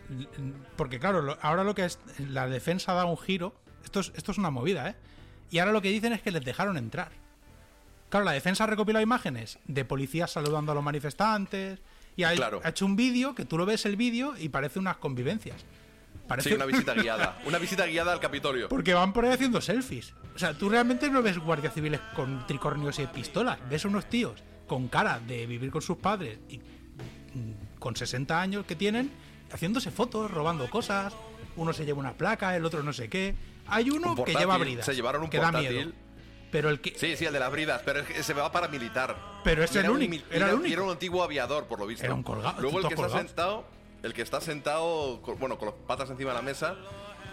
S11: Porque, claro, lo- ahora lo que es. La defensa da un giro. Esto es, esto es una movida, ¿eh? Y ahora lo que dicen es que les dejaron entrar. Claro, la defensa ha recopilado imágenes de policías saludando a los manifestantes. Y ha,
S1: Claro.
S11: ha hecho un vídeo que tú lo ves el vídeo y parece unas convivencias. Parece
S1: Sí, una visita guiada. Una visita guiada al Capitolio.
S11: porque van por ahí haciendo selfies. O sea, tú realmente no ves guardias civiles con tricornios y pistolas. Ves unos tíos con cara de vivir con sus padres y mm, con 60 años que tienen, haciéndose fotos, robando cosas. Uno se lleva una placa, el otro no sé qué. Hay uno
S1: Un
S11: que lleva bridas.
S1: Se llevaron un
S11: que da miedo. Pero el que.
S1: Sí, sí, el de las bridas, pero es que se va para militar.
S11: Pero es el
S1: era
S11: único,
S1: mil-
S11: era el único.
S1: era un antiguo aviador, por lo visto.
S11: Era un colgado,
S1: Luego el que está
S11: colgados.
S1: sentado, el que está sentado, con- bueno, con las patas encima de la mesa,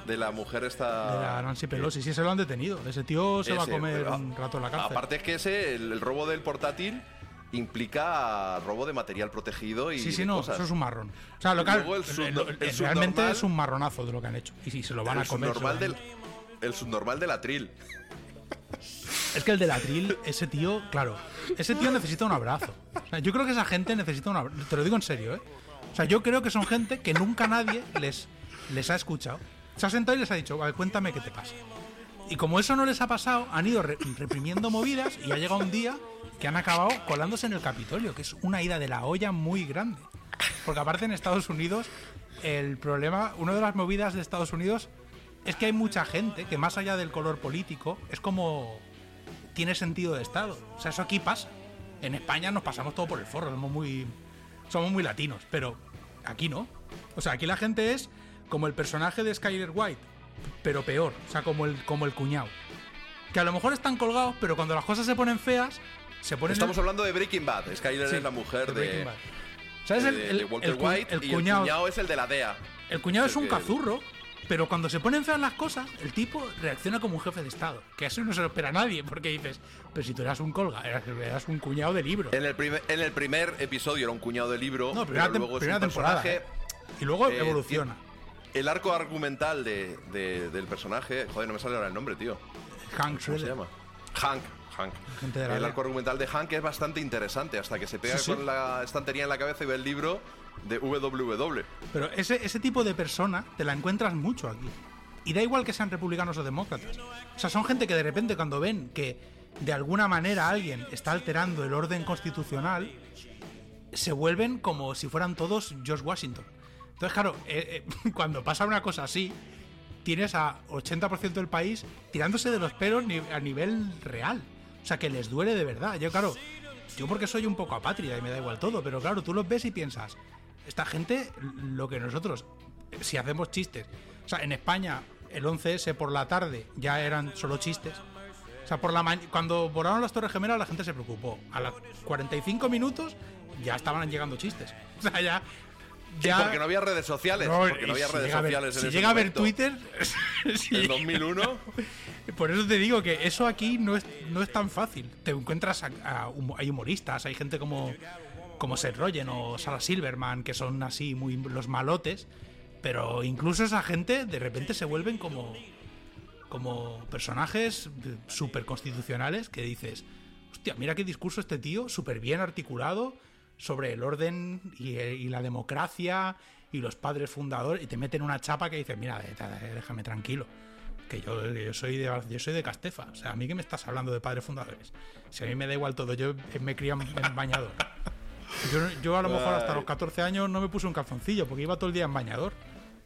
S1: de la mujer está.
S11: de la Nancy Pelosi, sí se lo han detenido. Ese tío se va a
S1: Ese,
S11: comer
S1: pero,
S11: un rato en la cárcel.
S1: Aparte es que ese, el, el robo del portátil implica robo de material protegido y
S11: Sí, sí, no,
S1: cosas.
S11: eso es un marrón. O sea, lo que
S1: Luego el
S11: el-
S1: subno-
S11: el-
S1: el
S11: realmente
S1: subnormal-
S11: es un marronazo de lo que han hecho. Y si se lo van a comer.
S1: subnormal del el subnormal del atril.
S11: Es que el del atril, ese tío, claro, ese tío necesita un abrazo. Yo creo que esa gente necesita un abrazo. Te lo digo en serio, ¿eh? O sea, yo creo que son gente que nunca nadie les, les ha escuchado. Se ha sentado y les ha dicho, vale, cuéntame qué te pasa. Y como eso no les ha pasado, han ido re- reprimiendo movidas y ha llegado un día que han acabado colándose en el Capitolio, que es una ida de la olla muy grande. Porque aparte en Estados Unidos, el problema, una de las movidas de Estados Unidos es que hay mucha gente que más allá del color político es como tiene sentido de Estado. O sea, eso aquí pasa. En España nos pasamos todo por el forro, somos muy, somos muy latinos, pero aquí no. O sea, aquí la gente es como el personaje de Skyler White, pero peor, o sea, como el, como el cuñado. Que a lo mejor están colgados, pero cuando las cosas se ponen feas, se ponen...
S1: Estamos hablando de Breaking Bad. Skyler
S11: Sí,
S1: es la mujer
S11: de
S1: de.
S11: ¿Sabes? El, el-
S1: de Walter
S11: el cu-
S1: White
S11: el
S1: y
S11: cuñado,
S1: el cuñado es el de la DEA.
S11: el cuñado es un
S1: que-
S11: cazurro, pero cuando se ponen feas las cosas, el tipo reacciona como un jefe de Estado. Que eso no se lo espera nadie, porque dices, pero si tú eras un colga, eras, eras un cuñado de libro.
S1: En el, primer, en el primer episodio era un cuñado de libro,
S11: No, primera,
S1: pero luego es un
S11: temporada.
S1: personaje.
S11: ¿eh? Y luego
S1: eh,
S11: evoluciona.
S1: El arco argumental de, de- del personaje. Joder, no me sale ahora el nombre, tío.
S11: Hank
S1: ¿Cómo se llama? Hank. Hank. El
S11: DEA.
S1: arco argumental de Hank es bastante interesante hasta que se pega
S11: Sí, sí.
S1: con la estantería en la cabeza y ve el libro de WW.
S11: Pero ese, ese tipo de persona te la encuentras mucho aquí. Y da igual que sean republicanos o demócratas. O sea, son gente que de repente cuando ven que de alguna manera alguien está alterando el orden constitucional, se vuelven como si fueran todos George Washington. Entonces, claro, eh, eh, cuando pasa una cosa así, tienes a 80% del país tirándose de los pelos a nivel real. O sea, que les duele de verdad. Yo, claro, yo porque soy un poco apátrida y me da igual todo, pero claro, tú los ves y piensas, esta gente, lo que nosotros, si hacemos chistes, o sea, en España el 11S por la tarde ya eran solo chistes. O sea, por la ma- cuando volaron las Torres Gemelas la gente se preocupó. A los 45 minutos ya estaban llegando chistes. O sea, ya...
S14: Sí, porque no había redes sociales.
S11: No,
S14: porque no había
S11: si
S14: redes
S11: a ver-
S14: sociales en
S11: si
S14: ese
S11: llega a ver. Twitter... si
S14: En
S11: llega-
S14: 2001.
S11: por eso te digo que eso aquí no es, no es tan fácil. Te encuentras a, a humo- hay humoristas, hay gente como, como Seth Rogen o Sarah Silverman, que son así muy los malotes, pero incluso esa gente de repente se vuelven como, como personajes súper constitucionales que dices, hostia, mira qué discurso este tío, súper bien articulado sobre el orden y, la democracia y los padres fundadores, y te meten una chapa que dices, mira, eh, eh, déjame tranquilo. Que yo, soy de yo soy de Castefa. O sea, a mí que me estás hablando de padres fundadores. Si a mí me da igual todo, yo me crié en en bañador. Yo, yo a lo mejor hasta los 14 años no me puse un calzoncillo porque iba todo el día en bañador.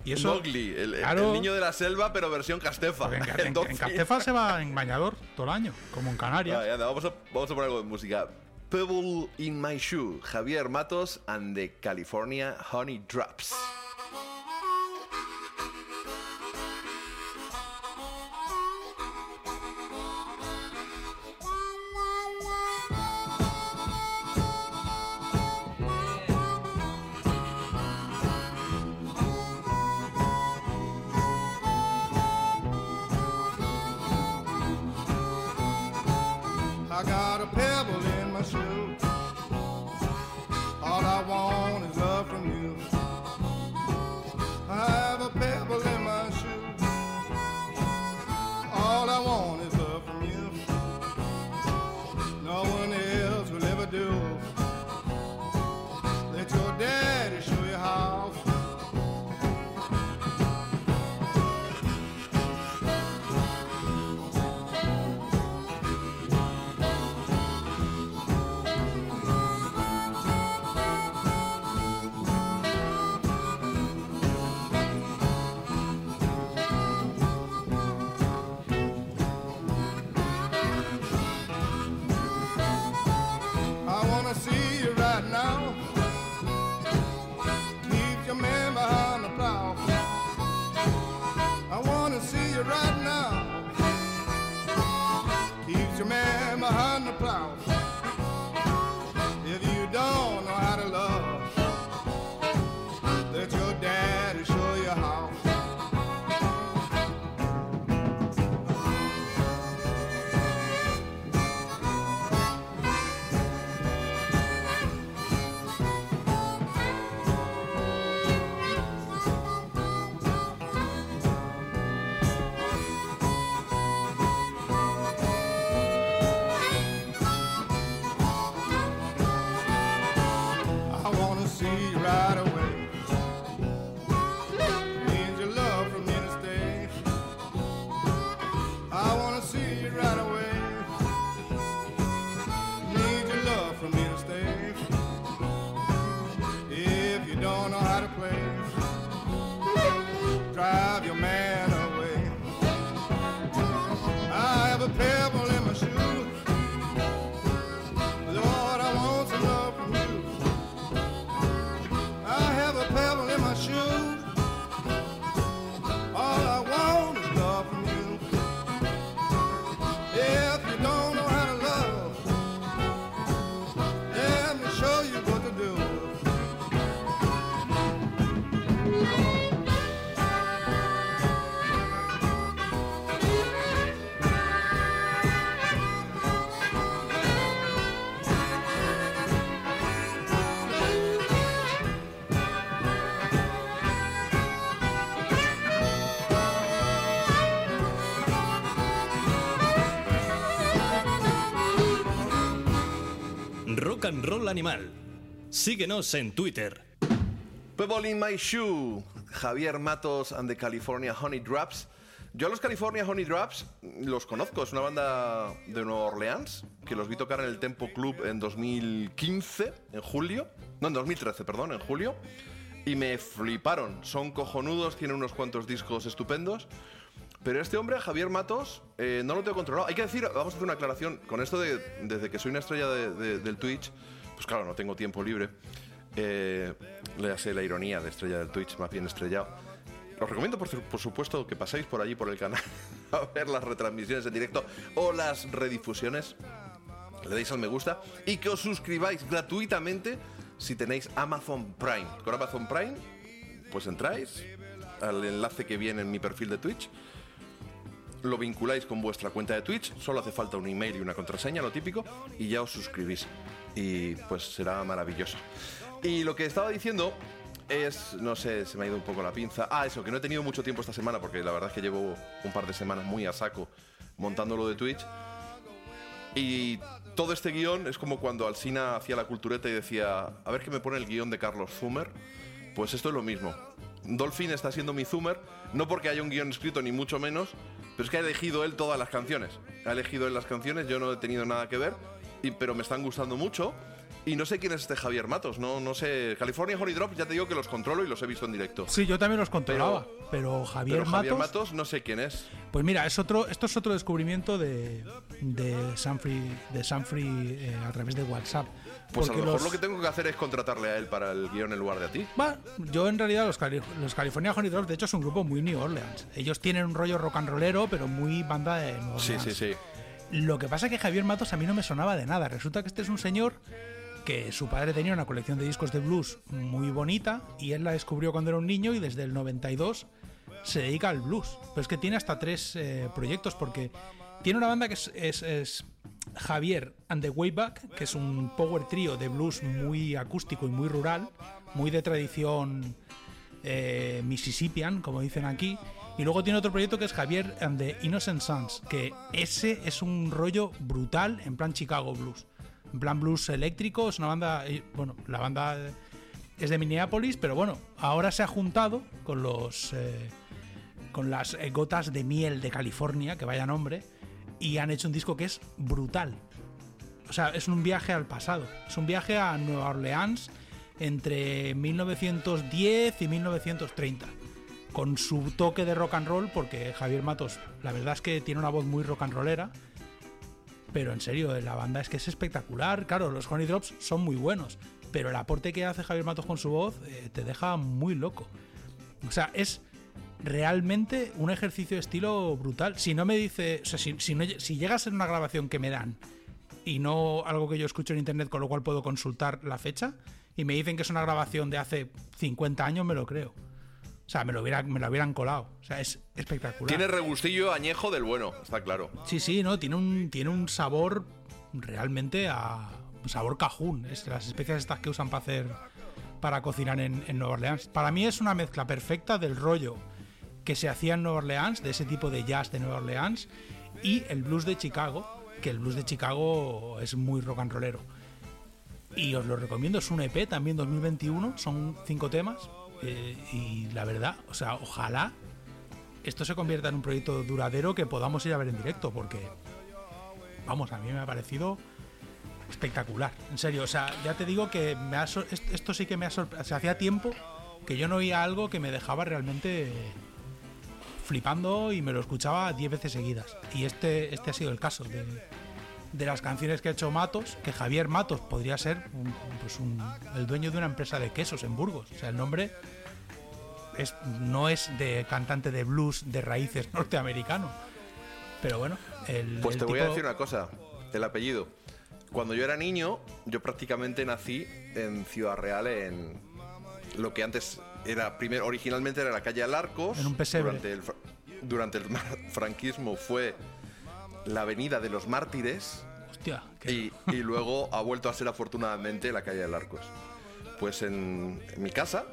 S11: Y eso.
S14: Mowgli, el,
S11: Claro.
S14: el niño de la selva, pero versión Castefa.
S11: Porque en, Castefa se va en bañador todo el año, como en Canarias.
S14: Vale, anda, vamos, a, vamos a poner algo de música. Pebble in My Shoe, Javier Matos and the California Honey Drops.
S3: Roll Animal. Síguenos en Twitter.
S14: Pebble in My Shoe, Javier Matos and the California Honey Drops. Yo a los California Honey Drops los conozco, es una banda de Nueva Orleans que los vi tocar en el Tempo Club en 2015, en julio. No, en 2013, perdón, en julio.
S1: y me fliparon. Son cojonudos, tienen unos cuantos discos estupendos. Pero este hombre, Javier Matos, eh, no lo tengo controlado. Hay que decir, vamos a hacer una aclaración. Con esto de desde que soy una estrella de- de- del Twitch, pues claro, no tengo tiempo libre. Eh, le sé la ironía de estrella del Twitch, más bien estrellado. Os recomiendo, por, por supuesto, que paséis por allí, por el canal, a ver las retransmisiones en directo o las redifusiones. Le deis al me gusta y que os suscribáis gratuitamente si tenéis Amazon Prime. Con Amazon Prime, pues entráis al enlace que viene en mi perfil de Twitch lo vinculáis con vuestra cuenta de Twitch, solo hace falta un email y una contraseña, lo típico, y ya os suscribís. Y pues será maravilloso. Y lo que estaba diciendo es, no sé, se me ha ido un poco la pinza. Ah, eso, que no he tenido mucho tiempo esta semana, porque la verdad es que llevo un par de semanas muy a saco montando lo de Twitch. Y todo este guion es como cuando Alsina hacía la cultureta y decía, a ver qué me pone el guion de Carlos Zumer. Pues esto es lo mismo. Dolphin está siendo mi Zumer, no porque haya un guion escrito ni mucho menos, pero es que ha elegido él todas las canciones. Ha elegido él las canciones, yo no he tenido nada que ver, y- pero me están gustando mucho. Y no sé quién es este Javier Matos, no, no sé. California Honey Drop, ya te digo que los controlo y los he visto en directo.
S11: Sí, yo también los controlaba, pero, Javier,
S1: Pero Javier
S11: Matos,
S1: Matos no sé quién es.
S11: Pues mira, es otro, esto es otro descubrimiento de, de Sanfrey, de Sanfrey eh, a través de WhatsApp.
S1: Pues a lo mejor
S11: los-
S1: lo que tengo que hacer es contratarle a él para el guion en lugar de a ti.
S11: Va, yo en realidad los, Cali- los California de hecho, es un grupo muy New Orleans. Ellos tienen un rollo rock and rollero, pero muy banda de Nueva
S1: Sí, sí, sí.
S11: Lo que pasa es que Javier Matos a mí no me sonaba de nada. Resulta que este es un señor que su padre tenía una colección de discos de blues muy bonita y él la descubrió cuando era un niño y desde el 92 se dedica al blues. Pero es que tiene hasta tres eh, proyectos porque tiene una banda que es, es- es Javier and the Wayback, que es un power trio de blues muy acústico y muy rural, muy de tradición eh, Mississippian, como dicen aquí. Y luego tiene otro proyecto que es Javier and the Innocent Sons, que ese es un rollo brutal en plan Chicago Blues. En plan blues eléctrico, es una banda, eh, bueno, la banda eh, es de Minneapolis, pero bueno, ahora se ha juntado con los con las gotas de miel de California, que vaya nombre, y han hecho un disco que es brutal. O sea, es un viaje al pasado. Es un viaje a Nueva Orleans entre 1910 y 1930. Con su toque de rock and roll, porque Javier Matos, la verdad es que tiene una voz muy rock and rollera. Pero en serio, la banda es que es espectacular. Claro, los Honey Drops son muy buenos. Pero el aporte que hace Javier Matos con su voz eh, te deja muy loco. O sea, es realmente un ejercicio de estilo brutal. Si no me dice, o sea, si, si, no si llega a ser una grabación que me dan y no algo que yo escucho en internet, con lo cual puedo consultar la fecha, y me dicen que es una grabación de hace 50 años, me lo creo. O sea, me lo, hubiera, me lo hubieran colado. O sea, es espectacular.
S1: Tiene regustillo añejo del bueno, está claro.
S11: Sí, sí, no, tiene un, tiene un sabor realmente a un sabor cajún. Es las especias estas que usan para hacer para cocinar en, en Nueva Orleans. Para mí es una mezcla perfecta del rollo que se hacía en Nueva Orleans, de ese tipo de jazz de Nueva Orleans, y el blues de Chicago, que el blues de Chicago es muy rock and rollero. Y os lo recomiendo, es un EP también 2021, son cinco temas. eh, y la verdad, o sea, ojalá esto se convierta en un proyecto duradero que podamos ir a ver en directo, porque, vamos, a mí me ha parecido espectacular. En serio, o sea, ya te digo que me ha esto sí que me ha sorprendido. O hacía tiempo que yo no oía algo que me dejaba realmente flipando y me lo escuchaba 10 veces seguidas. Y este, este ha sido el caso de, de las canciones que ha hecho Matos, que Javier Matos podría ser un- pues un- el dueño de una empresa de quesos en Burgos. O sea, el nombre es, no es de cantante de blues de raíces norteamericano. Pero bueno, el.
S1: Pues
S11: el
S1: te voy a decir una cosa, el apellido. Cuando yo era niño, yo prácticamente nací en Ciudad Real, en lo que antes era, primero, originalmente era la calle Alarcos.
S11: En un pesebre.
S1: Durante el, durante el franquismo fue la avenida de los mártires.
S11: Hostia,
S1: y, y luego ha vuelto a ser afortunadamente la calle Alarcos. Pues en, en mi casa,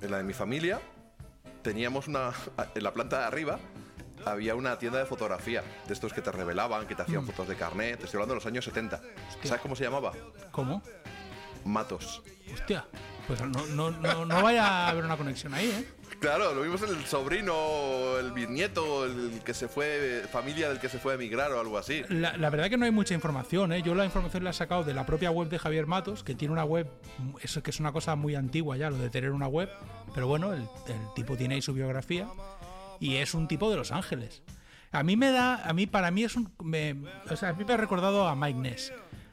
S1: en la de mi familia, teníamos una. En la planta de arriba había una tienda de fotografía, de estos que te revelaban, que te hacían
S11: Mm.
S1: fotos de carnet. Te estoy hablando de los años 70. ¿Sabes cómo se llamaba?
S11: ¿Cómo?
S1: Matos.
S11: Hostia. Pues no, no, no, no vaya a haber una conexión ahí, ¿eh?
S1: Claro, lo vimos en el sobrino, el bisnieto, el que se fue, familia del que se fue a emigrar o algo así.
S11: La, la verdad que no hay mucha información, ¿eh? Yo la información la he sacado de la propia web de Javier Matos, que tiene una web, eso que es una cosa muy antigua ya, lo de tener una web, pero bueno, el, el tipo tiene ahí su biografía y es un tipo de Los Ángeles. A mí me da, a mí para mí es un, me, o sea, a mí me ha recordado a Mike Ness,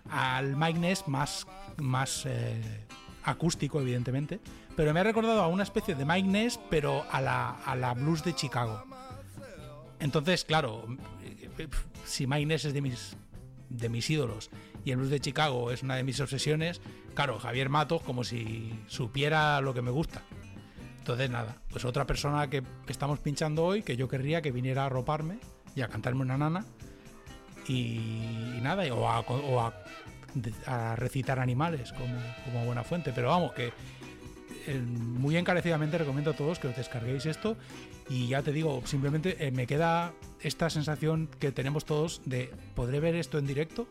S11: al Mike más, más eh, acústico, evidentemente, pero me ha recordado a una especie de Mike pero a la, a la blues de Chicago. Entonces, claro, si Mike Ness es de mis, de mis ídolos y el blues de Chicago es una de mis obsesiones, claro, Javier Matos como si supiera lo que me gusta. Entonces, nada, pues otra persona que estamos pinchando hoy, que yo querría que viniera a arroparme y a cantarme una nana. Y, nada, o, a, o a- a recitar animales como, como buena fuente. Pero vamos, que eh, muy encarecidamente recomiendo a todos que os descarguéis esto. Y ya te digo, simplemente eh, me queda esta sensación que tenemos todos de ¿podré ver esto en directo?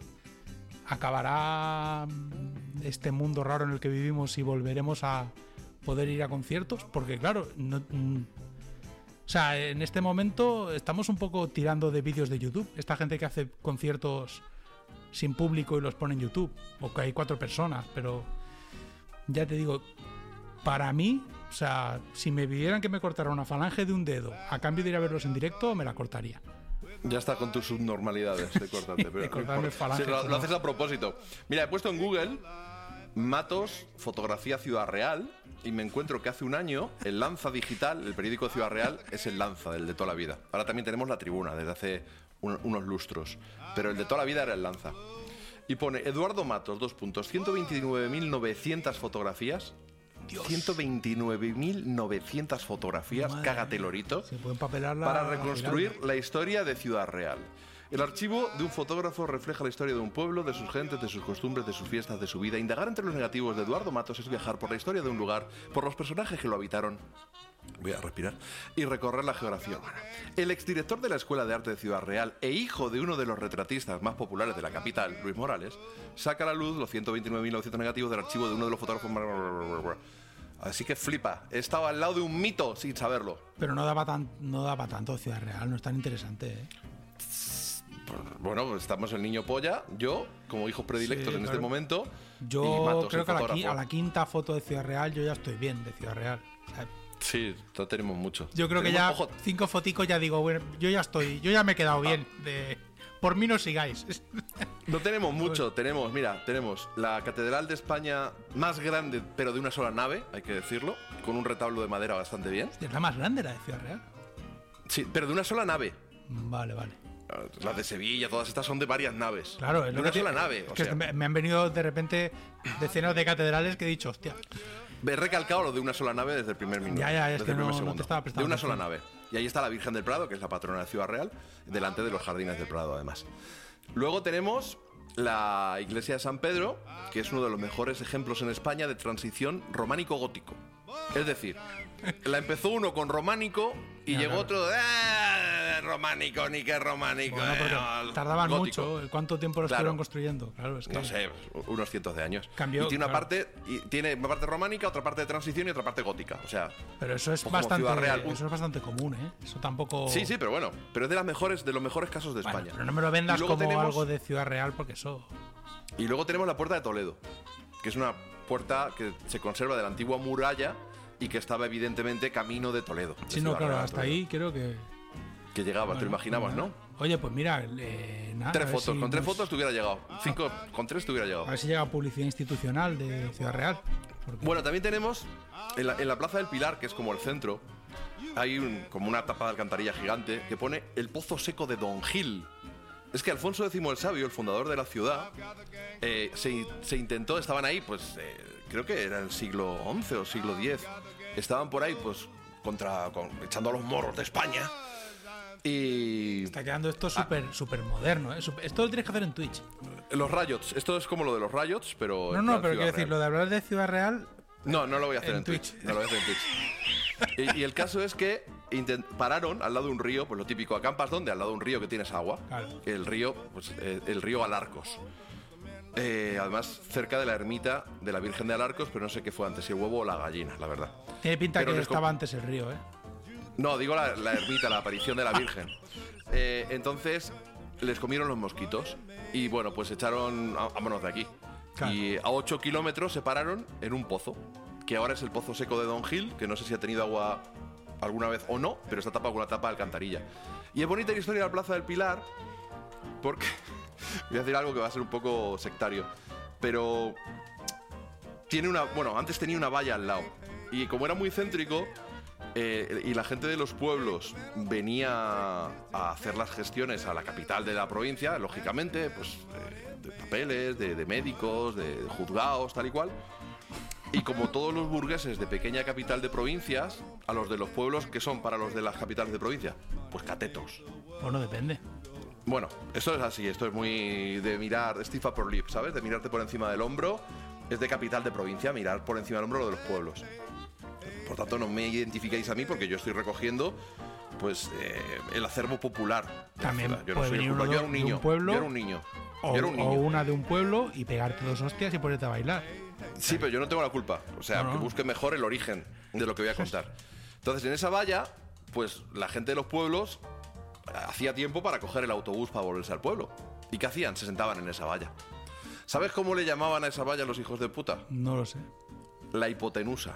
S11: ¿Acabará mm, este mundo raro en el que vivimos y volveremos a poder ir a conciertos? Porque claro, no- mm, o sea, en este momento estamos un poco tirando de vídeos de YouTube. Esta gente que hace conciertos sin público y los pone en YouTube. O que hay cuatro personas, pero ya te digo, para mí, o sea, si me pidieran que me cortara una falange de un dedo a cambio de ir a verlos en directo, me la cortaría.
S1: Ya está con tus subnormalidades de cortarte. Pero
S11: De cortarme
S1: Sí, lo, lo haces a propósito. Mira, he puesto en Google Matos, fotografía Ciudad Real, y me encuentro que hace un año el Lanza Digital, el periódico Ciudad Real, es el Lanza, el de toda la vida. Ahora también tenemos la Tribuna, desde hace un- unos lustros. Pero el de toda la vida era el Lanza. Y pone Eduardo Matos, dos puntos, 129.900 fotografías. 129.900 fotografías,
S11: Madre
S1: cágate lorito
S11: Se puede empapelarla
S1: para
S11: a
S1: reconstruir la historia de Ciudad Real. El archivo de un fotógrafo refleja la historia de un pueblo, de sus gentes, de sus costumbres, de sus fiestas, de su vida. Indagar entre los negativos de Eduardo Matos es viajar por la historia de un lugar, por los personajes que lo habitaron. Voy a respirar. Y recorrer la geografía. El exdirector de la Escuela de Arte de Ciudad Real e hijo de uno de los retratistas más populares de la capital, Luis Morales, saca a la luz los 129.900 negativos del archivo de uno de los fotógrafos más... Así que flipa. He al lado de un mito sin saberlo.
S11: Pero no daba, tan, no daba tanto Ciudad Real, no es tan interesante. ¿eh?
S1: Bueno, pues estamos el niño polla, yo, como hijos predilectos
S11: Sí,
S1: en este momento.
S11: Yo
S1: Matos,
S11: creo que a la, a la quinta foto de Ciudad Real yo ya estoy bien de Ciudad Real. Sea,
S1: Sí, no tenemos mucho.
S11: yo creo que ya
S1: ojo,
S11: cinco foticos ya digo, bueno, yo ya estoy, yo ya me he quedado
S1: Ah.
S11: bien. De, por mí no sigáis.
S1: no tenemos mucho. Tenemos, mira, tenemos la Catedral de España más grande, pero de una sola nave, hay que decirlo, con un retablo de madera bastante bien.
S11: Es la más grande la de Ciudad Real.
S1: Sí, pero de una sola nave.
S11: Vale, vale.
S1: Las de Sevilla, todas estas son de varias naves.
S11: Claro, es
S1: de una
S11: que
S1: sola
S11: te-
S1: nave.
S11: es
S1: O
S11: que
S1: sea,
S11: me, han venido de repente decenas de catedrales que he dicho, hostia.
S1: he recalcado lo de una sola nave desde el primer minuto.
S11: Ya, ya, es
S1: desde
S11: que
S1: el primer
S11: no- no te
S1: segundo.
S11: estaba prestando
S1: De una sola nave. Y ahí está la Virgen del Prado, que es la patrona de Ciudad Real, delante de los jardines del Prado, además. Luego tenemos la iglesia de San Pedro, que es uno de los mejores ejemplos en España de transición románico-gótico. Es decir, la empezó uno con románico y
S11: Ya,
S1: llegó
S11: claro.
S1: otro de "Ah, románico, ni que románico.
S11: Bueno,
S1: eh, no,
S11: tardaban
S1: gótico".
S11: mucho. ¿Cuánto tiempo lo
S1: Claro.
S11: estuvieron construyendo? Claro, es que.
S1: No sé, unos cientos de años.
S11: Cambió,
S1: y tiene una parte, y tiene una parte románica, otra parte de transición y otra parte gótica. O sea,
S11: Pero eso es
S1: pues
S11: bastante,
S1: Real.
S11: Eso es bastante común, ¿eh? Eso tampoco.
S1: Sí, sí, pero bueno, pero es de las mejores, de los mejores casos de
S11: Bueno,
S1: España.
S11: pero no me lo vendas como
S1: tenemos-
S11: algo de Ciudad Real porque eso.
S1: Y luego tenemos la puerta de Toledo, que es una puerta que se conserva de la antigua muralla y que estaba evidentemente camino de Toledo. de
S11: Sí, no, claro, hasta
S1: Toledo.
S11: ahí creo que.
S1: Que llegaba, te lo imaginabas,
S11: bueno.
S1: ¿no?
S11: Oye, pues mira, eh, nada,
S1: Tres fotos,
S11: si
S1: con tres fotos te hubiera llegado. Cinco, con tres te hubiera llegado.
S11: A ver si llega publicidad institucional de Ciudad Real. porque-
S1: Bueno, también tenemos en la, en la Plaza del Pilar, que es como el centro, hay un- como una tapa de alcantarilla gigante que pone el pozo seco de Don Gil. Es que Alfonso X el Sabio, el fundador de la ciudad, eh, se, se intentó, estaban ahí, pues eh, creo que era el siglo XI o siglo X, estaban por ahí, pues contra, con- echando a los morros de España. Y
S11: Está quedando esto
S1: Ah.
S11: súper súper moderno, ¿eh? Esto lo tienes que hacer en Twitch.
S1: los riots, esto es como lo de los riots, pero...
S11: No, no, pero quiero decir, lo de hablar de Ciudad Real.
S1: No, no lo voy a hacer
S11: En
S1: Twitch.
S11: Twitch.
S1: No lo voy a hacer en Twitch. Y, y el caso es que pararon al lado de un río, pues lo típico, acampas donde, al lado de un río que tienes agua.
S11: Claro.
S1: El río, pues eh, el río Alarcos. Eh, además cerca de la ermita de la Virgen de Alarcos, pero no sé qué fue antes, si el huevo o la gallina, la verdad.
S11: Tiene pinta
S1: Pero
S11: que estaba antes el río, ¿eh?
S1: No, digo la, la ermita, la aparición de la Virgen. Eh, entonces les comieron los mosquitos y bueno, pues echaron, "Ah, vámonos de aquí.
S11: Claro.
S1: Y a 8 kilómetros se pararon en un pozo, que ahora es el pozo seco de Don Gil, que no sé si ha tenido agua alguna vez o no, pero está tapado con una tapa de alcantarilla. Y es bonita la historia de la Plaza del Pilar, porque voy a decir algo que va a ser un poco sectario, pero tiene una, bueno, antes tenía una valla al lado y como era muy céntrico eh, y la gente de los pueblos venía a hacer las gestiones a la capital de la provincia, lógicamente, pues de papeles, de, médicos, de, de juzgados, tal y cual. Y como todos los burgueses de pequeña capital de provincias, a los de los pueblos, que son para los de las capitales de provincia? Pues catetos.
S11: Bueno, depende.
S1: Bueno, esto es así, esto es muy de mirar, stiff upper lip, ¿sabes? De mirarte por encima del hombro. Es de capital de provincia, mirar por encima del hombro lo de los pueblos. Por tanto, no me identificáis a mí porque yo estoy recogiendo pues eh, el acervo popular.
S11: También.
S1: Yo no soy el Yo era un niño.
S11: pueblo
S1: Yo era un niño.
S11: O,
S1: Yo era un
S11: o
S1: niño.
S11: una de un pueblo y pegarte dos hostias y ponerte a bailar.
S1: Sí, pero yo no tengo la culpa. O sea,
S11: No, no.
S1: que busque mejor el origen de lo que voy a contar. Entonces, en esa valla, pues la gente de los pueblos hacía tiempo para coger el autobús para volverse al pueblo. ¿Y qué hacían? Se sentaban en esa valla. ¿Sabes cómo le llamaban a esa valla los hijos de puta?
S11: No lo sé.
S1: La hipotenusa.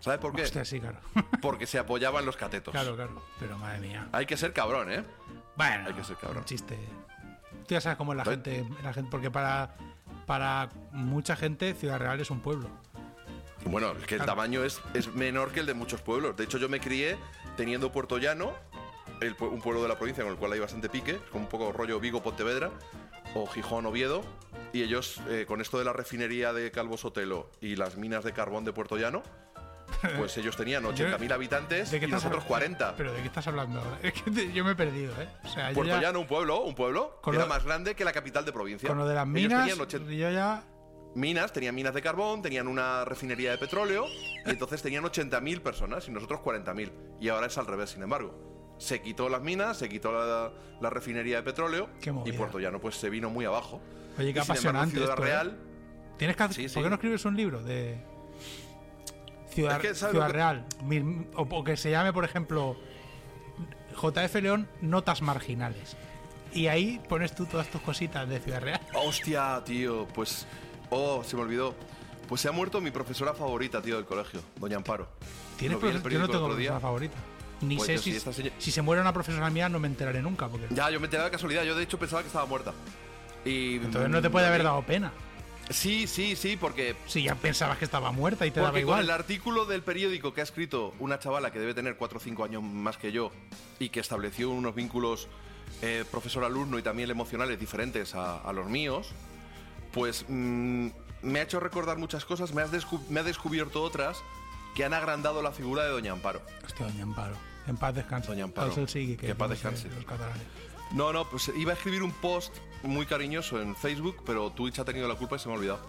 S1: ¿Sabes por qué?
S11: Hostia, sí, claro.
S1: Porque se apoyaban los catetos.
S11: claro, claro. Pero madre mía.
S1: Hay que ser cabrón, ¿eh?
S11: Bueno,
S1: Hay que ser cabrón.
S11: un chiste. Tú ya sabes cómo es la
S1: ¿Ves?
S11: gente, la gente. Porque para, para mucha gente, Ciudad Real es un pueblo.
S1: Bueno, es que el
S11: Claro.
S1: tamaño es, es menor que el de muchos pueblos. De hecho, yo me crié teniendo Puerto Llano, el un pueblo de la provincia con el cual hay bastante pique, como un poco rollo Vigo-Pontevedra, o Gijón-Oviedo. Y ellos, eh, con esto de la refinería de Calvo Sotelo y las minas de carbón de Puerto Llano, pues ellos tenían 80.000 habitantes
S11: ¿De qué
S1: y nosotros
S11: habla-
S1: 40.
S11: ¿Pero de qué estás hablando ahora? Es que te- yo me he perdido, ¿eh? O sea,
S1: Puerto
S11: ya-
S1: Llano, un pueblo, un pueblo,
S11: Con
S1: era más grande que la capital de provincia.
S11: con lo de las
S1: Ellos
S11: minas,
S1: tenían 80
S11: yo ya.
S1: minas, tenían minas de carbón, tenían una refinería de petróleo, y entonces tenían 80.000 personas y nosotros 40.000. Y ahora es al revés, sin embargo. Se quitó las minas, se quitó la, la refinería de petróleo
S11: Qué
S1: y. Puerto Llano pues se vino muy abajo.
S11: Oye, qué
S1: Y, embargo,
S11: apasionante
S1: Ciudad
S11: esto, ¿eh?
S1: Real,
S11: Tienes que
S1: Sí, sí.
S11: ¿Por qué no escribes un libro de Ciudad,
S1: Es que, ¿sabes
S11: Ciudad
S1: que-
S11: Real? O, o que se llame, por ejemplo, JF León Notas Marginales. Y ahí pones tú todas tus cositas de Ciudad Real.
S1: Hostia, tío, pues. Oh, se me olvidó. Pues se ha muerto mi profesora favorita, tío, del colegio, Doña Amparo.
S11: ¿Tienes Yo no tengo profesora favorita. Ni
S1: Pues
S11: sé si,
S1: sí,
S11: si se muere una profesora mía, no me enteraré nunca. Porque
S1: Ya, yo me enteré de casualidad. Yo, de hecho, pensaba que estaba muerta. Y.
S11: entonces no te puede haber dado pena.
S1: Sí, sí, sí, porque
S11: Si ya pensabas que estaba muerta y te daba
S1: Porque con
S11: igual.
S1: el artículo del periódico que ha escrito una chavala que debe tener 4 o 5 años más que yo y que estableció unos vínculos eh, profesor-alumno y también emocionales diferentes a, a los míos, pues mm, me ha hecho recordar muchas cosas, me, has me ha descubierto otras que han agrandado la figura de Doña Amparo.
S11: Hostia, Doña Amparo. En paz descanse.
S1: Doña Amparo.
S11: Al sigue, que
S1: Que en paz descanse.
S11: Los catalanes.
S1: No, no, pues iba a escribir un post muy cariñoso en Facebook, pero Twitch ha tenido la culpa y se me ha olvidado.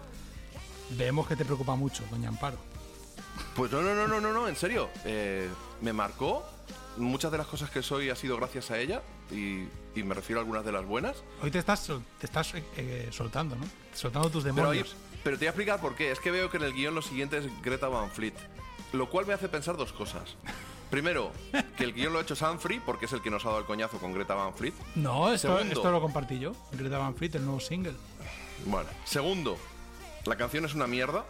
S11: Vemos que te preocupa mucho, Doña Amparo.
S1: Pues no, no, no, no, no, no, en serio. Eh, me marcó. Muchas de las cosas que soy ha sido gracias a ella y, y me refiero a algunas de las buenas.
S11: Hoy te estás, te estás eh, soltando, ¿no? Soltando tus
S1: Pero,
S11: demonios.
S1: pero te voy a explicar por qué. Es que veo que en el guion lo siguiente es Greta Van Fleet. Lo cual me hace pensar dos cosas. Primero, que el guion lo ha hecho Sanfrey, porque es el que nos ha dado el coñazo con Greta Van Fleet.
S11: No, esto,
S1: Segundo.
S11: esto lo compartí yo. Greta Van Fleet, el nuevo single.
S1: Bueno, segundo, la canción es una mierda.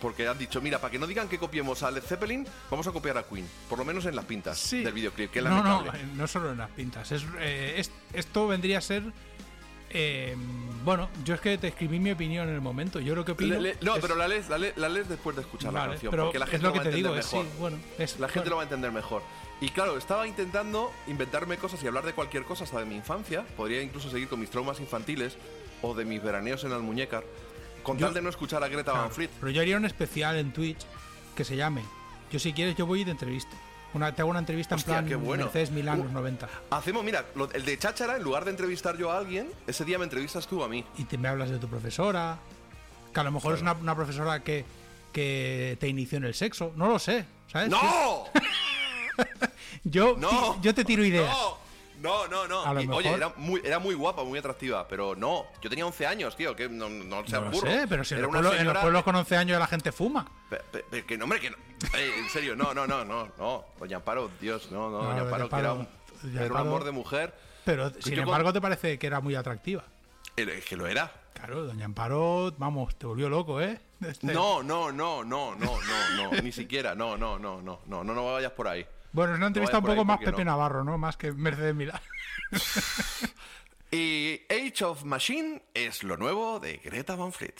S1: Porque han dicho, mira, para que no digan que copiemos a Led Zeppelin, vamos a copiar a Queen. Por lo menos en las pintas del videoclip, que es
S11: no, no,
S1: lamentable.
S11: eh, no solo en las pintas. Es, eh, es- esto vendría a ser. Eh, bueno, yo es que te escribí mi opinión en el momento. Yo lo que opino.
S1: Le- le- no,
S11: es-
S1: pero la lees, la, lees, la lees después de escuchar la canción,
S11: pero
S1: porque la
S11: es
S1: gente
S11: lo
S1: lo,
S11: que
S1: va a
S11: te
S1: entender
S11: digo, es, sí, bueno, es-
S1: la gente
S11: bueno.
S1: lo va a entender mejor. Y claro, estaba intentando inventarme cosas y hablar de cualquier cosa hasta de mi infancia. Podría incluso seguir con mis traumas infantiles o de mis veraneos en Almuñécar, con
S11: Yo-
S1: tal de no escuchar a Greta
S11: Claro,
S1: Van Fleet.
S11: Pero yo haría un especial en Twitch que se llame Yo si quieres yo voy y te entrevisto. Una, te hago una entrevista
S1: Hostia,
S11: en
S1: qué
S11: plan
S1: bueno.
S11: Mercedes Milán
S1: Uh.
S11: los 90.
S1: Hacemos, mira, lo- el de Cháchara, en lugar de entrevistar yo a alguien, ese día me entrevistas tú a mí.
S11: Y te, me hablas de tu profesora. Que a lo mejor es una, una profesora que, que te inició en el sexo. No lo sé. ¿Sabes?
S1: ¡No!
S11: Yo,
S1: ¡No!
S11: yo te tiro ideas.
S1: ¡No! No, no, no.
S11: A lo
S1: Y,
S11: mejor-
S1: Oye, era muy, era muy guapa, muy atractiva, pero no. Yo tenía 11 años, tío, que no, no seas
S11: No lo
S1: burro.
S11: sé, pero si en los, pueblos, en los
S1: señora-
S11: pueblos con 11 años la gente fuma.
S1: Pe- pe- pe- que no, hombre, que no. Eh, en serio, no, no, no, no, no. Doña Amparo, Dios, no, no,
S11: No,
S1: Doña Amparo, que era un, era amor de mujer.
S11: Pero, sin
S1: yo
S11: embargo, te parece que era muy atractiva.
S1: Es que lo era.
S11: Claro, Doña Amparo, vamos, te volvió loco, ¿eh? Este-
S1: No, no, no, no, no, no, no, ni siquiera, no, no, no, no, no, no, no vayas por ahí.
S11: Bueno, es una
S1: No
S11: entrevista un poco más Pepe
S1: no.
S11: Navarro, ¿no? Más que Mercedes Milán.
S1: Y Age of Machine es lo nuevo de Greta Van Fleet.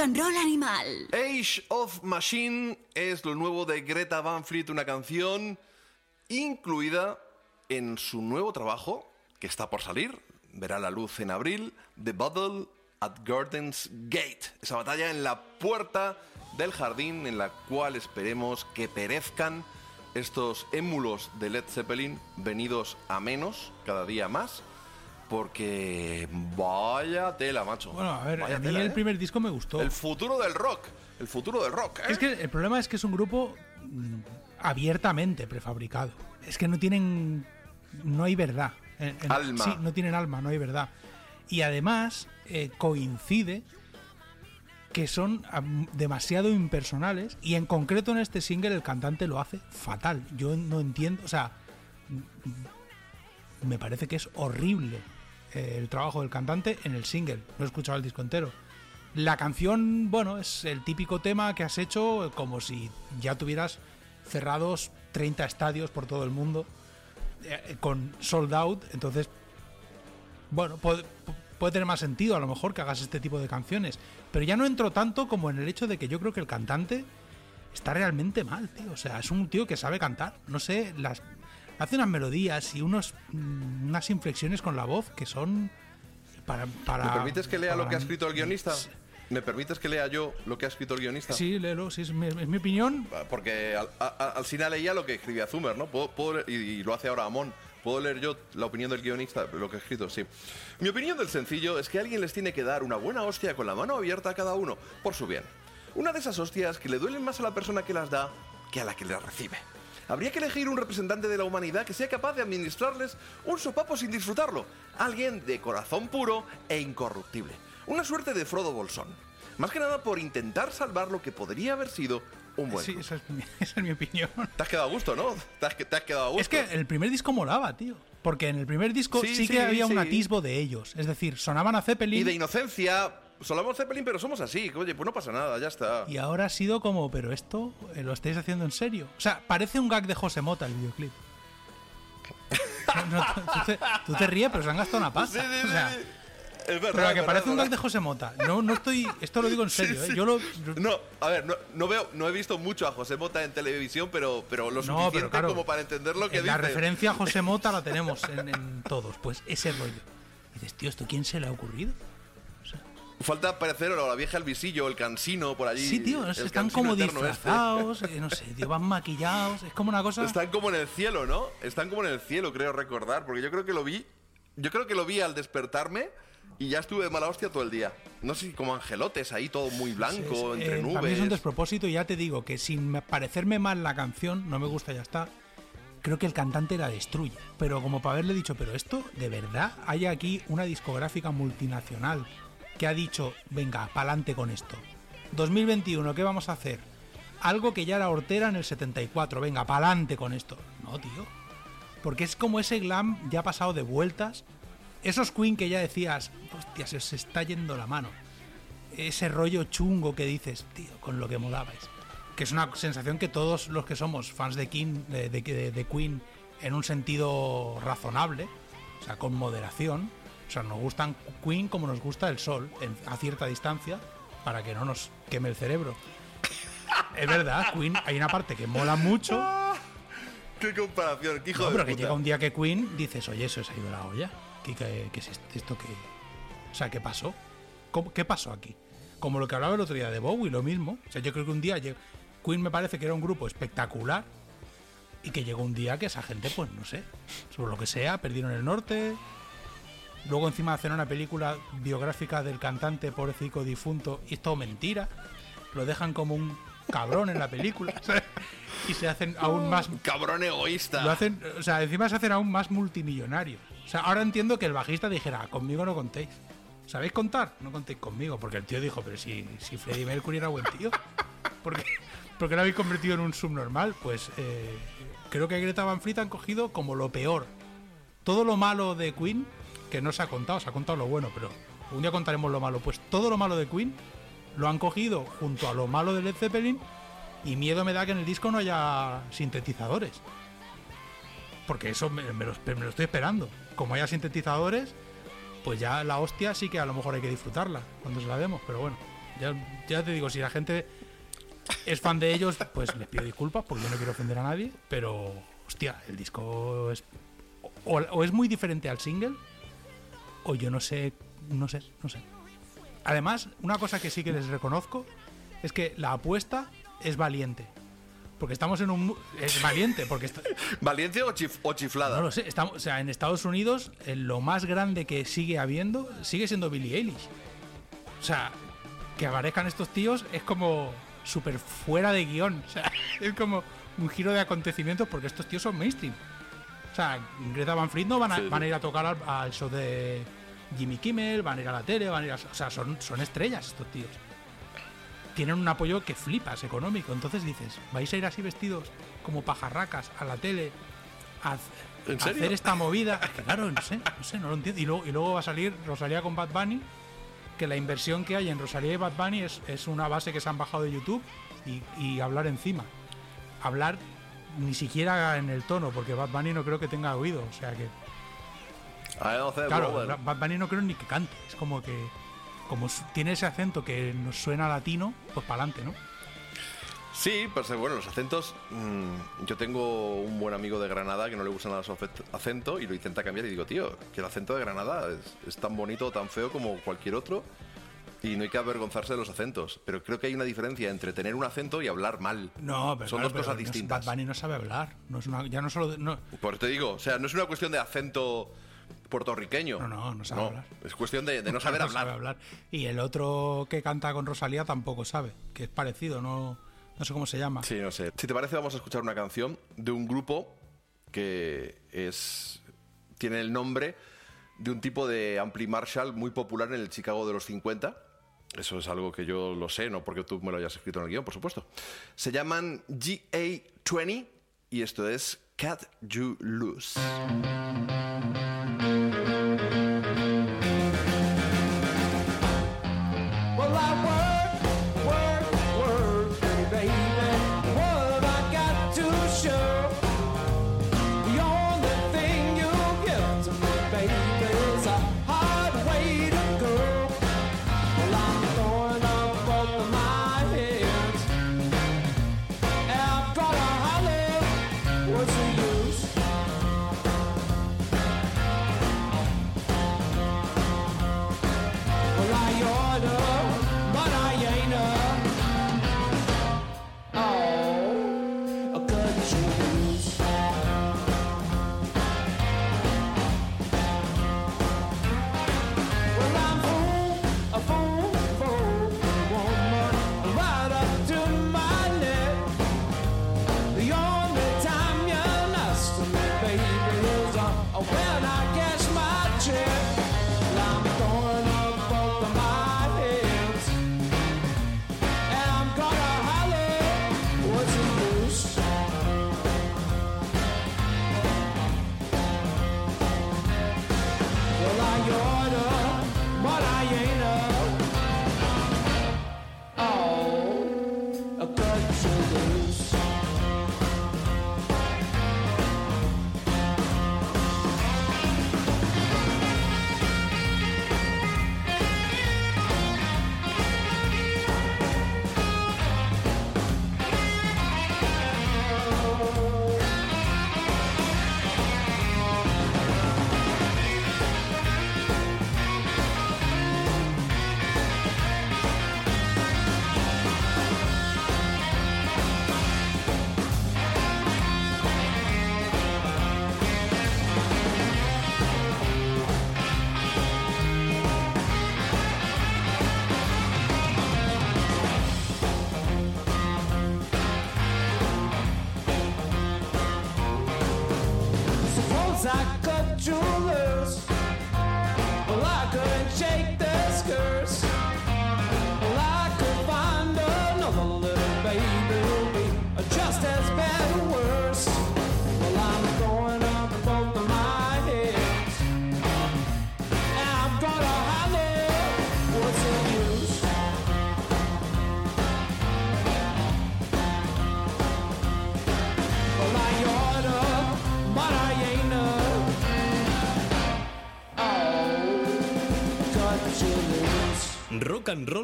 S5: Animal.
S1: Age of Machine es lo nuevo de Greta Van Fleet, una canción incluida en su nuevo trabajo que está por salir, verá la luz en abril, The Battle at Gardens Gate, esa batalla en la puerta del jardín en la cual esperemos que perezcan estos émulos de Led Zeppelin venidos a menos cada día más. Porque vaya tela, macho.
S11: Bueno, a ver,
S1: Vaya
S11: a mí
S1: tela,
S11: el
S1: ¿eh?
S11: primer disco me gustó.
S1: El futuro del rock. El futuro del rock, ¿eh?
S11: Es que el problema es que es un grupo mm, abiertamente prefabricado. Es que no tienen. No hay verdad. En- en-
S1: Alma.
S11: Sí, no tienen alma, no hay verdad. Y además eh, coincide que son demasiado impersonales y en concreto en este single el cantante lo hace fatal. Yo no entiendo, o sea, me parece que es horrible el trabajo del cantante en el single. No he escuchado el disco entero. La canción, bueno, es el típico tema que has hecho como si ya tuvieras cerrados 30 estadios por todo el mundo eh, con sold out. Entonces, bueno, puede, puede tener más sentido a lo mejor que hagas este tipo de canciones. Pero ya no entro tanto como en el hecho de que yo creo que el cantante está realmente mal, tío. O sea, es un tío que sabe cantar. No sé, las hace unas melodías y unos mm, unas inflexiones con la voz que son para para
S1: ¿Me permites que lea lo que ha escrito el guionista? ¿Me permites que lea yo lo que ha escrito el guionista?
S11: Sí, léelo, sí, es mi, es mi opinión.
S1: Porque al, a- al final leía lo que escribía Zumer, ¿no? Puedo- puedo y, y lo hace ahora Amon. ¿Puedo leer yo la opinión del guionista? Lo que ha escrito, sí. Mi opinión del sencillo es que alguien les tiene que dar una buena hostia con la mano abierta a cada uno, por su bien. Una de esas hostias que le duelen más a la persona que las da que a la que las recibe. Habría que elegir un representante de la humanidad que sea capaz de administrarles un sopapo sin disfrutarlo. Alguien de corazón puro e incorruptible. Una suerte de Frodo Bolsón. Más que nada por intentar salvar lo que podría haber sido un buen
S11: Sí, esa es, mi, esa es mi opinión.
S1: Te has quedado a gusto, ¿no? Te has, te has quedado a gusto.
S11: Es que el primer disco molaba, tío. Porque en el primer disco sí,
S1: Sí,
S11: que
S1: sí,
S11: había un atisbo de ellos. Es decir, sonaban a Zeppelin
S1: Y de inocencia, solamos Zeppelin, pero somos así. Oye, pues no pasa nada, ya está.
S11: y ahora ha sido como, pero esto eh, lo estáis haciendo en serio. O sea, parece un gag de José Mota el videoclip. No, tú, te, tú te ríes, pero se han gastado una pasta.
S1: Sí, sí,
S11: o sea,
S1: sí. Es verdad.
S11: pero que
S1: es
S11: parece
S1: verdad,
S11: un gag de José Mota. No, no estoy. Esto lo digo en
S1: Sí,
S11: serio, ¿eh?
S1: sí.
S11: Yo lo.
S1: verdad. No, a ver, no, no veo, no he visto mucho a José Mota en televisión, pero, pero lo
S11: No,
S1: suficiente
S11: pero claro,
S1: como para entender lo que
S11: la
S1: dice.
S11: referencia a José Mota la tenemos en, en todos. Pues ese rollo. Y dices, tío, ¿esto quién se le ha ocurrido?
S1: Falta parecer o la vieja el visillo, el cansino por allí.
S11: Sí, tío, no sé, están como
S1: este.
S11: disfrazados, eh, no sé, tío, van maquillados, es como una cosa...
S1: Están como en el cielo, ¿no? Están como en el cielo, creo recordar, porque yo creo que lo vi. Yo creo que lo vi al despertarme y ya estuve de mala hostia todo el día. No sé, como angelotes ahí, todo muy blanco,
S11: Es-
S1: entre
S11: eh,
S1: nubes.
S11: Para mí es un despropósito y ya te digo que sin me- parecerme mal la canción, no me gusta, ya está. Creo que el cantante la destruye. Pero como para haberle dicho, pero esto, de verdad, hay aquí una discográfica multinacional que ha dicho, venga, pa'lante con esto. 2021, ¿qué vamos a hacer? Algo que ya era hortera en el 74, venga, pa'lante con esto. No, tío. Porque es como ese glam ya pasado de vueltas. Esos Queen que ya decías, hostia, se os está yendo la mano ese rollo chungo que dices, tío, con lo que molabais. Que es una sensación que todos los que somos fans de, King, de- de- de Queen en un sentido razonable, o sea, con moderación, o sea, nos gustan Queen como nos gusta el sol, en- a cierta distancia, para que no nos queme el cerebro. Es verdad, Queen, hay una parte que mola mucho,
S1: ¡Qué comparación! ¡Qué hijo
S11: no,
S1: de
S11: pero que
S1: puta!
S11: llega un día que Queen dices, oye, eso se ha ido la olla. ¿Qué, qué- qué es esto- que.? O sea, ¿qué pasó? ¿Cómo- ¿Qué pasó aquí? Como lo que hablaba el otro día de Bowie, lo mismo. O sea, yo creo que un día Queen me parece que era un grupo espectacular y que llegó un día que esa gente, pues no sé, sobre lo que sea, perdieron el norte. Luego encima hacen una película biográfica del cantante pobrecito difunto y es todo mentira. Lo dejan como un cabrón en la película. ¿sabes? Y se hacen aún más
S1: ¡Cabrón egoísta!
S11: lo hacen, o sea, encima se hacen aún más multimillonarios. O sea, ahora entiendo que el bajista dijera, conmigo no contéis. ¿Sabéis contar? No contéis conmigo. Porque el tío dijo, pero si, si Freddie Mercury era buen tío. ¿Por qué, por qué lo habéis convertido en un subnormal? Pues eh, creo que Greta Van Fleet han cogido como lo peor. Todo lo malo de Queen, que no se ha contado, se ha contado lo bueno, pero un día contaremos lo malo. Pues todo lo malo de Queen lo han cogido junto a lo malo de Led Zeppelin y miedo me da que en el disco no haya sintetizadores. Porque eso me, lo, estoy esperando. Como haya sintetizadores, pues ya la hostia sí que a lo mejor hay que disfrutarla cuando se la demos, pero bueno. Ya, te digo, si la gente es fan de ellos, pues les pido disculpas porque yo no quiero ofender a nadie, pero hostia, el disco es o es muy diferente al single o yo no sé, no sé, no sé. Además, una cosa que sí que les reconozco es que la apuesta es valiente. Porque estamos en un... Es valiente, porque... está-
S1: ¿Valiente o, chif- o chiflada?
S11: no lo sé, estamos, o sea, en Estados Unidos eh, lo más grande que sigue habiendo sigue siendo Billie Eilish. O sea, que aparezcan estos tíos es como súper fuera de guion. O sea, es como un giro de acontecimientos porque estos tíos son mainstream. O sea, Greta Van Fleet no van a,
S1: Sí, sí.
S11: van a ir a tocar al, al show de Jimmy Kimmel, van a ir a la tele, van a ir a... O sea, son, son estrellas estos tíos. Tienen un apoyo que flipas económico. Entonces dices, ¿vais a ir así vestidos como pajarracas a la tele a, hacer esta movida? Claro, no sé, no sé, no lo entiendo. Y luego, y luego va a salir Rosalía con Bad Bunny, que la inversión que hay en Rosalía y Bad Bunny es, es una base que se han bajado de YouTube y, y hablar encima. Hablar ni siquiera en el tono, porque Bad Bunny no creo que tenga oído. O sea que, claro. Bad Bunny no creo ni que cante. Es como que, como tiene ese acento que nos suena latino, pues para adelante, ¿no?
S1: Sí, pues bueno, los acentos. mm, yo tengo un buen amigo de Granada que no le gusta nada su acento y lo intenta cambiar y digo, tío, que el acento de Granada es, es tan bonito o tan feo como cualquier otro y no hay que avergonzarse de los acentos. Pero creo que hay una diferencia entre tener un acento y hablar mal.
S11: No, pero
S1: Son
S11: claro,
S1: dos
S11: pero
S1: cosas
S11: no es-
S1: distintas.
S11: Bad Bunny no sabe hablar. No es una, ya no solo. no,
S1: Por eso te digo, o sea, no es una cuestión de acento puertorriqueño.
S11: No, no, no sabe hablar.
S1: Es cuestión de, de no saber
S11: no
S1: hablar.
S11: sabe hablar. Y el otro que canta con Rosalía tampoco sabe, que es parecido, no, no sé cómo se llama.
S1: Sí, no sé. Si te parece, vamos a escuchar una canción de un grupo que es tiene el nombre de un tipo de ampli Marshall muy popular en el Chicago de los 50. Eso es algo que yo lo sé, no porque tú me lo hayas escrito en el guion, por supuesto. Se llaman GA20 y esto es Cat You Loose.
S15: I work,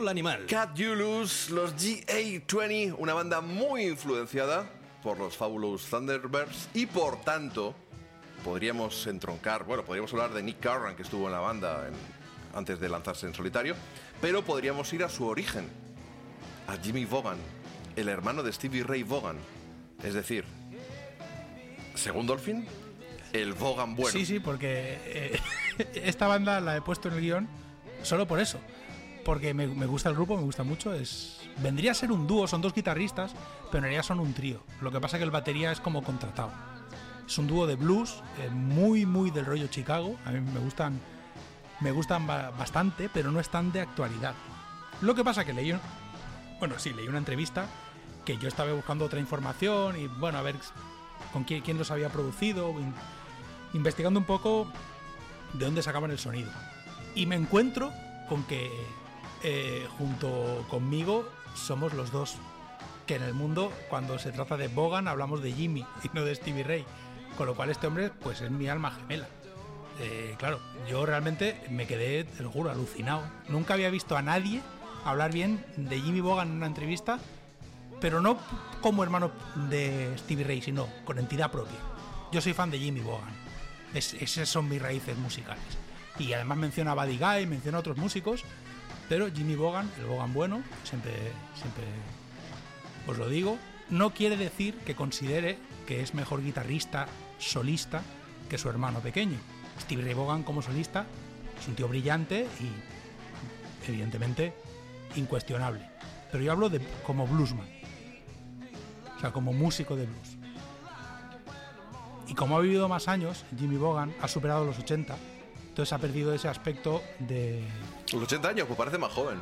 S3: Animal.
S1: Cat Julus, los GA20, una banda muy influenciada por los Fabulous Thunderbirds y por tanto podríamos entroncar, bueno, podríamos hablar de Nick Carran que estuvo en la banda en- antes de lanzarse en solitario, pero podríamos ir a su origen, a Jimmy Vaughan, el hermano de Stevie Ray Vaughan. Es decir, según Dolphin, el Vaughan bueno.
S11: Sí, sí, porque eh, esta banda la he puesto en el guion solo por eso. Porque me, gusta el grupo, me gusta mucho. Es Vendría a ser un dúo, son dos guitarristas, pero en realidad son un trío. Lo que pasa es que el batería es como contratado. Es un dúo de blues, eh, muy, muy del rollo Chicago. A mí me gustan, me gustan ba- bastante, pero no están de actualidad. Lo que pasa que leí, bueno, sí, leí una entrevista que yo estaba buscando otra información y bueno, a ver con quién, los había producido, in- investigando un poco de dónde sacaban el sonido. Y me encuentro con que eh, junto conmigo somos los dos que en el mundo cuando se trata de Bogan hablamos de Jimmy y no de Stevie Ray. Con lo cual este hombre pues es mi alma gemela. Eh, claro, yo realmente me quedé, te lo juro, alucinado. Nunca había visto a nadie hablar bien de Jimmy Bogan en una entrevista, pero no como hermano de Stevie Ray, sino con entidad propia. Yo soy fan de Jimmy Bogan. Es- esas son mis raíces musicales. Y además menciona a Buddy Guy, menciona a otros músicos, pero Jimmy Bogan, el Bogan bueno, siempre, siempre os lo digo, no quiere decir que considere que es mejor guitarrista solista que su hermano pequeño. Stevie Ray Vaughan como solista es un tío brillante y evidentemente incuestionable. Pero yo hablo de como bluesman. O sea, como músico de blues. Y como ha vivido más años, Jimmy Vaughan ha superado los 80, entonces ha perdido ese aspecto de...
S1: Los 80 años, pues parece más joven.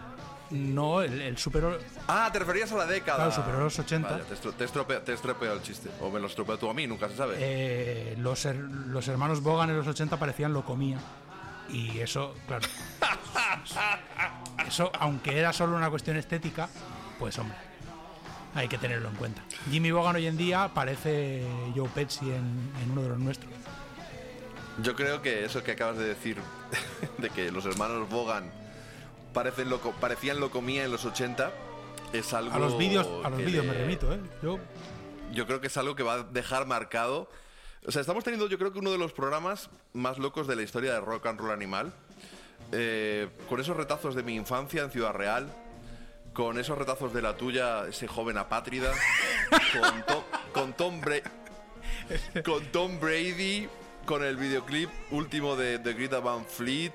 S11: No, el, el superó...
S1: Ah, te referías a la década.
S11: Claro, superó los 80.
S1: Vaya, te, estro- te estropea, te estropea el chiste. O me lo estropea tú a mí, nunca se sabe.
S11: Eh, los, her- los hermanos Bogan en los 80 parecían lo comía. Y eso, claro. Eso, aunque era solo una cuestión estética, pues hombre, hay que tenerlo en cuenta. Jimmy Bogan hoy en día parece Joe Pesci en, en uno de los nuestros.
S1: Yo creo que eso que acabas de decir, de que los hermanos Bogan parecen loco, parecían locomía en los 80, es algo.
S11: A los vídeos, a los vídeos me remito, ¿eh? Yo,
S1: Yo creo que es algo que va a dejar marcado. O sea, estamos teniendo, yo creo que uno de los programas más locos de la historia de rock and roll animal. Eh, con esos retazos de mi infancia en Ciudad Real, con esos retazos de la tuya, ese joven apátrida, con, To- con Tom con Tom Brady, con el videoclip último de, de Greta Van Fleet,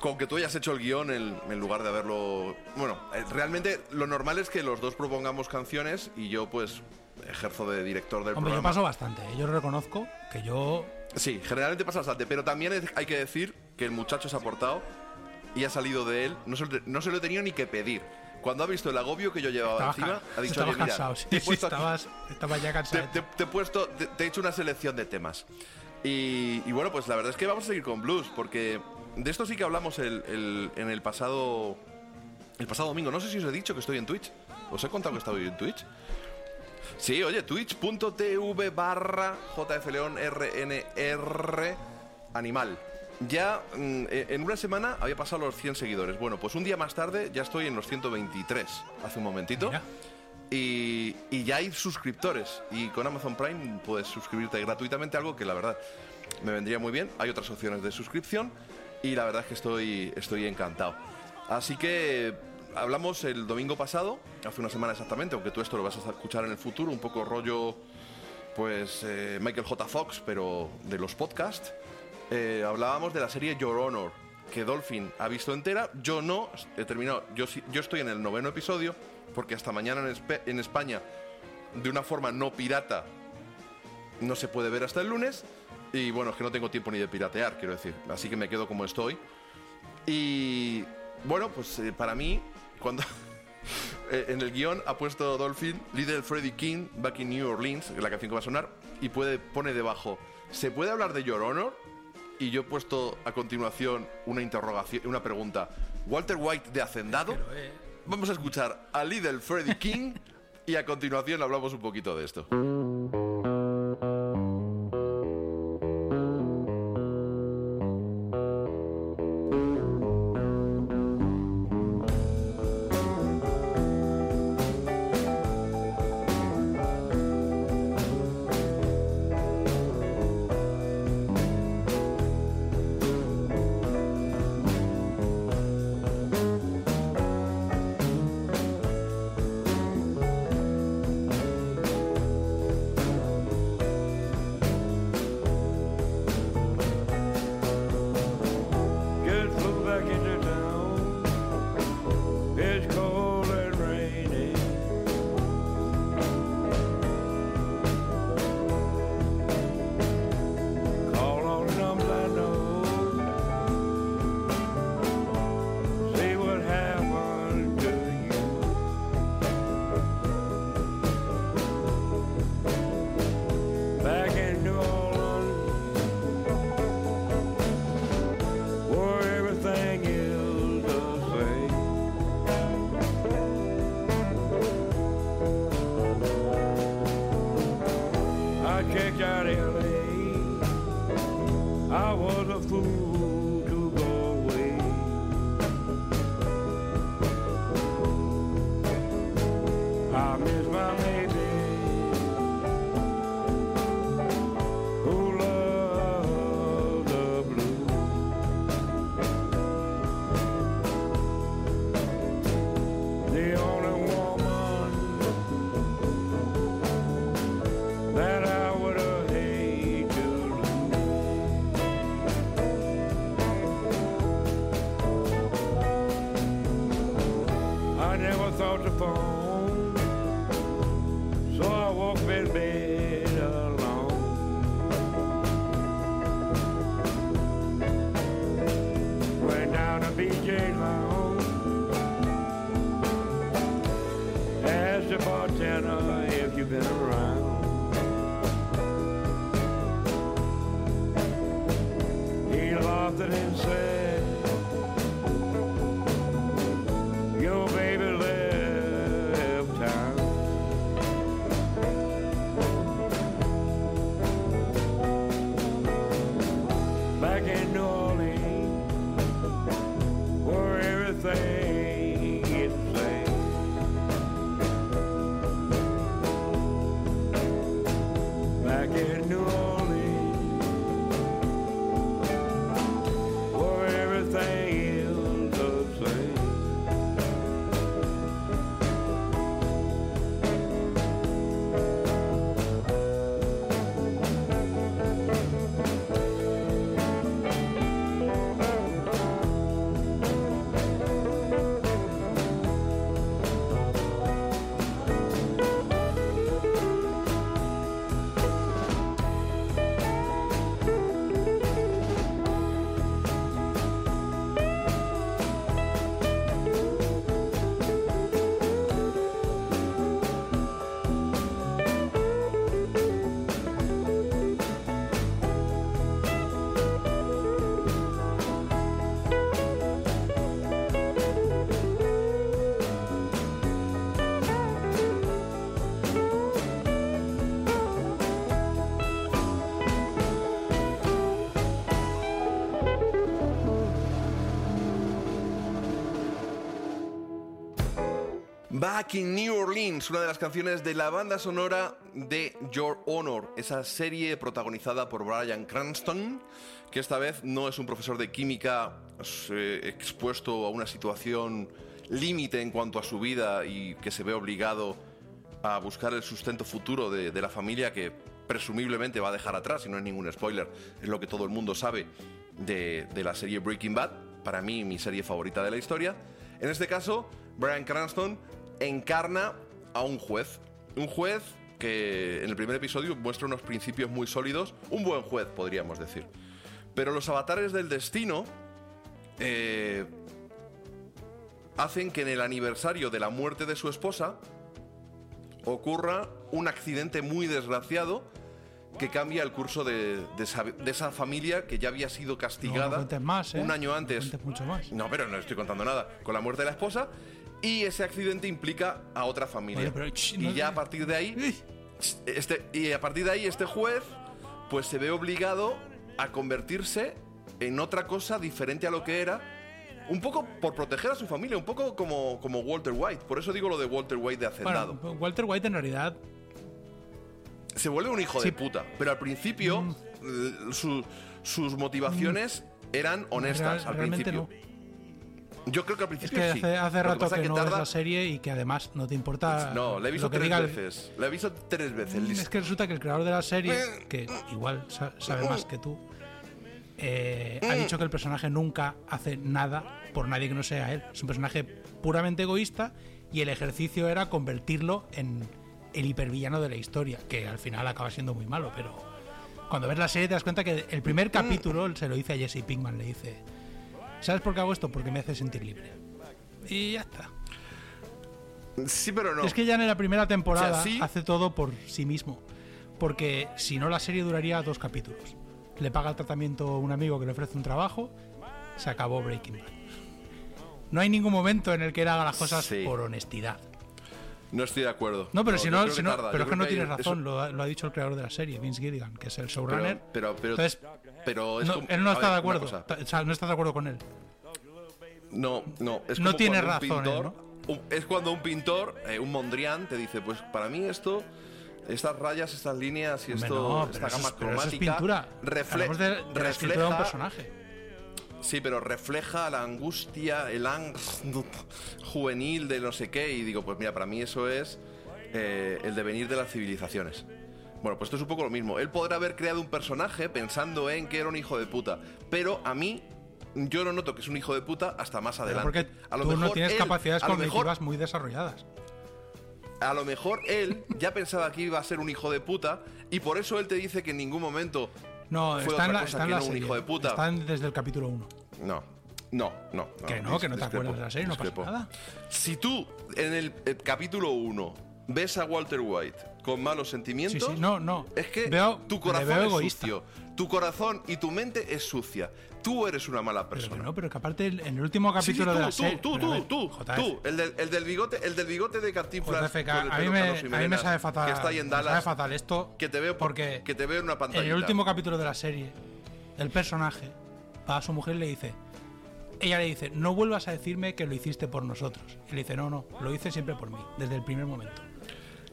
S1: con que tú hayas hecho el guion en, en lugar de haberlo... Bueno, eh, realmente lo normal es que los dos propongamos canciones y yo pues ejerzo de director del
S11: hombre, yo
S1: programa.
S11: paso bastante. ¿eh? Yo reconozco que yo
S1: Sí, generalmente pasa bastante, pero también hay que decir que el muchacho se ha portado y ha salido de él, no se, no se lo he tenido ni que pedir. Cuando ha visto el agobio que yo llevaba
S11: estabas,
S1: encima, ha dicho,
S11: estabas
S1: "Oye, mira,
S11: cansado. sí,
S1: te he
S11: sí,
S1: puesto
S11: estabas, estabas ya
S1: te,
S11: cansado.
S1: te- te he puesto, te, te he hecho una selección de temas. Y, bueno, pues la verdad es que vamos a seguir con blues, porque de esto sí que hablamos el- el- en el pasado el pasado domingo. No sé si os he dicho que estoy en Twitch. ¿Os he contado que estoy en Twitch? Sí, oye, twitch.tv barra jfleonrnr animal. Ya mm, eh, en una semana había pasado los 100 seguidores. Bueno, pues un día más tarde ya estoy en los 123, hace un momentito. Y, y ya hay suscriptores. Y con Amazon Prime puedes suscribirte gratuitamente, algo que la verdad me vendría muy bien. Hay otras opciones de suscripción y la verdad es que estoy, estoy encantado. Así que hablamos el domingo pasado, hace una semana exactamente, aunque tú esto lo vas a escuchar en el futuro, un poco rollo, pues eh, Michael J. Fox, pero de los podcasts. Eh, hablábamos de la serie Your Honor, que Dolphin ha visto entera, yo no, he terminado, yo, yo estoy en el noveno episodio, porque hasta mañana en, España, de una forma no pirata, no se puede ver hasta el lunes. Y bueno, es que no tengo tiempo ni de piratear, quiero decir. Así que me quedo como estoy. Y bueno, pues eh, para mí, cuando eh, en el guion ha puesto Dolphin Little Freddie King Back in New Orleans, la canción que va a sonar, y puede, pone debajo, ¿se puede hablar de Your Honor? Y yo he puesto a continuación una interrogación, una pregunta. ¿Walter White de Hacendado? Vamos a escuchar a Little Freddie King y a continuación hablamos un poquito de esto.
S7: Back in New Orleans,
S1: una de las canciones de la banda sonora de Your Honor, esa serie protagonizada por Brian Cranston, que esta vez no es un profesor de química eh, expuesto a una situación límite en cuanto a su vida y que se ve obligado a buscar el sustento futuro de, de la familia que presumiblemente va a dejar atrás, y no es ningún spoiler, es lo que todo el mundo sabe de, de la serie Breaking Bad, para mí mi serie favorita de la historia. En este caso, Brian Cranston encarna a un juez. Un juez que en el primer episodio muestra unos principios muy sólidos. Un buen juez, podríamos decir. Pero los avatares del destino eh, hacen que en el aniversario de la muerte de su esposa ocurra un accidente muy desgraciado que cambia el curso de, de esa, de esa familia que ya había sido
S11: No, no
S1: castigada
S11: cuentes más, ¿eh?
S1: un año
S11: No
S1: antes.
S11: cuentes mucho más.
S1: No, pero no estoy contando nada. Con la muerte de la esposa. Y ese accidente implica a otra familia.
S11: Pero,
S1: y ya a partir de ahí. Este, y a partir de ahí, este juez, pues se ve obligado a convertirse en otra cosa diferente a lo que era. Un poco por proteger a su familia, un poco como, como Walter White. Por eso digo lo de Walter White de Hacendado.
S11: Bueno, Walter White en realidad
S1: se vuelve un hijo
S11: Sí.
S1: de puta. Pero al principio,
S11: Mm.
S1: su- sus motivaciones eran honestas
S11: real-
S1: al principio. Yo creo que al
S11: es
S1: principio
S11: que
S1: sí.
S11: hace, rato que,
S1: es
S11: no ves
S1: tarda-
S11: la serie y que además no te importa
S1: No, la he visto
S11: que
S1: tres
S11: diga
S1: veces. La he visto tres veces.
S11: Es que resulta que el creador de la serie, que igual sa- sabe más que tú, eh, ha dicho que el personaje nunca hace nada por nadie que no sea él. Es un personaje puramente egoísta y el ejercicio era convertirlo en el hipervillano de la historia, que al final acaba siendo muy malo, pero cuando ves la serie te das cuenta que el primer capítulo se lo dice a Jesse Pinkman, le dice, ¿sabes por qué hago esto? Porque me hace sentir libre. Y ya está.
S1: Sí, pero no.
S11: Es que ya en la primera temporada
S1: O sea, sí.
S11: hace todo por sí mismo. Porque si no, la serie duraría dos capítulos. Le paga el tratamiento a un amigo que le ofrece un trabajo, se acabó Breaking Bad. No hay ningún momento en el que él haga las cosas
S1: Sí.
S11: por honestidad.
S1: No estoy de acuerdo.
S11: No, pero si no, si pero es que no
S1: hay-
S11: tienes
S1: eso-
S11: razón, lo, ha- lo ha dicho el creador de la serie, Vince Gilligan, que es el showrunner.
S1: pero, pero,
S11: Entonces,
S1: pero es
S11: no,
S1: como-
S11: él no está
S1: ver,
S11: de acuerdo. O sea, no estás de acuerdo con él.
S1: No, no. Es
S11: No tiene razón,
S1: pintor-
S11: ¿eh,
S1: un- es cuando un pintor, eh, un Mondrian, te dice, pues para mí esto, estas rayas, estas líneas y esto,
S11: no,
S1: esta gama
S11: es, es
S1: cromática,
S11: pintura.
S1: refle-
S11: Hablamos de, un
S1: refleja-
S11: personaje.
S1: Sí, pero refleja la angustia, el ang juvenil de no sé qué. Y digo, pues mira, para mí eso es eh, el devenir de las civilizaciones. Bueno, pues esto es un poco lo mismo. Él podrá haber creado un personaje pensando en que era un hijo de puta. Pero a mí, yo no noto que es un hijo de puta hasta más
S11: Pero
S1: adelante.
S11: porque
S1: a lo
S11: tú no
S1: mejor
S11: tienes
S1: él-
S11: capacidades
S1: mejor-
S11: cognitivas muy desarrolladas.
S1: a lo mejor él ya pensaba que iba a ser un hijo de puta y por eso él te dice que en ningún momento
S11: No,
S1: fue
S11: está
S1: otra cosa
S11: está en
S1: que no un hijo de puta.
S11: Están desde el capítulo 1.
S1: No, no, no.
S11: Que no, que no te acuerdas de la serie, no pasa nada.
S1: Si tú en el, eh, capítulo 1 ves a Walter White con malos sentimientos.
S11: Sí, sí, no, no.
S1: Es que
S11: Veo-
S1: tu corazón
S11: veo
S1: es
S11: egoísta.
S1: sucio. Tu corazón y tu mente es sucia. Tú eres una mala
S11: Pero
S1: persona.
S11: no, pero que aparte en el último
S1: Sí, sí,
S11: capítulo
S1: tú,
S11: de la
S1: tú,
S11: serie.
S1: tú,
S11: Pero
S1: tú, tú, tú, el del, el del bigote, el del bigote de Cantinflas
S11: a mí me, a mí me sabe fatal.
S1: que está ahí en
S11: me sabe
S1: Dallas,
S11: fatal esto
S1: que te veo
S11: porque
S1: que te veo en una pantalla.
S11: en el último capítulo de la serie, el personaje va a su mujer y le dice. Ella le dice, no vuelvas a decirme que lo hiciste por nosotros. Y le dice, no, no, lo hice siempre por mí, desde el primer momento.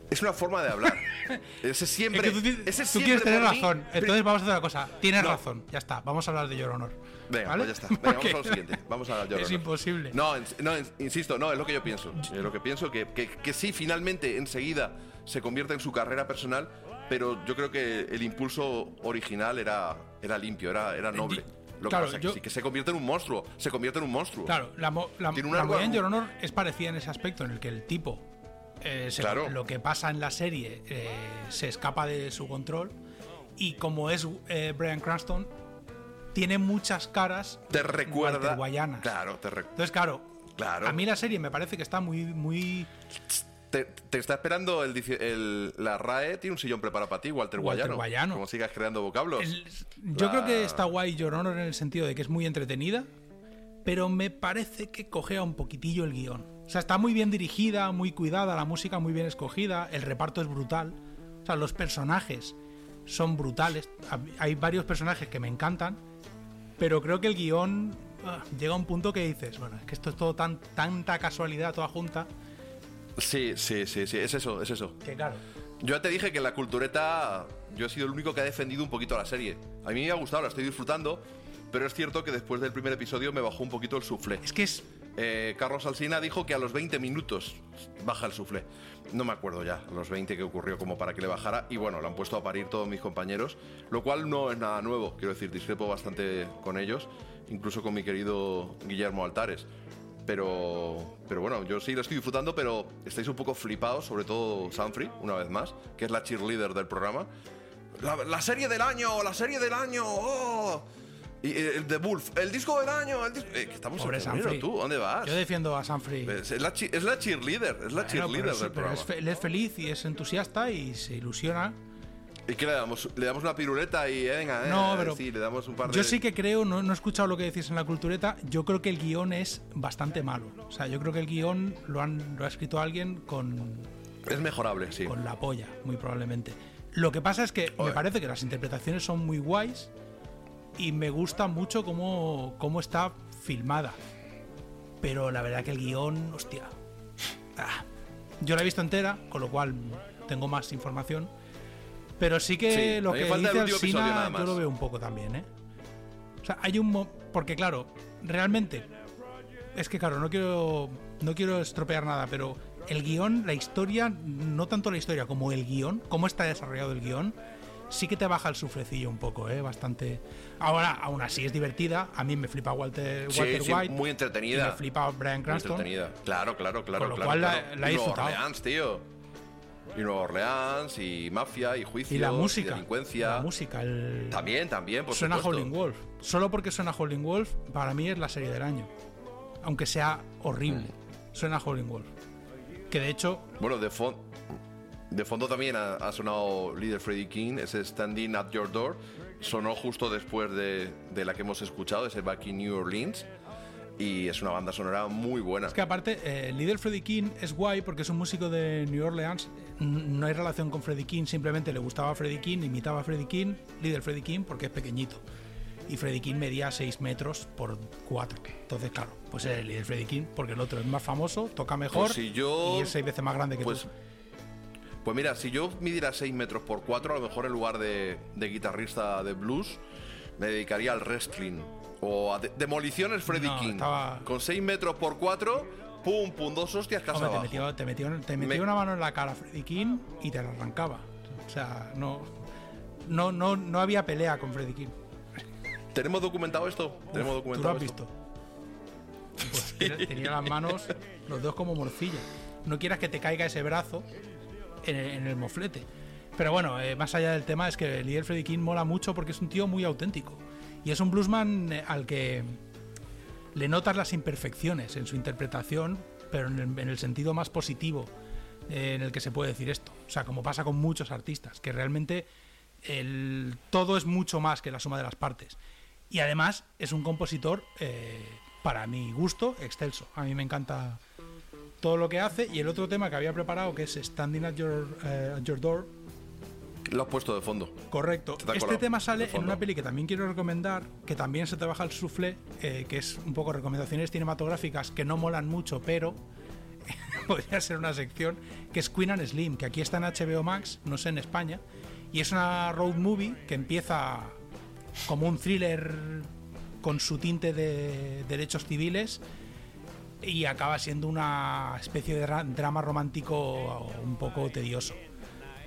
S1: Es una forma de hablar. ese siempre,
S11: Es que tú,
S1: ese
S11: tú
S1: siempre
S11: quieres tener razón. Entonces vamos a hacer una cosa. Tienes
S1: No.
S11: razón. Ya está. Vamos a hablar de Your Honor.
S1: Venga,
S11: ¿Vale?
S1: pues ya está. Venga, vamos a lo siguiente. Vamos a Your
S11: Es
S1: Honor.
S11: imposible.
S1: No, no, insisto, no, es lo que yo pienso. Es lo que pienso, que, que, que sí, finalmente, enseguida, se convierte en su carrera personal, pero yo creo que el impulso original era, era limpio, era, era noble. Lo que
S11: Claro,
S1: pasa
S11: yo-
S1: que sí, que se convierte en un monstruo. Se convierte en un monstruo.
S11: Claro, la, la,
S1: Tiene un
S11: la movida en Your Honor es parecida en ese aspecto, en el que el tipo, eh, se-
S1: Claro.
S11: lo que pasa en la serie, eh, se escapa de su control. Y como es eh, Brian Cranston, tiene muchas caras
S1: Te recuerda.
S11: walterguayanas.
S1: Claro, te, re-
S11: Entonces, claro,
S1: claro.
S11: a mí la serie me parece que está muy, muy
S1: te, te está esperando el, la RAE, tiene un sillón preparado para ti, Walter,
S11: Walter
S1: Guayano.
S11: Guayano.
S1: Como sigas creando vocablos.
S11: El- yo
S1: La-
S11: creo que está guay Your Honor en el sentido de que es muy entretenida, pero me parece que cogea un poquitillo el guion. O sea, está muy bien dirigida, muy cuidada, la música muy bien escogida, el reparto es brutal. O sea, los personajes son brutales. Hay varios personajes que me encantan, pero creo que el guion ah, llega a un punto que dices, bueno, es que esto es todo tan, tanta casualidad toda junta,
S1: Sí, sí, sí, sí, es eso, es eso.
S11: que claro.
S1: Yo ya te dije que en la cultureta yo he sido el único que ha defendido un poquito la serie. A mí me ha gustado, la estoy disfrutando, pero es cierto que después del primer episodio me bajó un poquito el suflé.
S11: Es que es
S1: Eh, Carlos Alsina dijo que a los 20 minutos baja el suflé. No me acuerdo ya a los 20 que ocurrió como para que le bajara. Y bueno, lo han puesto a parir todos mis compañeros, lo cual no es nada nuevo. Quiero decir, discrepo bastante con ellos, incluso con mi querido Guillermo Altares. Pero, pero bueno, yo sí lo estoy disfrutando, pero estáis un poco flipados, sobre todo Sanfrey, una vez más, que es la cheerleader del programa. La, la serie del año, la serie del año, oh. Y eh, el de Wolf, el disco del año, el disco... Eh, que estamos
S11: Pobre
S1: en febrero, tú, ¿dónde vas?
S11: Yo defiendo a Sanfrey.
S1: Es, es la, es la cheerleader, es la
S11: Bueno,
S1: cheerleader
S11: pero, es,
S1: del
S11: pero
S1: programa.
S11: es fe- él es feliz y es entusiasta y se ilusiona.
S1: ¿Y qué le damos? Le damos una piruleta y eh, venga, eh,
S11: No, pero
S1: sí, le damos un par de...
S11: Yo sí que creo, no, no he escuchado lo que decís en la cultureta, yo creo que el guion es bastante malo. O sea, yo creo que el guion lo, han, lo ha escrito alguien con,
S1: Es mejorable, sí.
S11: con la polla, muy probablemente. Lo que pasa es que me
S1: Joder.
S11: parece que las interpretaciones son muy guays y me gusta mucho cómo, cómo está filmada. Pero la verdad que el guion, hostia. ah. Yo la he visto entera, con lo cual tengo más información. Pero sí que
S1: Sí,
S11: lo que dice
S1: más.
S11: yo lo veo un poco también, ¿eh? O sea, hay un... mo- Porque claro, realmente... Es que claro, no quiero, no quiero estropear nada, pero el guion, la historia, no tanto la historia como el guion, cómo está desarrollado el guion, sí que te baja el suflecillo un poco, ¿eh? Bastante... Ahora, aún así es divertida. A mí me flipa Walter, Walter
S1: sí,
S11: White.
S1: muy
S11: y
S1: entretenida.
S11: me flipa Brian
S1: Muy
S11: Cranston.
S1: entretenida. Claro, claro, claro.
S11: Con lo
S1: claro,
S11: cual la-
S1: claro.
S11: la he
S1: Y Nueva
S11: disfrutado.
S1: Orleans, tío. Y Nueva Orleans, y mafia, y juicio,
S11: Y la música.
S1: delincuencia.
S11: La música, el...
S1: También, también, por
S11: suena
S1: supuesto.
S11: Howling Wolf. Solo porque suena Howling Wolf, para mí es la serie del año. Aunque sea horrible.
S1: Mm.
S11: Suena Howling Wolf. Que de hecho,
S1: Bueno, de, fon- de fondo también ha, ha sonado Líder Freddie King, ese Standing at Your Door. Sonó justo después de, de la que hemos escuchado, ese Back in New Orleans. Y es una banda sonora muy buena.
S11: es que aparte, eh, el líder Freddie King es guay porque es un músico de New Orleans. No hay relación con Freddie King, simplemente le gustaba Freddie King, imitaba a Freddie King, líder Freddie King, porque es pequeñito. Y Freddie King medía 6 metros por 4. Entonces, claro, pues es el líder Freddie King, porque el otro es más famoso, toca mejor
S1: Pues si yo-
S11: y es 6 veces más grande que
S1: Pues,
S11: tú.
S1: Pues mira, si yo midiera 6 metros por 4, a lo mejor en lugar de, de guitarrista de blues, me dedicaría al wrestling. O a de- demoliciones Freddie
S11: No,
S1: King.
S11: estaba-
S1: Con 6 metros por 4, pum, pum, dos hostias casa
S11: Hombre, te metió, te metió- te metió
S1: Me-
S11: una mano en la cara Freddie King y te la arrancaba. O sea, no, no, no, no había pelea con Freddie King.
S1: ¿Tenemos documentado esto? Tenemos
S11: Uf, ¿Tú lo
S1: documentado
S11: has
S1: esto?
S11: visto? Pues tenía- tenía las manos los dos como morcilla. No quieras que te caiga ese brazo en el, en el moflete. Pero bueno, eh, más allá del tema es que el Freddie King mola mucho porque es un tío muy auténtico. Y es un bluesman eh, al que le notas las imperfecciones en su interpretación, pero en el, en el sentido más positivo eh, en el que se puede decir esto. O sea, como pasa con muchos artistas, que realmente el, todo es mucho más que la suma de las partes. Y además es un compositor, eh, para mi gusto, excelso. A mí me encanta todo lo que hace. Y el otro tema que había preparado, que es Standing at Your, eh, at your Door,
S1: Lo has puesto de fondo.
S11: Correcto.
S1: Te
S11: Este tema sale en una peli que también quiero recomendar, que también se trabaja el soufflé, eh, que es un poco recomendaciones cinematográficas que no molan mucho, pero podría ser una sección, que es Queen and Slim, que aquí está en HBO Max, no sé en España, y es una road movie que empieza como un thriller con su tinte de derechos civiles y acaba siendo una especie de dra- drama romántico un poco tedioso.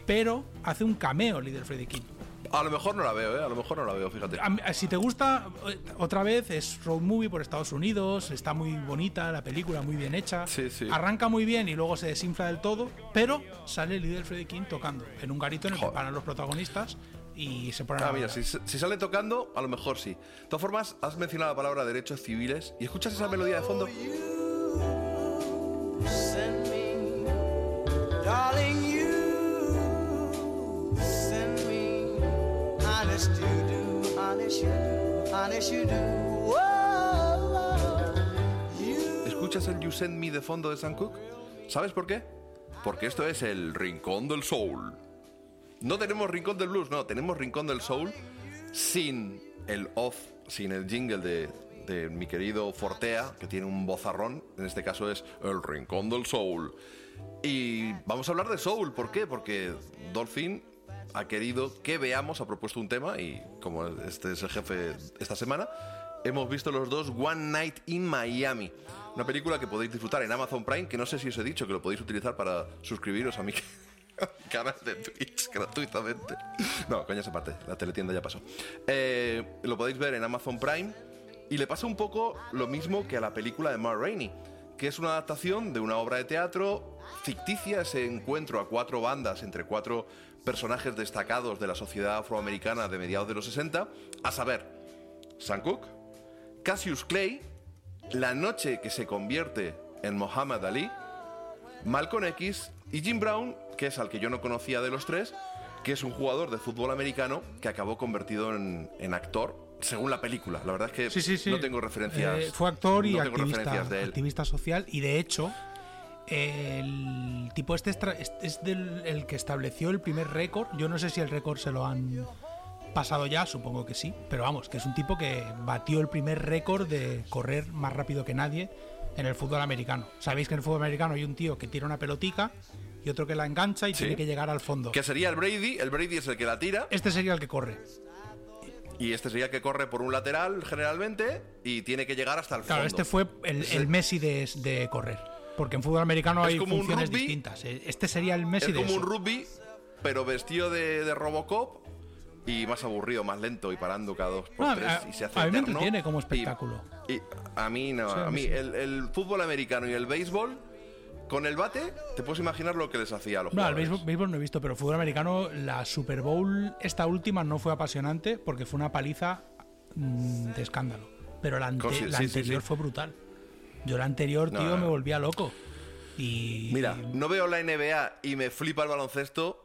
S11: Pero hace un cameo Little Freddy King.
S1: A lo mejor no la veo, ¿eh? A lo mejor no la veo, fíjate.
S11: A mí- Si te gusta, eh, otra vez es road movie por Estados Unidos, está muy bonita la película, muy bien hecha. Arranca muy bien y luego se desinfla del todo, pero sale Little Freddy King tocando en un garito en el que paran los protagonistas y se ponen
S1: Ah,
S11: a
S1: mira, si, si sale tocando, a lo mejor sí. De todas formas, has mencionado la palabra derechos civiles y escuchas esa melodía de fondo. ¿Escuchas el You Send Me de fondo de Sam Cooke? ¿Sabes por qué? Porque esto es el Rincón del Soul. No tenemos Rincón del Blues, no, tenemos Rincón del Soul sin el off, sin el jingle de, de mi querido Fortea, que tiene un bozarrón, en este caso es el Rincón del Soul. Y vamos a hablar de Soul, ¿por qué? Porque Dolphin ha querido que veamos, ha propuesto un tema y como este es el jefe esta semana, hemos visto los dos One Night in Miami. Una película que podéis disfrutar en Amazon Prime, que no sé si os he dicho que lo podéis utilizar para suscribiros a mi canal de Twitch gratuitamente. No, coña esa parte, la teletienda ya pasó. Eh, lo podéis ver en Amazon Prime y le pasa un poco lo mismo que a la película de Mar Rainey, que es una adaptación de una obra de teatro ficticia, ese encuentro a cuatro bandas entre cuatro personajes destacados de la sociedad afroamericana de mediados de los 60, a saber, Sam Cooke, Cassius Clay, La noche que se convierte en Muhammad Ali, Malcolm X y Jim Brown, que es al que yo no conocía de los tres, que es un jugador de fútbol americano que acabó convertido en actor, según la película. La verdad es que
S11: Sí, sí, sí.
S1: no tengo referencias.
S11: Eh, fue actor y
S1: no
S11: activista,
S1: referencias de él.
S11: activista social y de hecho el tipo este es, del- el que estableció el primer récord. Yo no sé si el récord se lo han pasado ya, supongo que sí, pero vamos, que es un tipo que batió el primer récord de correr más rápido que nadie en el fútbol americano. Sabéis que en el fútbol americano hay un tío que tira una pelotica y otro que la engancha y
S1: Sí.
S11: tiene que llegar al fondo.
S1: Que sería el Brady, el Brady es el que la tira.
S11: Este sería el que corre.
S1: Y este sería el que corre por un lateral generalmente y tiene que llegar hasta el
S11: Claro,
S1: fondo.
S11: este fue el, Messi de, de correr. Porque en fútbol americano
S1: Es
S11: hay
S1: como un
S11: funciones
S1: rugby.
S11: distintas. Eh, Este sería el Messi
S1: es
S11: de
S1: como un rugby, pero vestido de, de Robocop y más aburrido, más lento y parando cada dos por
S11: No,
S1: tres
S11: a-
S1: y se hace
S11: a mí
S1: eterno.
S11: como espectáculo.
S1: Y, a mí no,
S11: a
S1: a
S11: mí
S1: mí
S11: sí.
S1: el, el fútbol americano y el béisbol con el bate te puedes imaginar lo que les hacía a los
S11: No,
S1: jugadores.
S11: béisbol, béisbol no he visto, pero fútbol americano, la Super Bowl, esta última no fue apasionante porque fue una paliza mm, de escándalo. Pero la, ante-
S1: Con- sí,
S11: la
S1: sí, sí,
S11: anterior
S1: sí.
S11: fue brutal. Yo la anterior,
S1: No,
S11: tío,
S1: no,
S11: me
S1: no.
S11: volvía loco. Y.
S1: Mira, no veo la NBA y me flipa el baloncesto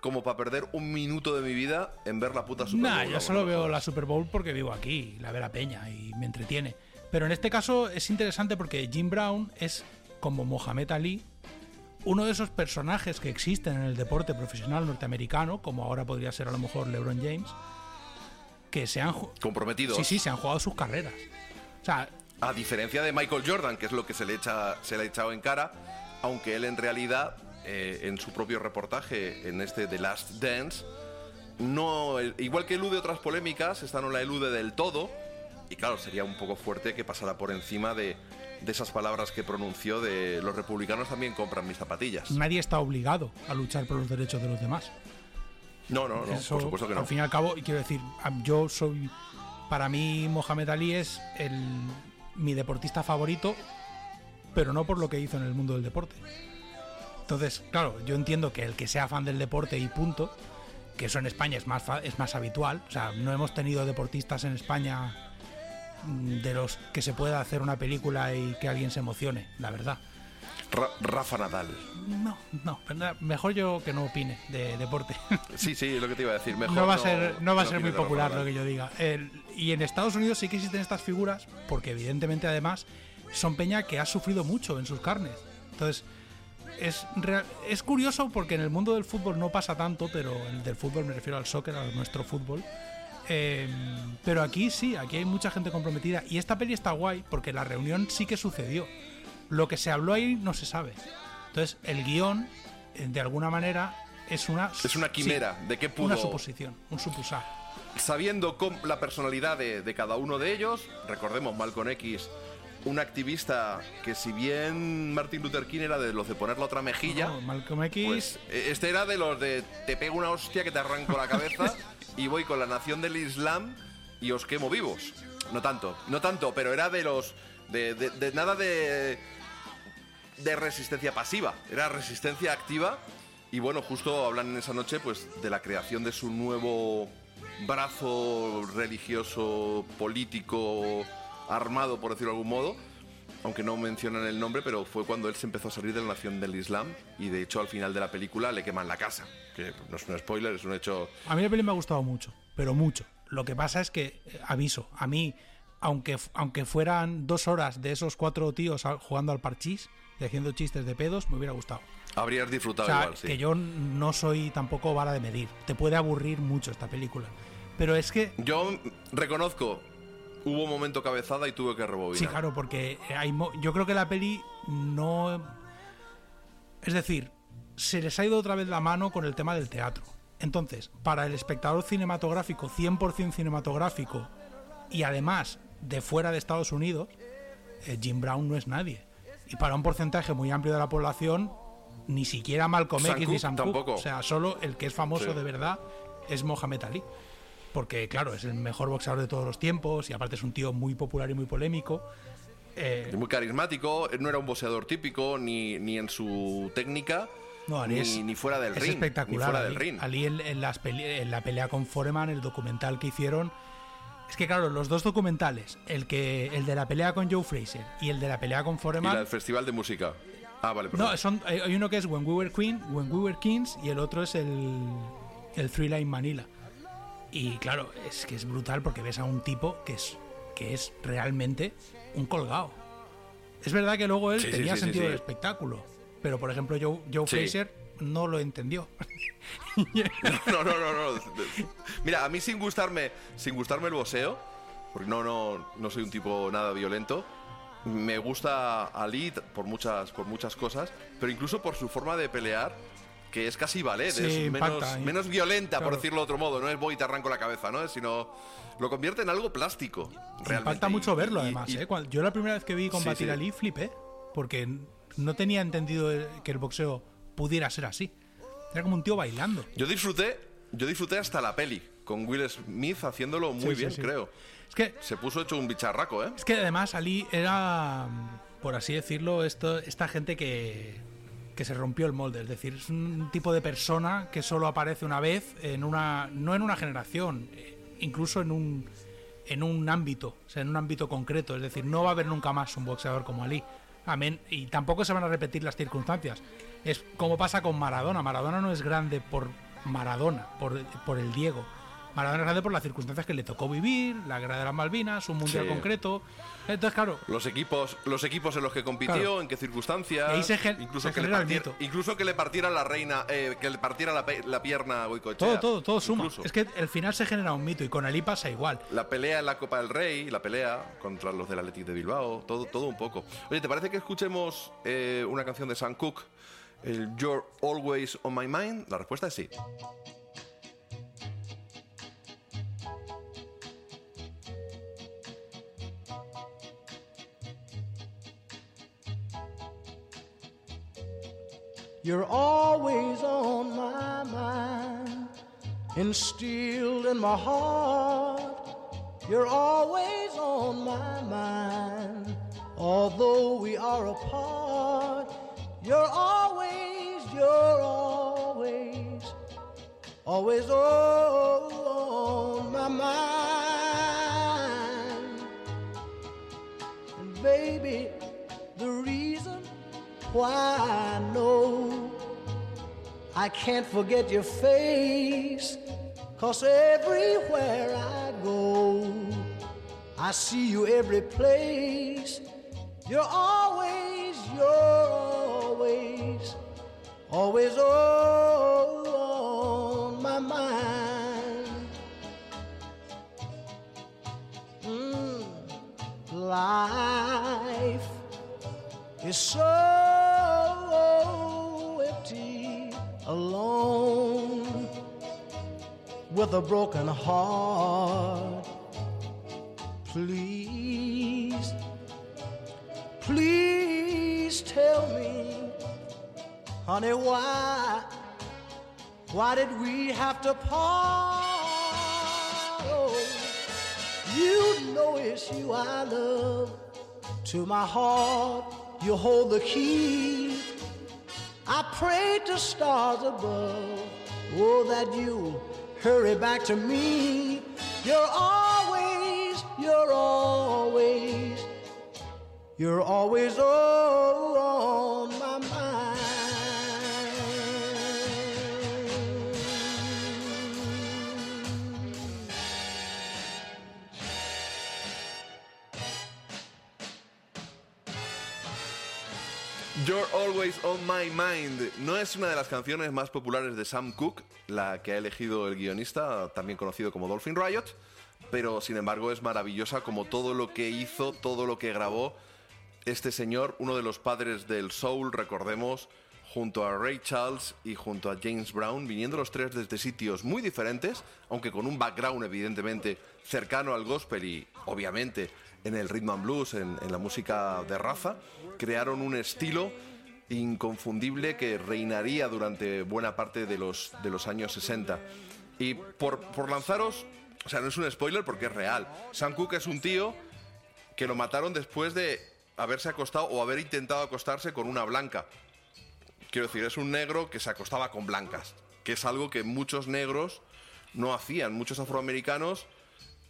S1: como para perder un minuto de mi vida en ver la puta Super
S11: Nah,
S1: Bowl.
S11: yo
S1: vamos,
S11: solo
S1: no
S11: veo la Super Bowl porque vivo aquí, la ve la peña y me entretiene. Pero en este caso es interesante porque Jim Brown es, como Mohamed Ali, uno de esos personajes que existen en el deporte profesional norteamericano, como ahora podría ser a lo mejor LeBron James, que se han...
S1: Comprometidos.
S11: Sí, sí, se han jugado sus carreras. O sea,
S1: A diferencia de Michael Jordan, que es lo que se le, echa, se le ha echado en cara, aunque él en realidad, eh, en su propio reportaje, en este The Last Dance, no, igual que elude otras polémicas, esta no la elude del todo. Y claro, sería un poco fuerte que pasara por encima de, de esas palabras que pronunció de los republicanos también compran mis zapatillas.
S11: nadie está obligado a luchar por los derechos de los demás.
S1: No, no, no,
S11: Eso,
S1: por supuesto que no.
S11: Al fin y al cabo, y quiero decir, yo soy. Para mí, Mohamed Ali es el, mi deportista favorito, pero no por lo que hizo en el mundo del deporte. Entonces, claro, yo entiendo que el que sea fan del deporte y punto, que eso en España es más, es más habitual. O sea, no hemos tenido deportistas en España de los que se pueda hacer una película y que alguien se emocione, la verdad.
S1: Ra- Rafa Nadal.
S11: No, no, mejor yo que no opine de deporte.
S1: Sí, sí, lo que te iba a decir. Mejor
S11: no va a ser, no va a
S1: no
S11: ser muy popular lo que yo diga. El- y en Estados Unidos sí que existen estas figuras, porque evidentemente además son peña que ha sufrido mucho en sus carnes. Entonces, es, real- es curioso porque en el mundo del fútbol no pasa tanto, pero el del fútbol me refiero al soccer, a nuestro fútbol. Eh, pero aquí sí, aquí hay mucha gente comprometida. Y esta peli está guay porque la reunión sí que sucedió. Lo que se habló ahí no se sabe. Entonces, el guion, eh, de alguna manera, es una...
S1: Es una quimera de qué pudo-
S11: Una suposición, un supusar.
S1: Sabiendo la personalidad de, de cada uno de ellos, recordemos Malcolm X, un activista que si bien Martin Luther King era de los de poner la otra mejilla,
S11: No, Malcolm X...
S1: pues eh, este era de los de te pego una hostia que te arranco la cabeza y voy con la nación del Islam y os quemo vivos. No tanto, no tanto, pero era de los de, de- de nada de de resistencia pasiva, era resistencia activa y bueno, justo hablan en esa noche pues de la creación de su nuevo brazo religioso, político, armado por decirlo de algún modo, aunque no mencionan el nombre, pero fue cuando él se empezó a salir de la nación del Islam y de hecho al final de la película le queman la casa, que no es un spoiler, es un hecho
S11: A mí la peli me ha gustado mucho, pero mucho. Lo que pasa es que, eh, aviso, a mí, aunque, aunque fueran dos horas de esos cuatro tíos jugando al parchís y haciendo chistes de pedos, me hubiera gustado.
S1: habrías
S11: O
S1: disfrutado
S11: sea,
S1: igual, sí.
S11: que yo no soy tampoco vara de medir. Te puede aburrir mucho esta película. Pero es que,
S1: Yo reconozco, hubo un momento cabezada y tuve que rebobinar.
S11: sí, claro, porque hay mo- yo creo que la peli no... Es decir, se les ha ido otra vez la mano con el tema del teatro. Entonces, para el espectador cinematográfico, 100% cinematográfico, y además de fuera de Estados Unidos, eh, Jim Brown no es nadie. Y para un porcentaje muy amplio de la población, ni siquiera Malcolm X ni Sam
S1: tampoco.
S11: O sea, solo el que es famoso
S1: Sí.
S11: de verdad es Mohamed Ali. Porque, claro, es el mejor boxeador de todos los tiempos y aparte es un tío muy popular y muy polémico. Eh,
S1: Muy carismático, no era un boxeador típico, ni, ni en su técnica,
S11: No, Ali
S1: ni,
S11: es,
S1: ni fuera del
S11: es
S1: ring.
S11: espectacular.
S1: Ni fuera
S11: Ali,
S1: del ring.
S11: Ali en, en las peli- en la pelea con Foreman, el documental que hicieron. Es que claro, los dos documentales, el que el de la pelea con Joe Fraser y el de la pelea con
S1: Y
S11: Foreman,
S1: la del festival de música. Ah, vale, perdón.
S11: no, son, hay hay uno que es When We Were Queen, When We Were Kings y el otro es el el Thriller in Manila. Y claro, es que es brutal porque ves a un tipo que es que es realmente un colgado. Es verdad que luego él
S1: Sí,
S11: tenía
S1: sí, sí,
S11: sentido del espectáculo, pero por ejemplo Joe, Joe. Fraser no lo entendió.
S1: No, no, no, no. Mira, a mí sin gustarme, sin gustarme el boxeo, porque no, no, no soy un tipo nada violento. Me gusta Ali por muchas, por muchas cosas, pero incluso por su forma de pelear, que es casi ballet,
S11: Sí,
S1: es menos,
S11: impacta, ¿eh?
S1: menos violenta, por
S11: Claro.
S1: decirlo de otro modo. No es voy y te arranco la cabeza, ¿no? Sino lo convierte en algo plástico. Realmente.
S11: Impacta mucho verlo
S1: y-
S11: además.
S1: y-
S11: ¿eh? Cuando- yo la primera vez que vi combatir
S1: sí.
S11: a Ali flipé, porque no tenía entendido que el boxeo pudiera ser así. Era como un tío bailando.
S1: Yo disfruté, yo disfruté hasta la peli, con Will Smith haciéndolo muy
S11: Sí, sí,
S1: bien,
S11: sí.
S1: creo.
S11: Es que
S1: Se puso hecho un bicharraco, ¿eh?
S11: Es que además Ali era, por así decirlo, esto, esta gente que, que se rompió el molde. Es decir, es un tipo de persona que solo aparece una vez, en una, no en una generación, eh, incluso en un, en un ámbito, o sea, en un ámbito concreto. Es decir, no va a haber nunca más un boxeador como Ali. Amén. Y tampoco se van a repetir las circunstancias. Es como pasa con Maradona. Maradona no es grande por Maradona, por, por el Diego. Maradona es grande por las circunstancias que le tocó vivir, la guerra de las Malvinas, un mundial
S1: Sí.
S11: concreto. Entonces, claro,
S1: Los equipos, los equipos en los que compitió,
S11: Claro.
S1: en qué circunstancias.
S11: Ahí se
S1: incluso,
S11: se
S1: que le
S11: el
S1: partiera, incluso que le partiera la reina, eh, que le partiera la, la pierna a Goicoechea.
S11: todo, todo, todo suma.
S1: Incluso.
S11: Es que al final se genera un mito y con Ali pasa igual.
S1: La pelea en la Copa del Rey, la pelea contra los del Athletic de Bilbao, todo, todo un poco. Oye, ¿te parece que escuchemos eh, una canción de Sam Cooke? El You're Always on My Mind. La respuesta es sí.
S16: You're always on my mind, instilled in my heart. You're always on my mind, although we are apart. You're always, you're always, always oh, on my mind. And baby, the reason why I know I can't forget your face. Cause everywhere I go, I see you every place. You're always, you're always, always on my mind. Mm, life is so alone, with a broken heart. Please, please tell me, honey, why, why did we have to part? Oh, you know it's you I love. To my heart, you hold the key. I pray to stars above, oh, that you hurry back to me. You're always, you're always, you're always oh, on
S1: You're Always on My Mind no es una de las canciones más populares de Sam Cooke, la que ha elegido el guionista, también conocido como Dolphin Riot, pero sin embargo es maravillosa como todo lo que hizo, todo lo que grabó este señor, uno de los padres del soul, recordemos, junto a Ray Charles y junto a James Brown, viniendo los tres desde sitios muy diferentes, aunque con un background evidentemente cercano al gospel y obviamente en el rhythm and blues, en, en la música de raza, crearon un estilo inconfundible que reinaría durante buena parte de los, de los años 60. Y por, por lanzaros, o sea, no es un spoiler porque es real. Sam Cooke es un tío que lo mataron después de haberse acostado o haber intentado acostarse con una blanca. Quiero decir, es un negro que se acostaba con blancas, que es algo que muchos negros no hacían, muchos afroamericanos,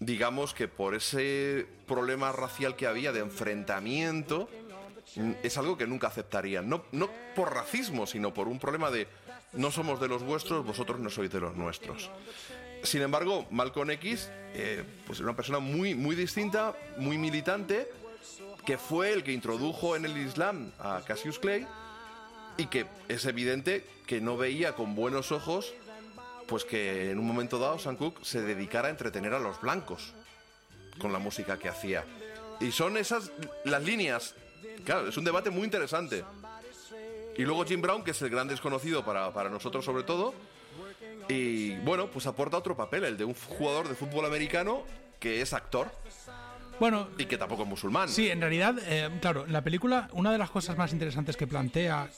S1: digamos que por ese problema racial que había de enfrentamiento, mm, es algo que nunca aceptarían. No, no por racismo, sino por un problema de no somos de los vuestros, vosotros no sois de los nuestros. Sin embargo, Malcolm X, eh, pues era una persona muy, muy distinta, muy militante, que fue el que introdujo en el Islam a Cassius Clay y que es evidente que no veía con buenos ojos pues que en un momento dado Sam Cooke se dedicara a entretener a los blancos con la música que hacía. Y son esas las líneas. Claro, es un debate muy interesante. Y luego Jim Brown, que es el gran desconocido para, para nosotros sobre todo. Y bueno, pues aporta otro papel, el de un jugador de fútbol americano que es actor.
S11: Bueno,
S1: y que tampoco es musulmán.
S11: Sí, en realidad, eh, claro, la película una de las cosas más interesantes que plantea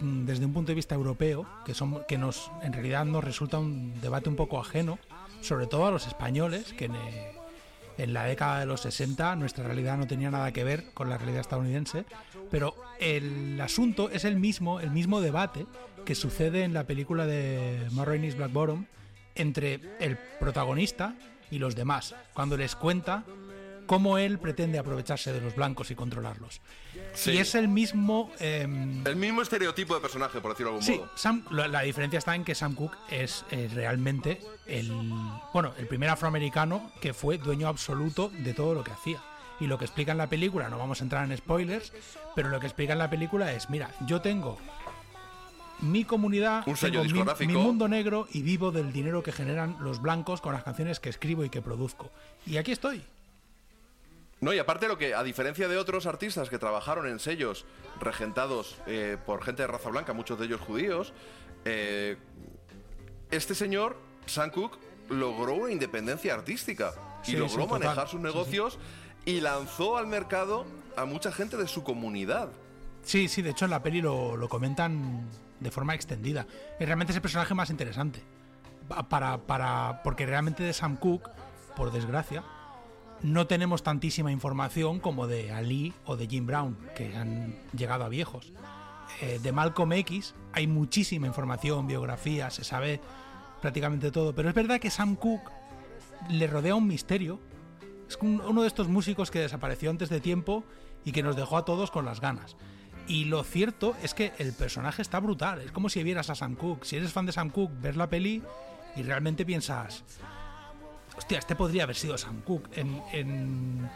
S11: desde un punto de vista europeo, que son que nos en realidad nos resulta un debate un poco ajeno, sobre todo a los españoles, que en, eh, la década de los 60 nuestra realidad no tenía nada que ver con la realidad estadounidense, pero el asunto es el mismo, el mismo debate que sucede en la película de Ma Rainey's Black Bottom entre el protagonista y los demás, cuando les cuenta cómo él pretende aprovecharse de los blancos y controlarlos.
S1: Sí.
S11: Y es el mismo... em,
S1: El mismo estereotipo de personaje, por decirlo de algún
S11: Sí,
S1: modo.
S11: Sam- la, la diferencia está en que Sam Cooke es eh, realmente el, bueno, el primer afroamericano que fue dueño absoluto de todo lo que hacía. Y lo que explica en la película, no vamos a entrar en spoilers, pero lo que explica en la película es, mira, yo tengo mi comunidad,
S1: Un sello
S11: tengo mi mundo negro y vivo del dinero que generan los blancos con las canciones que escribo y que produzco. Y aquí estoy.
S1: No, y aparte lo que, a diferencia de otros artistas que trabajaron en sellos regentados eh, por gente de raza blanca, muchos de ellos judíos, eh, este señor, Sam Cooke, logró una independencia artística y
S11: Sí,
S1: logró
S11: sí, total.
S1: manejar sus
S11: Sí,
S1: negocios y lanzó al mercado a mucha gente de su comunidad.
S11: Sí, sí, de hecho en la peli lo, lo comentan de forma extendida. Y realmente es el personaje más interesante. Pa- Para, para, porque realmente de Sam Cooke, por desgracia, no tenemos tantísima información como de Ali o de Jim Brown, que han llegado a viejos. Eh, de Malcolm X hay muchísima información, biografía, se sabe prácticamente todo. Pero es verdad que Sam Cooke le rodea un misterio. Es un- uno de estos músicos que desapareció antes de tiempo y que nos dejó a todos con las ganas. Y lo cierto es que el personaje está brutal. Es como si vieras a Sam Cooke. Si eres fan de Sam Cooke, ves la peli y realmente piensas. Hostia, este podría haber sido Sam Cooke. En, en,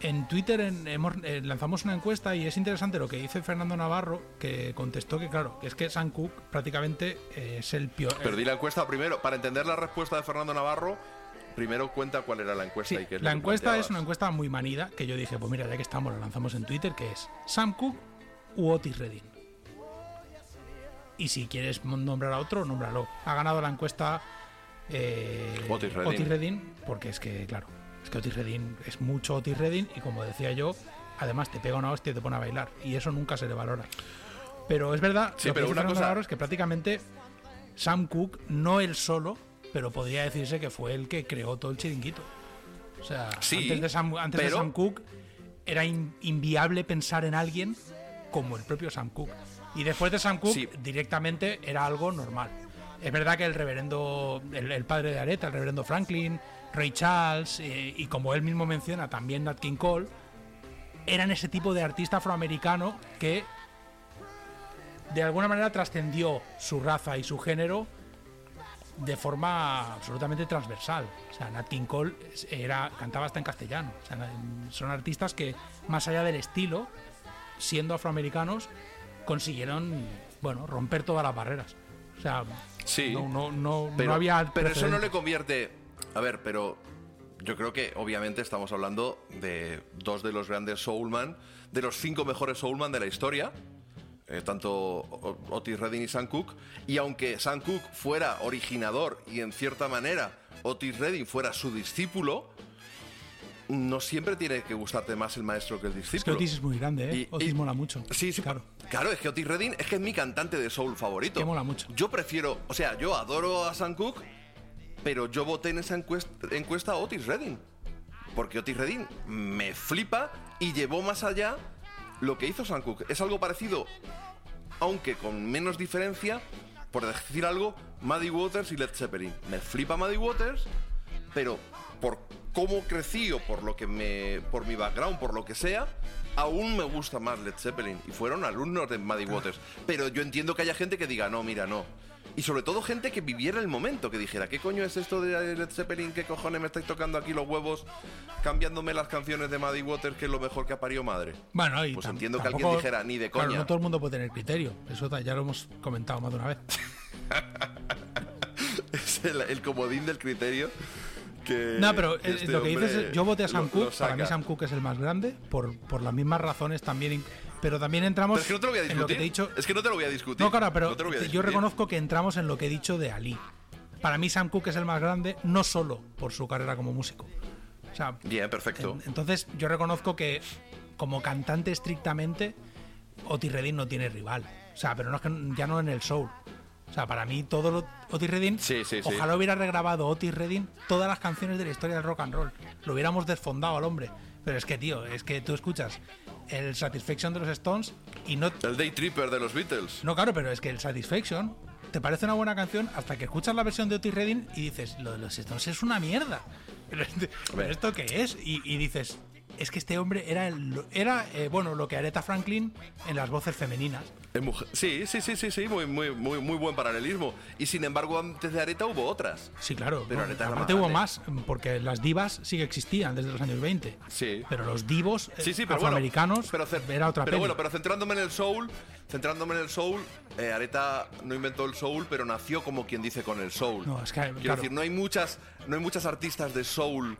S11: en Twitter en- hemos- eh, lanzamos una encuesta y es interesante lo que dice Fernando Navarro, que contestó que, claro, que es que Sam Cooke prácticamente eh, es el peor.
S1: Perdí la encuesta primero. Para entender la respuesta de Fernando Navarro, primero cuenta cuál era la encuesta
S11: Sí,
S1: y qué es
S11: la encuesta
S1: planteabas.
S11: es una encuesta muy manida que yo dije, pues mira, ya que estamos, la lanzamos en Twitter, que es Sam Cooke u Otis Redding. Y si quieres nombrar a otro, nómbralo. Ha ganado la encuesta eh,
S1: Otis Redding.
S11: Redding, porque es que, claro, es que Otis Redding es mucho Otis Redding y como decía yo, además te pega una hostia y te pone a bailar. Y eso nunca se le valora. Pero es verdad,
S1: Sí,
S11: lo que
S1: pero una cosa-
S11: es que prácticamente Sam Cooke, no él solo, pero podría decirse que fue el que creó todo el chiringuito. O sea,
S1: Sí,
S11: antes de Sam, antes de
S1: pero-
S11: Sam Cooke era in- inviable pensar en alguien como el propio Sam Cooke. Y después de Sam Cooke,
S1: Sí.
S11: directamente era algo normal. Es verdad que el reverendo, el, padre de Aretha, el reverendo Franklin, Ray Charles, eh, y como él mismo menciona, también Nat King Cole, eran ese tipo de artista afroamericano que de alguna manera trascendió su raza y su género de forma absolutamente transversal. O sea, Nat King Cole era, cantaba hasta en castellano. O sea, son artistas que, más allá del estilo, siendo afroamericanos, consiguieron, bueno, romper todas las barreras. O sea,
S1: Sí.
S11: no, no, no,
S1: Pero,
S11: no había
S1: pero eso no le convierte. A ver, pero yo creo que obviamente estamos hablando de dos de los grandes soulman, de los cinco mejores soulman de la historia. eh, tanto Otis Redding y Sam Cooke. Y aunque Sam Cooke fuera originador y en cierta manera Otis Redding fuera su discípulo, no siempre tiene que gustarte más el maestro que el
S11: Es que
S1: discípulo.
S11: Otis es muy grande, ¿eh?
S1: Y-
S11: Otis
S1: y-
S11: mola mucho.
S1: Sí, sí,
S11: claro.
S1: Claro, es que Otis Redding es que es mi cantante de soul favorito.
S11: Que mola mucho.
S1: Yo prefiero, o sea, yo adoro a Sam Cooke, pero yo voté en esa encuesta, encuesta a Otis Redding. Porque Otis Redding me flipa y llevó más allá lo que hizo Sam Cooke. Es algo parecido, aunque con menos diferencia, por decir algo, Maddie Waters y Led Zeppelin. Me flipa Maddie Waters, pero por cómo crecí o por lo que me por mi background, por lo que sea, aún me gusta más Led Zeppelin y fueron alumnos de Maddie Waters, pero yo entiendo que haya gente que diga, "No, mira, no." Y sobre todo gente que viviera el momento, que dijera, ¿qué coño es esto de Led Zeppelin? ¿Qué cojones me estáis tocando aquí los huevos cambiándome las canciones de Maddie Waters, que es lo mejor que ha parido madre?
S11: Bueno, y
S1: Pues entiendo que
S11: tampoco-
S1: alguien dijera, ni de
S11: claro,
S1: coña.
S11: no todo el mundo puede tener criterio. Eso ya lo hemos comentado más de una vez.
S1: es el, el comodín del criterio que
S11: No, pero
S1: que
S11: eh,
S1: este
S11: lo que dices yo voté a Sam
S1: lo-
S11: Cooke,
S1: lo
S11: para mí. Sam Cooke es el más grande, por, por las mismas razones también, pero también entramos
S1: Pero es que no te lo voy a
S11: en
S1: discutir.
S11: lo que te he dicho.
S1: Es que no te lo voy a discutir.
S11: No, claro, pero
S1: No
S11: yo reconozco que entramos en lo que he dicho de Ali. Para mí Sam Cooke es el más grande, no solo por su carrera como músico. O sea,
S1: Bien, perfecto.
S11: en- entonces yo reconozco que como cantante estrictamente, Otis Redding no tiene rival. O sea, pero no es que ya no en el soul. O sea, para mí todo lo, Otis Redding,
S1: Sí, sí, sí.
S11: ojalá hubiera regrabado Otis Redding todas las canciones de la historia del rock and roll. Lo hubiéramos desfondado al hombre. Pero es que, tío, es que tú escuchas el Satisfaction de los Stones y no...
S1: El Day Tripper de los Beatles.
S11: No, claro, pero es que el Satisfaction te parece una buena canción hasta que escuchas la versión de Otis Redding y dices, lo de los Stones es una mierda. Pero, ¿pero ¿esto qué es? Y, y dices, es que este hombre era, el- era eh, bueno, lo que Aretha Franklin en las voces femeninas.
S1: Sí, sí, sí, sí, sí, muy, muy, muy, muy buen paralelismo. Y sin embargo, antes de Areta hubo otras.
S11: Sí, claro.
S1: Pero
S11: no,
S1: Aretha es la
S11: aparte
S1: más
S11: hubo más, porque las divas sí que existían desde los años 20.
S1: Sí.
S11: Pero los divos eh,
S1: Sí, sí, pero bueno,
S11: afroamericanos
S1: pero, ce-
S11: era otra
S1: pero
S11: peli.
S1: bueno, pero centrándome en el soul, centrándome en el soul, eh, Areta no inventó el soul, pero nació como quien dice con el soul.
S11: No, es que,
S1: Quiero
S11: claro.
S1: decir, no hay muchas, no hay muchas artistas de soul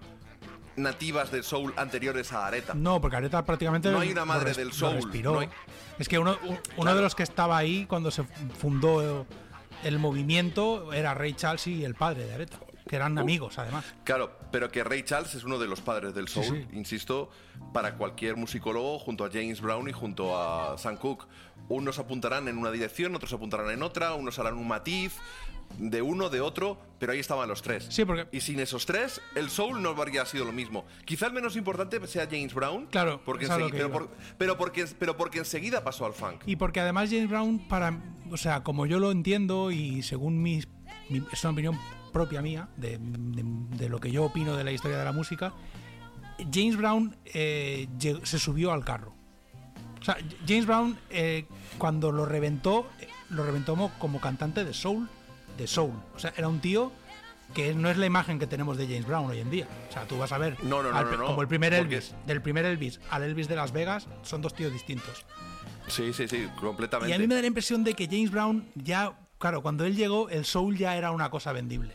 S1: nativas de soul anteriores a Areta.
S11: No, porque Aretha prácticamente
S1: No hay una madre del soul,
S11: respiró.
S1: no hay-
S11: Es que uno, uno de los que estaba ahí cuando se fundó el movimiento era Ray Charles y el padre de Aretha, que eran amigos además.
S1: Claro, pero que Ray Charles es uno de los padres del soul,
S11: Sí, sí.
S1: insisto, para cualquier musicólogo, junto a James Brown y junto a Sam Cooke. Unos apuntarán en una dirección, otros apuntarán en otra, unos harán un matiz de uno, de otro, pero ahí estaban los tres.
S11: Sí, porque
S1: Y sin esos tres, el soul no habría sido lo mismo. Quizá el menos importante sea James Brown.
S11: Claro,
S1: porque pero,
S11: iba.
S1: por- pero porque, pero porque enseguida pasó al funk.
S11: Y porque además James Brown, para, o sea, como yo lo entiendo y según mis, mi- es una opinión propia mía de, de- de lo que yo opino de la historia de la música, James Brown eh, se subió al carro. O sea, James Brown, eh, cuando lo reventó, eh, lo reventó como, como cantante de soul, de soul. O sea, era un tío que no es la imagen que tenemos de James Brown hoy en día. O sea, tú vas a ver
S1: No, no, no,
S11: al- como el primer Elvis, del primer Elvis al Elvis de Las Vegas, son dos tíos distintos.
S1: Sí, sí, sí, completamente.
S11: Y a mí me da la impresión de que James Brown ya, claro, cuando él llegó, el soul ya era una cosa vendible.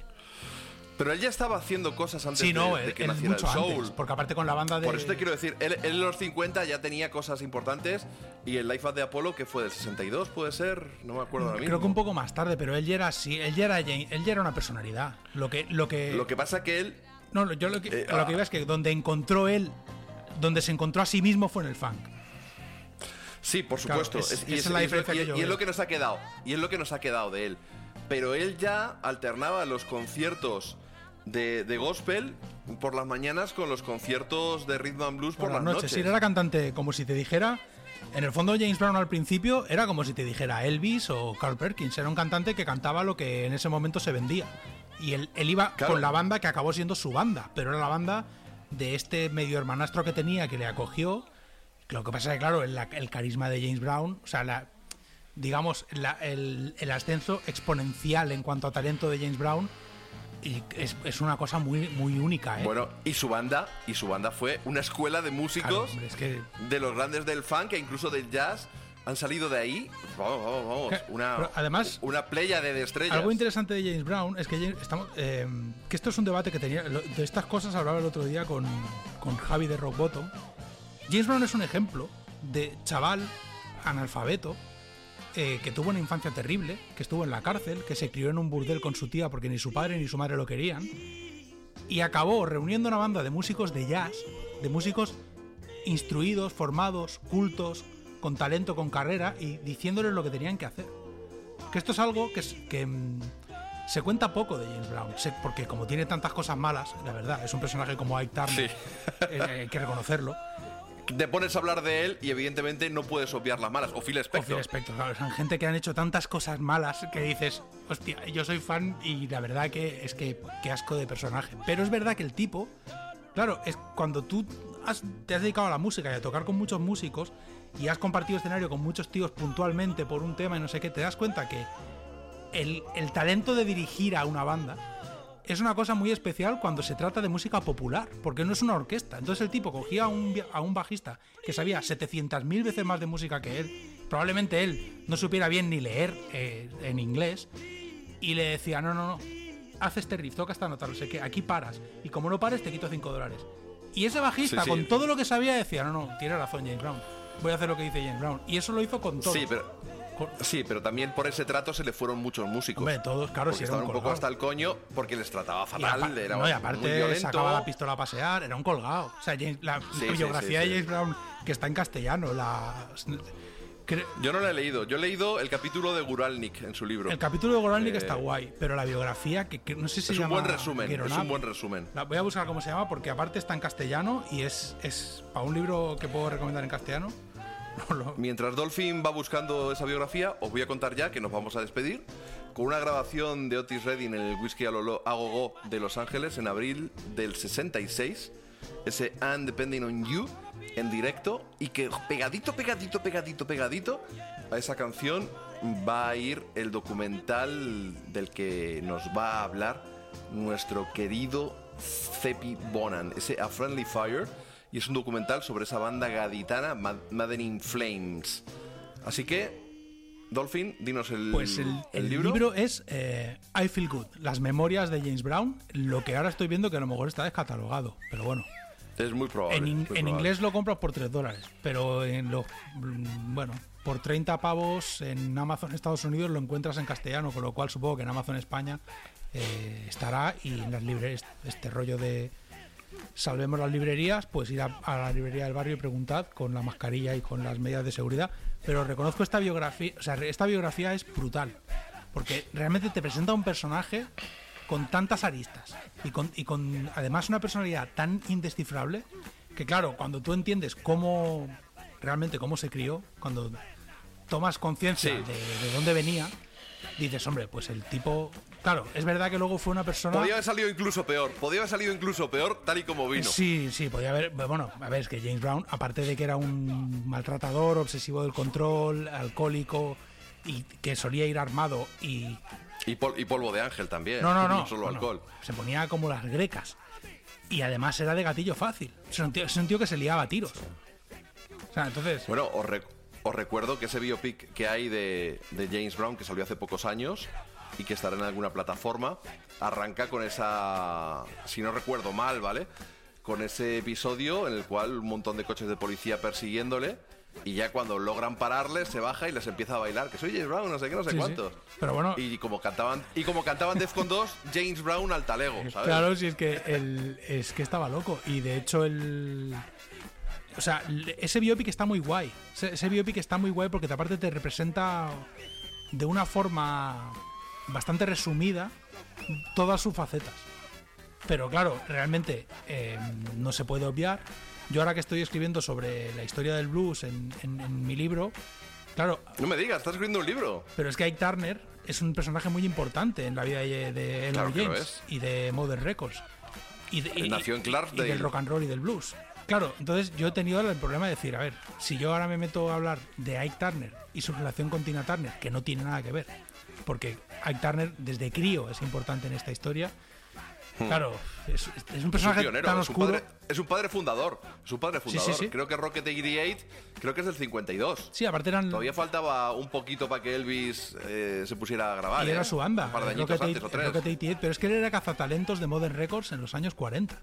S1: Pero él ya estaba haciendo cosas antes
S11: Sí, no,
S1: de, que
S11: él
S1: naciera
S11: mucho
S1: el soul.
S11: antes, porque aparte con la banda de...
S1: Por eso te quiero decir, él, él en los 50 ya tenía cosas importantes y el Life at de Apollo, que fue del 62, puede ser, no me acuerdo ahora mismo.
S11: Creo que un poco más tarde, pero él ya era así, él ya era, él ya era una personalidad. Lo que, lo que,
S1: Lo que pasa que él,
S11: no, yo lo que,
S1: Eh,
S11: lo
S1: ah.
S11: que iba es que donde encontró él, donde se encontró a sí mismo fue en el funk.
S1: sí, por
S11: Claro,
S1: supuesto,
S11: es-
S1: y,
S11: es la
S1: y
S11: diferencia
S1: y-
S11: que yo
S1: y es
S11: veo.
S1: lo que nos ha quedado, y es lo que nos ha quedado de él. Pero él ya alternaba los conciertos de, de gospel por las mañanas con los conciertos de rhythm and blues por,
S11: Por las noches. Sí,
S1: noches.
S11: era cantante como si te dijera. En el fondo, James Brown al principio era como si te dijera Elvis o Carl Perkins. Era un cantante que cantaba lo que en ese momento se vendía. Y él, él iba
S1: Claro.
S11: con la banda que acabó siendo su banda, pero era la banda de este medio hermanastro que tenía que le acogió. Lo que pasa es que, claro, el, el carisma de James Brown, o sea, la, digamos, la- el, el ascenso exponencial en cuanto a talento de James Brown, y es, es una cosa muy, muy única, ¿eh?
S1: Bueno, y su banda, y su banda fue una escuela de músicos
S11: Claro, hombre, es que
S1: de los grandes del funk e incluso del jazz han salido de ahí. Vamos, vamos, vamos.
S11: Que-
S1: Una,
S11: pero además-
S1: una playa de estrellas.
S11: Algo interesante de James Brown es que James- estamos, eh, que esto es un debate que tenía. De estas cosas hablaba el otro día con, con Javi de Rock Bottom. James Brown es un ejemplo de chaval analfabeto eh, que tuvo una infancia terrible, que estuvo en la cárcel, que se crió en un burdel con su tía porque ni su padre ni su madre lo querían, y acabó reuniendo una banda de músicos de jazz, de músicos instruidos, formados, cultos, con talento, con carrera, y diciéndoles lo que tenían que hacer. Que esto es algo que, mm, se cuenta poco de James Brown, porque como tiene tantas cosas malas, la verdad, es un personaje como Ike Turner,
S1: Sí.
S11: eh, hay que reconocerlo.
S1: Te pones a hablar de él y evidentemente no puedes obviar las malas. O Phil
S11: O
S1: Spector.
S11: Phil Spector, claro, son gente que han hecho tantas cosas malas que dices, hostia, yo soy fan y la verdad que es que qué asco de personaje. Pero es verdad que el tipo, claro, es cuando tú has- te has dedicado a la música y a tocar con muchos músicos y has compartido escenario con muchos tíos puntualmente por un tema y no sé qué, te das cuenta que el, el talento de dirigir a una banda es una cosa muy especial cuando se trata de música popular, porque no es una orquesta. Entonces el tipo cogía a un, a un bajista que sabía 700.000 veces más de música que él, probablemente él no supiera bien ni leer eh, en inglés, y le decía, no, no, no, haz este riff, toca esta nota, no sé qué, aquí paras, y como no pares te quito 5 dólares. Y ese bajista,
S1: Sí, sí.
S11: con todo lo que sabía, decía, no, no, tiene razón James Brown, voy a hacer lo que dice James Brown. Y eso lo hizo con todo.
S1: Sí, pero. Sí, pero también por ese trato se le fueron muchos músicos.
S11: Hombre, todos, claro, si
S1: estaban
S11: un
S1: poco hasta el coño porque les trataba fatal. era
S11: no, y
S1: muy
S11: aparte
S1: violento.
S11: sacaba la pistola a pasear, era un colgado. O sea, James- la,
S1: Sí,
S11: la
S1: sí,
S11: biografía
S1: sí,
S11: de. James Brown, que está en castellano, la,
S1: Yo no la he leído. Yo he leído el capítulo de Guralnik en su libro.
S11: el capítulo de Goralnik
S1: Eh,
S11: está guay, pero la biografía, que, que no sé si
S1: Es
S11: se
S1: un
S11: llama
S1: buen resumen. Es un buen resumen.
S11: La voy a buscar cómo se llama, porque aparte está en castellano y es, es para un libro que puedo recomendar en castellano.
S1: Mientras Dolphin va buscando esa biografía, os voy a contar ya que nos vamos a despedir con una grabación de Otis Redding en el Whisky a Lolo a Gogo de Los Ángeles en abril del 66. Ese And Depending on You en directo y que pegadito, pegadito, pegadito, pegadito a esa canción va a ir el documental del que nos va a hablar nuestro querido Cepi Bonan, ese A Friendly Fire, y es un documental sobre esa banda gaditana, Mad- in Flames. Así que, Dolphin, dinos el,
S11: Pues el,
S1: el
S11: el
S1: libro.
S11: libro, es eh, I Feel Good, las memorias de James Brown, lo que ahora estoy viendo que a lo mejor está descatalogado, pero bueno.
S1: Es muy probable.
S11: En, in-
S1: muy
S11: en
S1: probable.
S11: inglés lo compras por 3 dólares, pero en lo, mm, bueno, por 30 pavos en Amazon Estados Unidos lo encuentras en castellano, con lo cual supongo que en Amazon España eh, estará y en las librerías, este rollo de salvemos las librerías, pues ir a, a la librería del barrio y preguntad con la mascarilla y con las medidas de seguridad. Pero reconozco esta biografía, o sea, esta biografía es brutal, porque realmente te presenta un personaje con tantas aristas y con, y con además una personalidad tan indescifrable que claro, cuando tú entiendes cómo realmente cómo se crió, cuando tomas conciencia
S1: Sí.
S11: de, de dónde venía, dices, hombre, pues el tipo. Claro, es verdad que luego fue una persona.
S1: Podía haber salido incluso peor. Podía haber salido incluso peor tal y como vino.
S11: Sí, sí, podía haber. Bueno, a ver, es que James Brown, aparte de que era un maltratador, obsesivo del control, alcohólico y que solía ir armado y.
S1: Y, pol- y polvo de ángel también.
S11: No, no, no.
S1: solo
S11: bueno,
S1: alcohol.
S11: Se ponía como las grecas. Y además era de gatillo fácil. Es un tío, es un tío que se liaba a tiros. O sea, entonces.
S1: Bueno, os, rec- os recuerdo que ese biopic que hay de, de James Brown, que salió hace pocos años y que estará en alguna plataforma, arranca con esa, si no recuerdo mal, ¿vale? Con ese episodio en el cual un montón de coches de policía persiguiéndole y ya cuando logran pararle se baja y les empieza a bailar, que soy James Brown, no sé qué, no sé
S11: Sí, sí.
S1: cuántos.
S11: Pero bueno-
S1: Y como cantaban, y como cantaban Defcon 2, James Brown al talego, ¿sabes?
S11: Claro, si es que el, es que estaba loco. Y de hecho el. O sea, ese biopic está muy guay. Ese, ese biopic está muy guay porque aparte te representa de una forma bastante resumida todas sus facetas. Pero claro, realmente eh, no se puede obviar. Yo ahora que estoy escribiendo sobre la historia del blues en, en- en mi libro, claro,
S1: No me digas, estás escribiendo un libro.
S11: pero es que Ike Turner es un personaje muy importante en la vida de, de
S1: Claro
S11: James
S1: es.
S11: y de Modern Records. Y, de-
S1: nació en
S11: y del rock and roll y del blues. Claro, entonces yo he tenido el problema de decir, a ver, si yo ahora me meto a hablar de Ike Turner y su relación con Tina Turner, que no tiene nada que ver, porque Ike Turner desde crío es importante en esta historia.
S1: Hmm.
S11: Claro, es, es un
S1: Es un
S11: personaje
S1: pionero,
S11: tan
S1: es un,
S11: oscuro.
S1: padre, es un padre fundador. Es un padre
S11: Sí, sí,
S1: fundador.
S11: sí.
S1: Creo que Rocket 88, creo que es del 52.
S11: Sí, aparte eran
S1: Todavía faltaba un poquito para que Elvis eh, se pusiera a grabar.
S11: y era
S1: ¿eh?
S11: su banda,
S1: Un par de añitos
S11: Rocket,
S1: antes o
S11: 8-
S1: tres.
S11: Rocket 88, pero es que él era cazatalentos de Modern Records en los años 40.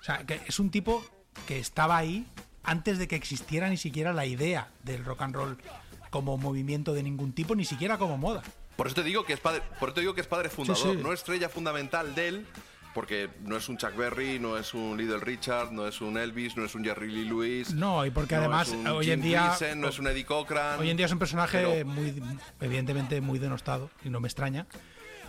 S11: O sea, que es un tipo que estaba ahí antes de que existiera ni siquiera la idea del rock and roll como movimiento de ningún tipo, ni siquiera como moda.
S1: Por eso te digo que es padre, por eso te digo que es padre fundador,
S11: sí.
S1: no estrella fundamental de él, porque no es un Chuck Berry, no es un Little Richard, no es un Elvis, no es un Jerry Lee Lewis.
S11: No, y porque
S1: no
S11: además
S1: un
S11: hoy
S1: Jim
S11: en día
S1: Gleason, no es un Eddie Cochran.
S11: hoy en día es un personaje
S1: pero-
S11: muy evidentemente muy denostado y no me extraña.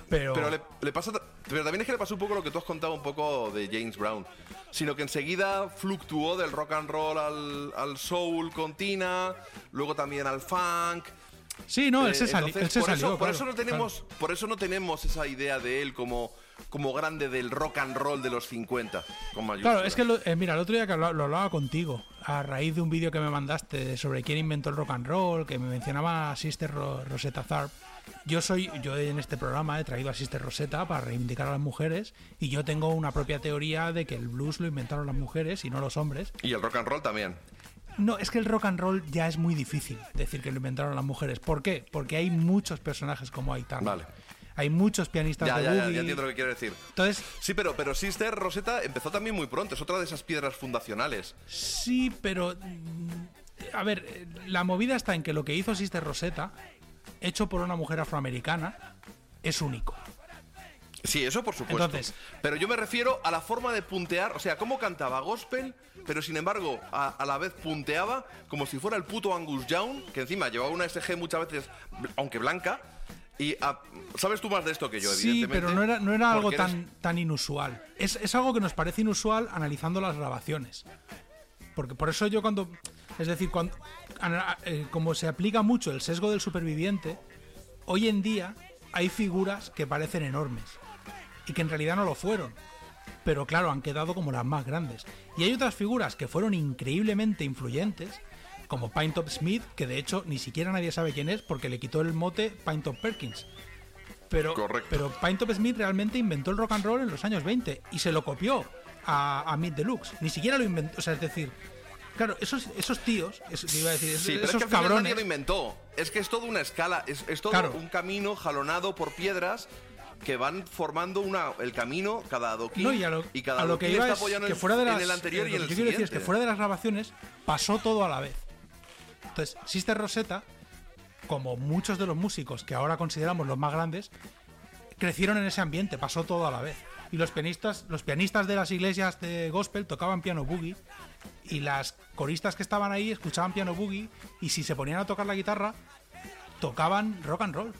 S11: Pero,
S1: Pero le, le pasa. Pero también es que le pasó un poco lo que tú has contado un poco de James Brown. Sino que enseguida fluctuó del rock and roll al, al soul con Tina, luego también al funk.
S11: Sí, no, él
S1: Eh,
S11: se, sali-
S1: entonces,
S11: él se
S1: por
S11: salió.
S1: Eso, por
S11: claro,
S1: eso no tenemos, por eso no tenemos esa idea de él como, como grande del rock and roll de los 50. Con.
S11: Claro, es que lo- eh, mira, el otro día que habla- lo hablaba contigo, a raíz de un vídeo que me mandaste sobre quién inventó el rock and roll, que me mencionaba a Sister Ro- Rosetta Tharpe. Yo soy, yo en este programa he traído a Sister Rosetta para reivindicar a las mujeres y yo tengo una propia teoría de que el blues lo inventaron las mujeres y no los hombres.
S1: Y el rock and roll también.
S11: No, es que el rock and roll ya es muy difícil decir que lo inventaron las mujeres. ¿Por qué? Porque hay muchos personajes como Aitar.
S1: Vale.
S11: Hay muchos pianistas
S1: Ya,
S11: de
S1: ya, ya, ya entiendo lo que quiero decir.
S11: Entonces,
S1: Sí, pero, pero Sister Rosetta empezó también muy pronto. Es otra de esas piedras fundacionales.
S11: Sí, pero. mm, A ver, la movida está en que lo que hizo Sister Rosetta, hecho por una mujer afroamericana, es único.
S1: Sí, eso por supuesto.
S11: Entonces-
S1: pero yo me refiero a la forma de puntear, o sea, cómo cantaba gospel, pero sin embargo a, a la vez punteaba como si fuera el puto Angus Young, que encima llevaba una SG muchas veces, aunque blanca. Y sabes tú más de esto que yo,
S11: Sí,
S1: evidentemente.
S11: pero no era, no era algo
S1: eres-
S11: tan, tan inusual. Es, es algo que nos parece inusual analizando las grabaciones. Porque por eso yo cuando... Es decir, cuando, eh, como se aplica mucho el sesgo del superviviente, hoy en día hay figuras que parecen enormes y que en realidad no lo fueron. Pero claro, han quedado como las más grandes. Y hay otras figuras que fueron increíblemente influyentes, como Pine Top Smith, que de hecho ni siquiera nadie sabe quién es porque le quitó el mote Pine Top Perkins. Pero, pero Pine Top Smith realmente inventó el rock and roll en los años 20 y se lo copió a, a Meat Deluxe. Ni siquiera lo inventó. O sea, es decir, claro, esos, esos tíos, eso te iba a decir,
S1: Sí, pero es
S11: esos
S1: que al final nadie
S11: cabrones.
S1: lo inventó. Es que es toda una escala, es, es todo
S11: Claro.
S1: un camino jalonado por piedras que van formando una, el camino, cada adoquín,
S11: No, y a lo,
S1: y cada
S11: a lo que iba
S1: está
S11: es que fuera de
S1: en
S11: las,
S1: el anterior
S11: eh,
S1: y en el
S11: yo quiero decir es que fuera de las grabaciones pasó todo a la vez. Entonces, Sister Rosetta, como muchos de los músicos que ahora consideramos los más grandes, crecieron en ese ambiente, pasó todo a la vez. Y los pianistas, los pianistas de las iglesias de gospel tocaban piano boogie y las coristas que estaban ahí escuchaban piano boogie y si se ponían a tocar la guitarra tocaban rock and roll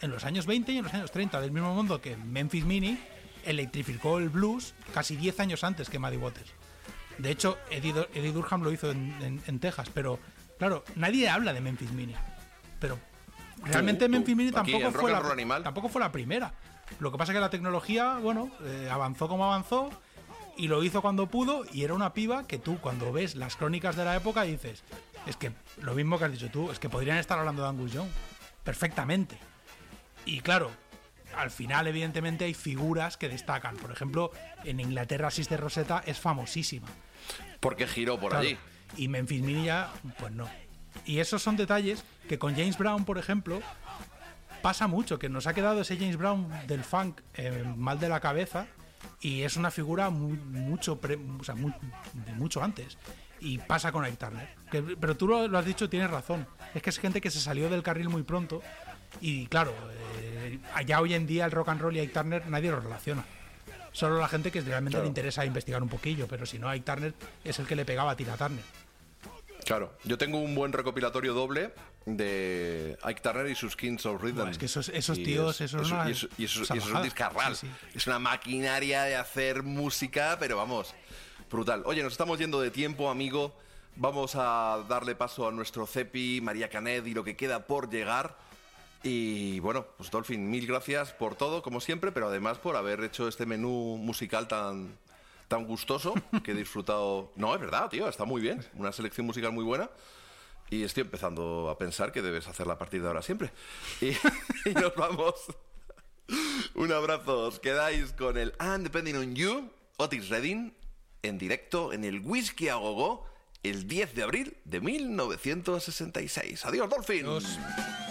S11: en los años 20 y en los años 30, del mismo modo que Memphis Mini electrificó el blues casi 10 años antes que Muddy Waters. De hecho, Eddie, Dur- Eddie Durham lo hizo en, en- en Texas, pero claro, nadie habla de Memphis Mini. Pero realmente Memphis Mini tampoco fue, la,
S1: Animal.
S11: tampoco fue la primera. Lo que pasa es que la tecnología, bueno, eh, avanzó como avanzó y lo hizo cuando pudo y era una piba que tú cuando ves las crónicas de la época dices, es que lo mismo que has dicho tú, es que podrían estar hablando de Angus Young perfectamente. Y claro, al final evidentemente hay figuras que destacan. Por ejemplo, en Inglaterra Sister Rosetta es famosísima.
S1: Porque giró por
S11: Claro.
S1: allí.
S11: Y Memphis Mini ya, pues no. Y esos son detalles que con James Brown, por ejemplo, pasa mucho, que nos ha quedado ese James Brown del funk eh, mal de la cabeza y es una figura mu- mucho, pre- o sea, de mucho antes. Y pasa con Ike Turner. Que- pero tú lo, lo has dicho, tienes razón. Es que es gente que se salió del carril muy pronto y claro, eh, allá hoy en día el rock and roll y Ike Turner nadie lo relaciona. Solo la gente que realmente
S1: Claro.
S11: le interesa investigar un poquillo, pero si no, Ike Turner es el que le pegaba a Tina Turner.
S1: Claro, yo tengo un buen recopilatorio doble de Ike Turner y sus Kings of Rhythm.
S11: Es que esos- esos tíos, eso es una
S1: y eso, y eso- y eso es un discarral.
S11: Sí,
S1: Es una maquinaria de hacer música, pero vamos, brutal. Oye, nos estamos yendo de tiempo, amigo. Vamos a darle paso a nuestro Cepi, María Canet y lo que queda por llegar. Y bueno, pues Dolphin, mil gracias por todo, como siempre, pero además por haber hecho este menú musical tan, tan gustoso que he disfrutado. No, es verdad, tío, está muy bien. Una selección musical muy buena. Y estoy empezando a pensar que debes hacerla a partir de ahora siempre. Y, y nos vamos. Un abrazo. Os quedáis con el I'm Depending on You, Otis Redding, en directo en el Whisky a Gogo el 10 de abril de 1966. Adiós, Dolphin.
S7: I'm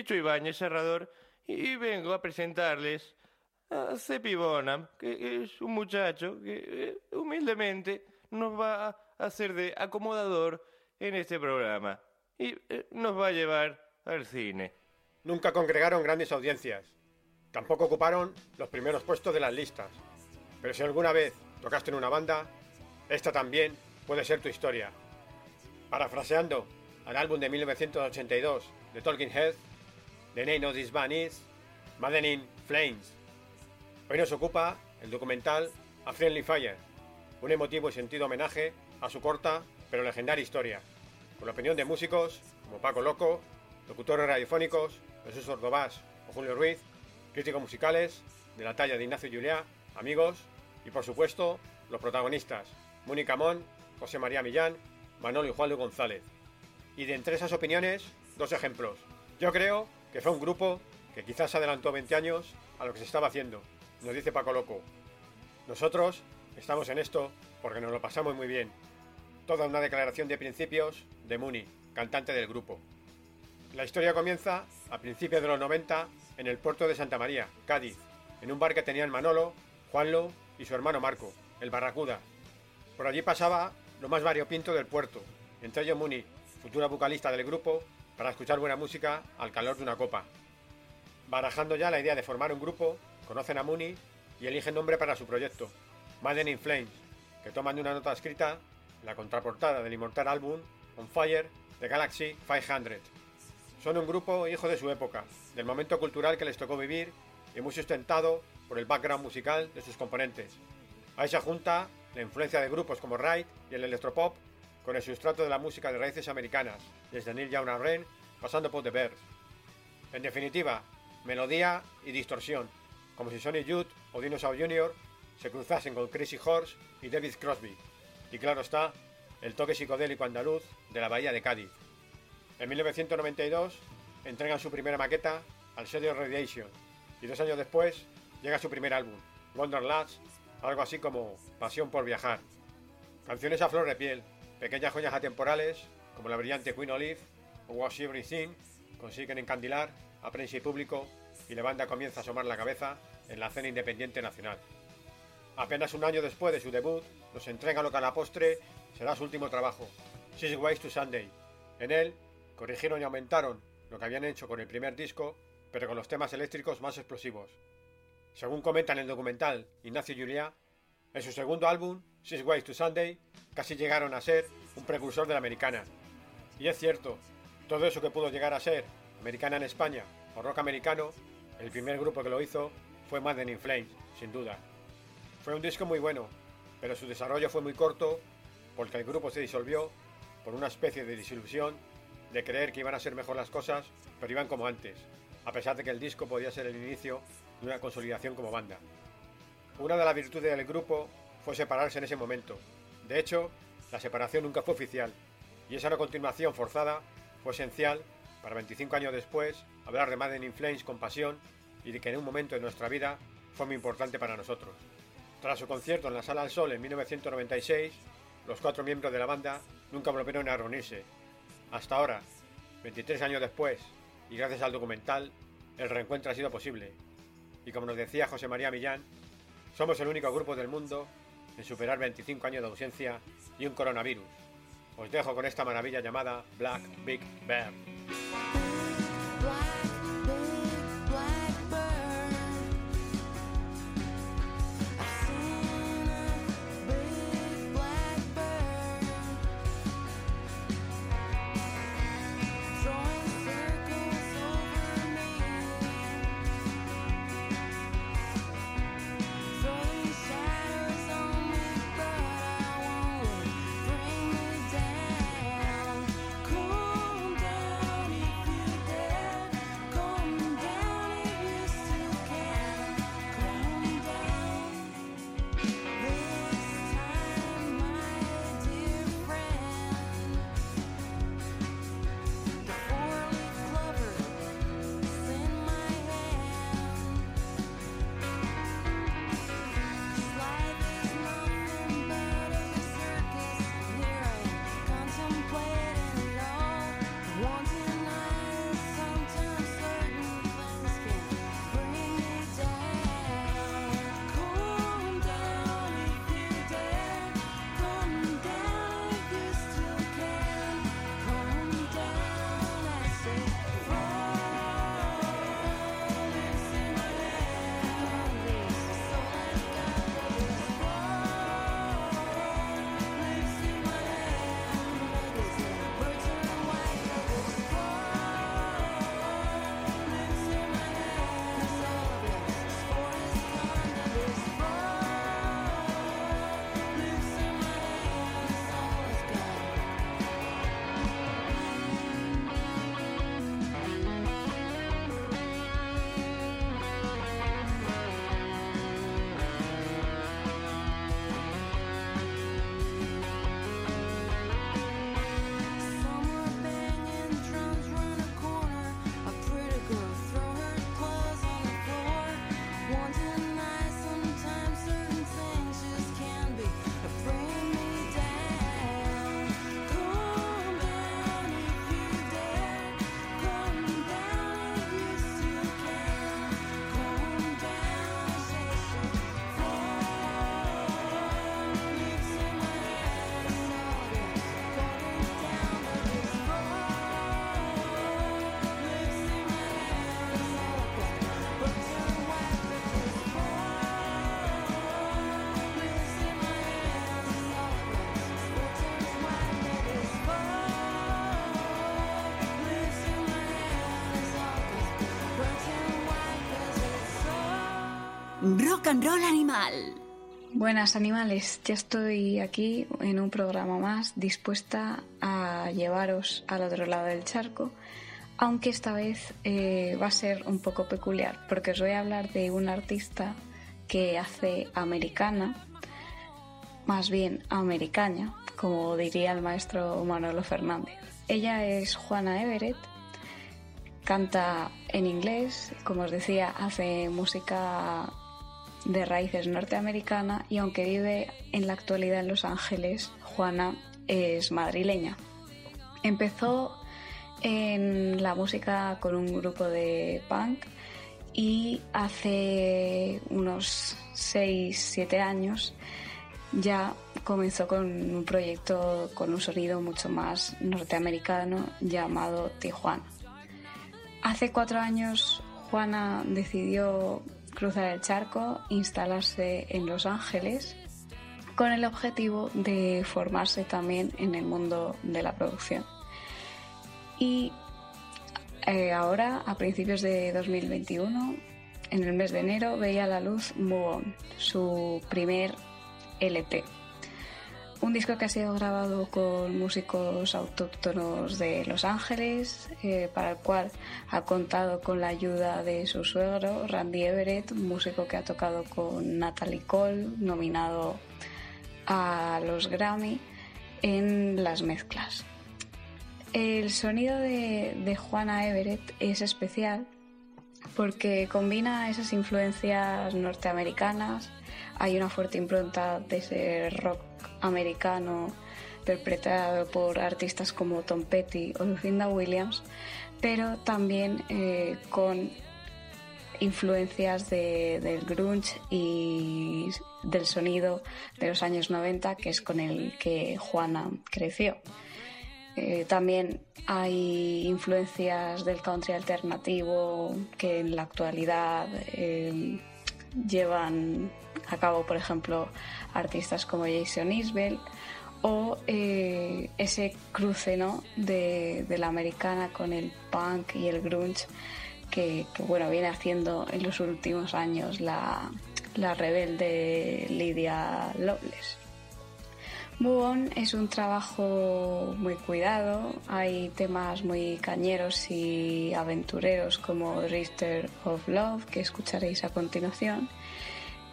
S17: Chicho Ibáñez, cerrador, y vengo a presentarles a Cepi Bonham, que es un muchacho que eh, humildemente nos va a hacer de acomodador en este programa y eh, nos va a llevar al cine.
S18: Nunca congregaron grandes audiencias. Tampoco ocuparon los primeros puestos de las listas. Pero si alguna vez tocaste en una banda, esta también puede ser tu historia. Parafraseando al álbum de 1982 de Talking Heads, The Name of This Band is Maddening Flames. Hoy nos ocupa el documental A Friendly Fire, un emotivo y sentido homenaje a su corta pero legendaria historia, con la opinión de músicos como Paco Loco, locutores radiofónicos, Jesús Ordovás o Julio Ruiz, críticos musicales de la talla de Ignacio Juliá, amigos y por supuesto los protagonistas, Mónica Mon, José María Millán, Manolo y Juan Luis González. Y de entre esas opiniones, dos ejemplos. Yo creo que fue un grupo que quizás adelantó 20 años a lo que se estaba haciendo, nos dice Paco Loco. Nosotros estamos en esto porque nos lo pasamos muy bien. Toda una declaración de principios de Muni, cantante del grupo. La historia comienza a principios de los 90 en el puerto de Santa María, Cádiz, en un bar que tenían Manolo, Juanlo y su hermano Marco, el Barracuda. Por allí pasaba lo más variopinto del puerto, entre ellos Muni, futura vocalista del grupo, para escuchar buena música al calor de una copa. Barajando ya la idea de formar un grupo, conocen a Muni y eligen nombre para su proyecto, Madden in Flames, que toman de una nota escrita la contraportada del inmortal álbum On Fire de Galaxy 500. Son un grupo hijo de su época, del momento cultural que les tocó vivir y muy sustentado por el background musical de sus componentes. A esa junta la influencia de grupos como Ride y el electropop con el sustrato de la música de raíces americanas, desde Neil Young Ren pasando por The Bears. En definitiva, melodía y distorsión, como si Sonny Youth o Dinosaur Jr. se cruzasen con Crazy Horse y David Crosby. Y claro está, el toque psicodélico andaluz de la bahía de Cádiz. En 1992 entregan su primera maqueta al sello Radiation y dos años después llega su primer álbum, Wonderlust, algo así como Pasión por viajar. Canciones a flor de piel, pequeñas joyas atemporales como la brillante Queen Olive o Wash Everything consiguen encandilar a prensa y público y la banda comienza a asomar la cabeza en la escena independiente nacional. Apenas un año después de su debut, nos entrega lo que a la postre será su último trabajo, Six Ways to Sunday. En él, corrigieron y aumentaron lo que habían hecho con el primer disco, pero con los temas eléctricos más explosivos. Según comenta en el documental Ignacio Juliá, en su segundo álbum, Six Ways to Sunday, casi llegaron a ser un precursor de la americana. Y es cierto, todo eso que pudo llegar a ser americana en España o rock americano, el primer grupo que lo hizo fue Madden in Flames, sin duda. Fue un disco muy bueno, pero su desarrollo fue muy corto porque el grupo se disolvió por una especie de disilusión de creer que iban a ser mejor las cosas, pero iban como antes, a pesar de que el disco podía ser el inicio de una consolidación como banda. Una de las virtudes del grupo fue separarse en ese momento. De hecho, la separación nunca fue oficial, y esa no continuación forzada fue esencial para 25 años después hablar de Madden in Flames con pasión y de que en un momento de nuestra vida fue muy importante para nosotros. Tras su concierto en la Sala del Sol en 1996, los cuatro miembros de la banda nunca volvieron a reunirse. Hasta ahora, 23 años después, y gracias al documental, el reencuentro ha sido posible. Y como nos decía José María Millán, somos el único grupo del mundo en superar 25 años de ausencia y un coronavirus. Os dejo con esta maravilla llamada Black Big Bear.
S5: And Animal.
S19: Buenas animales, ya estoy aquí en un programa más dispuesta a llevaros al otro lado del charco, aunque esta vez eh, va a ser un poco peculiar porque os voy a hablar de una artista que hace americana, más bien americaña, como diría el maestro Manolo Fernández. Ella es Juana Everett, canta en inglés, como os decía, hace música de raíces norteamericana y aunque vive en la actualidad en Los Ángeles, Juana es madrileña. Empezó en la música con un grupo de punk y hace unos 6-7 años ya comenzó con un proyecto con un sonido mucho más norteamericano llamado Tijuana. Hace cuatro años Juana decidió cruzar el charco, instalarse en Los Ángeles con el objetivo de formarse también en el mundo de la producción. Y eh, ahora, a principios de 2021, en el mes de enero, veía la luz Move su primer LP. Un disco que ha sido grabado con músicos autóctonos de Los Ángeles, eh, para el cual ha contado con la ayuda de su suegro, Randy Everett, músico que ha tocado con Natalie Cole, nominado a los Grammy en las mezclas. El sonido de, de Juana Everett es especial porque combina esas influencias norteamericanas, hay una fuerte impronta de ese rock americano interpretado por artistas como Tom Petty o Lucinda Williams, pero también eh, con influencias de- del grunge y del sonido de los años 90, que es con el que Juana creció. Eh, también hay influencias del country alternativo que en la actualidad eh, llevan a cabo, por ejemplo, artistas como Jason Isbell o eh, ese cruce ¿no? de, de la americana con el punk y el grunge que, bueno viene haciendo en los últimos años la, la rebelde Lydia Loveless. Move On es un trabajo muy cuidado, hay temas muy cañeros y aventureros como Drifter of Love que escucharéis a continuación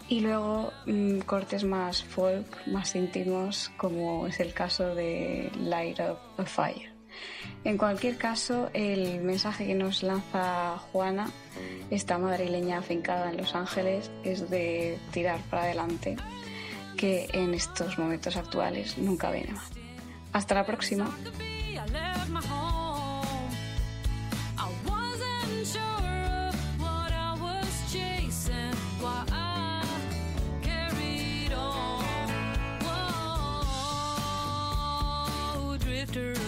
S19: y luego mm, cortes más folk, más íntimos como es el caso de Light Up a Fire. En cualquier caso, el mensaje que nos lanza Juana, esta madrileña afincada en Los Ángeles, es de tirar para adelante que en estos momentos actuales nunca viene mal. Hasta la próxima.
S20: bitter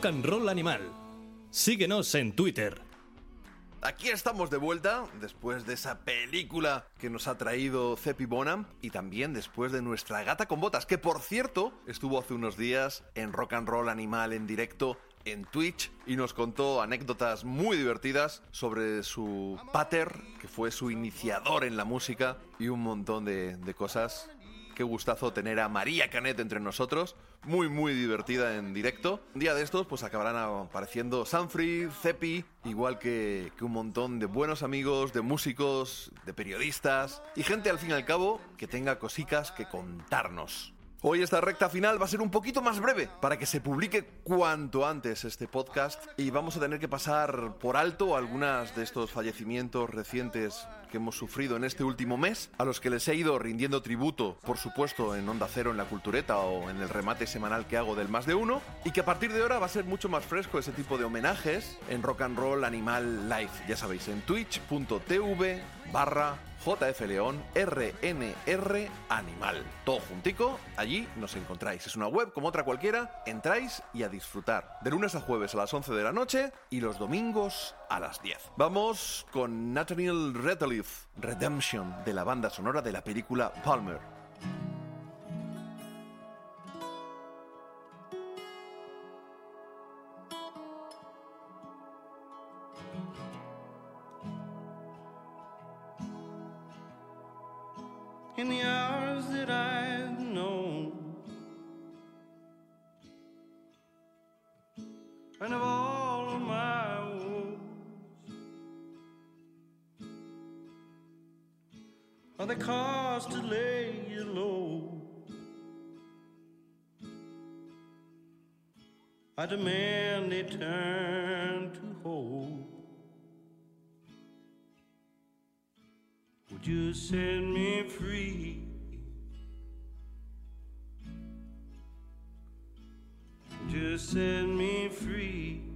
S3: Rock and Roll Animal. Síguenos en Twitter.
S1: Aquí estamos de vuelta, después de esa película que nos ha traído Cepi Bonham y también después de nuestra gata con botas, que por cierto estuvo hace unos días en Rock and Roll Animal en directo en Twitch y nos contó anécdotas muy divertidas sobre su pater, que fue su iniciador en la música y un montón de, de cosas. Qué gustazo tener a María Canet entre nosotros, muy muy divertida en directo. Un día de estos pues acabarán apareciendo Sanfrid, Cepi, igual que, que un montón de buenos amigos, de músicos, de periodistas y gente al fin y al cabo que tenga cosicas que contarnos. Hoy esta recta final va a ser un poquito más breve para que se publique cuanto antes este podcast y vamos a tener que pasar por alto algunas de estos fallecimientos recientes que hemos sufrido en este último mes, a los que les he ido rindiendo tributo, por supuesto, en Onda Cero, en la Cultureta o en el remate semanal que hago del Más de Uno, y que a partir de ahora va a ser mucho más fresco ese tipo de homenajes en Rock and Roll Animal Live, ya sabéis, en twitch.tv barra JF León RNR Animal. Todo juntico, allí nos encontráis. Es una web como otra cualquiera, entráis y a disfrutar. De lunes a jueves a las 11 de la noche y los domingos a las 10. Vamos con Nathaniel Redleaf, Redemption, de la banda sonora de la película Palmer.
S21: In the hours that I've known. And of all of my woes, are the cause to lay you low. I demand a turn to hope. Would you set me free? Would you set me free?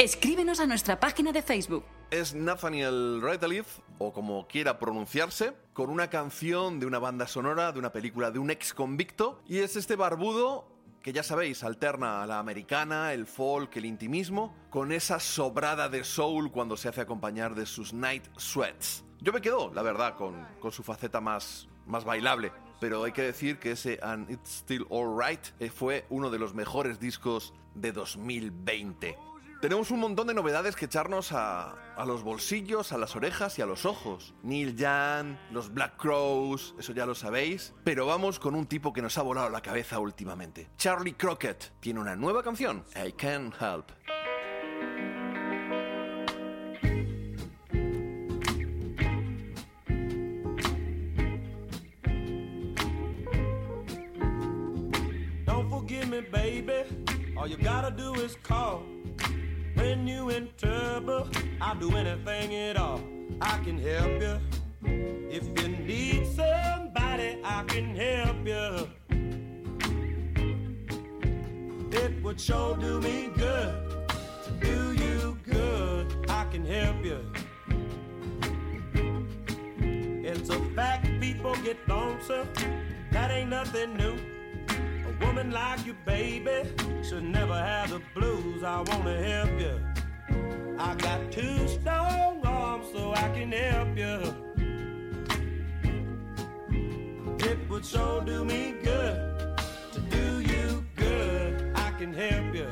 S5: Escríbenos a nuestra página de Facebook.
S1: Es Nathaniel Rateliff, o como quiera pronunciarse, con una canción de una banda sonora de una película de un ex convicto, y es este barbudo que ya sabéis, alterna a la americana, el folk, el intimismo, con esa sobrada de soul cuando se hace acompañar de sus night sweats. Yo me quedo, la verdad, con, con su faceta más, más bailable, pero hay que decir que ese And It's Still Alright eh, fue uno de los mejores discos de 2020. Tenemos un montón de novedades que echarnos a, a los bolsillos, a las orejas y a los ojos. Neil Young, los Black Crows, eso ya lo sabéis. Pero vamos con un tipo que nos ha volado la cabeza últimamente. Charlie Crockett tiene una nueva canción, I Can't Help.
S21: Don't forgive me, baby. All you gotta do is call. When you in trouble, I'll do anything at all. I can help you. If you need somebody, I can help you. It would sure do me good to do you good. I can help you. It's a fact people get lonesome. That ain't nothing new. Woman like you, baby, should never have the blues. I wanna help you. I got two strong arms so I can help you. It would sure do me good to do you good. I can help you.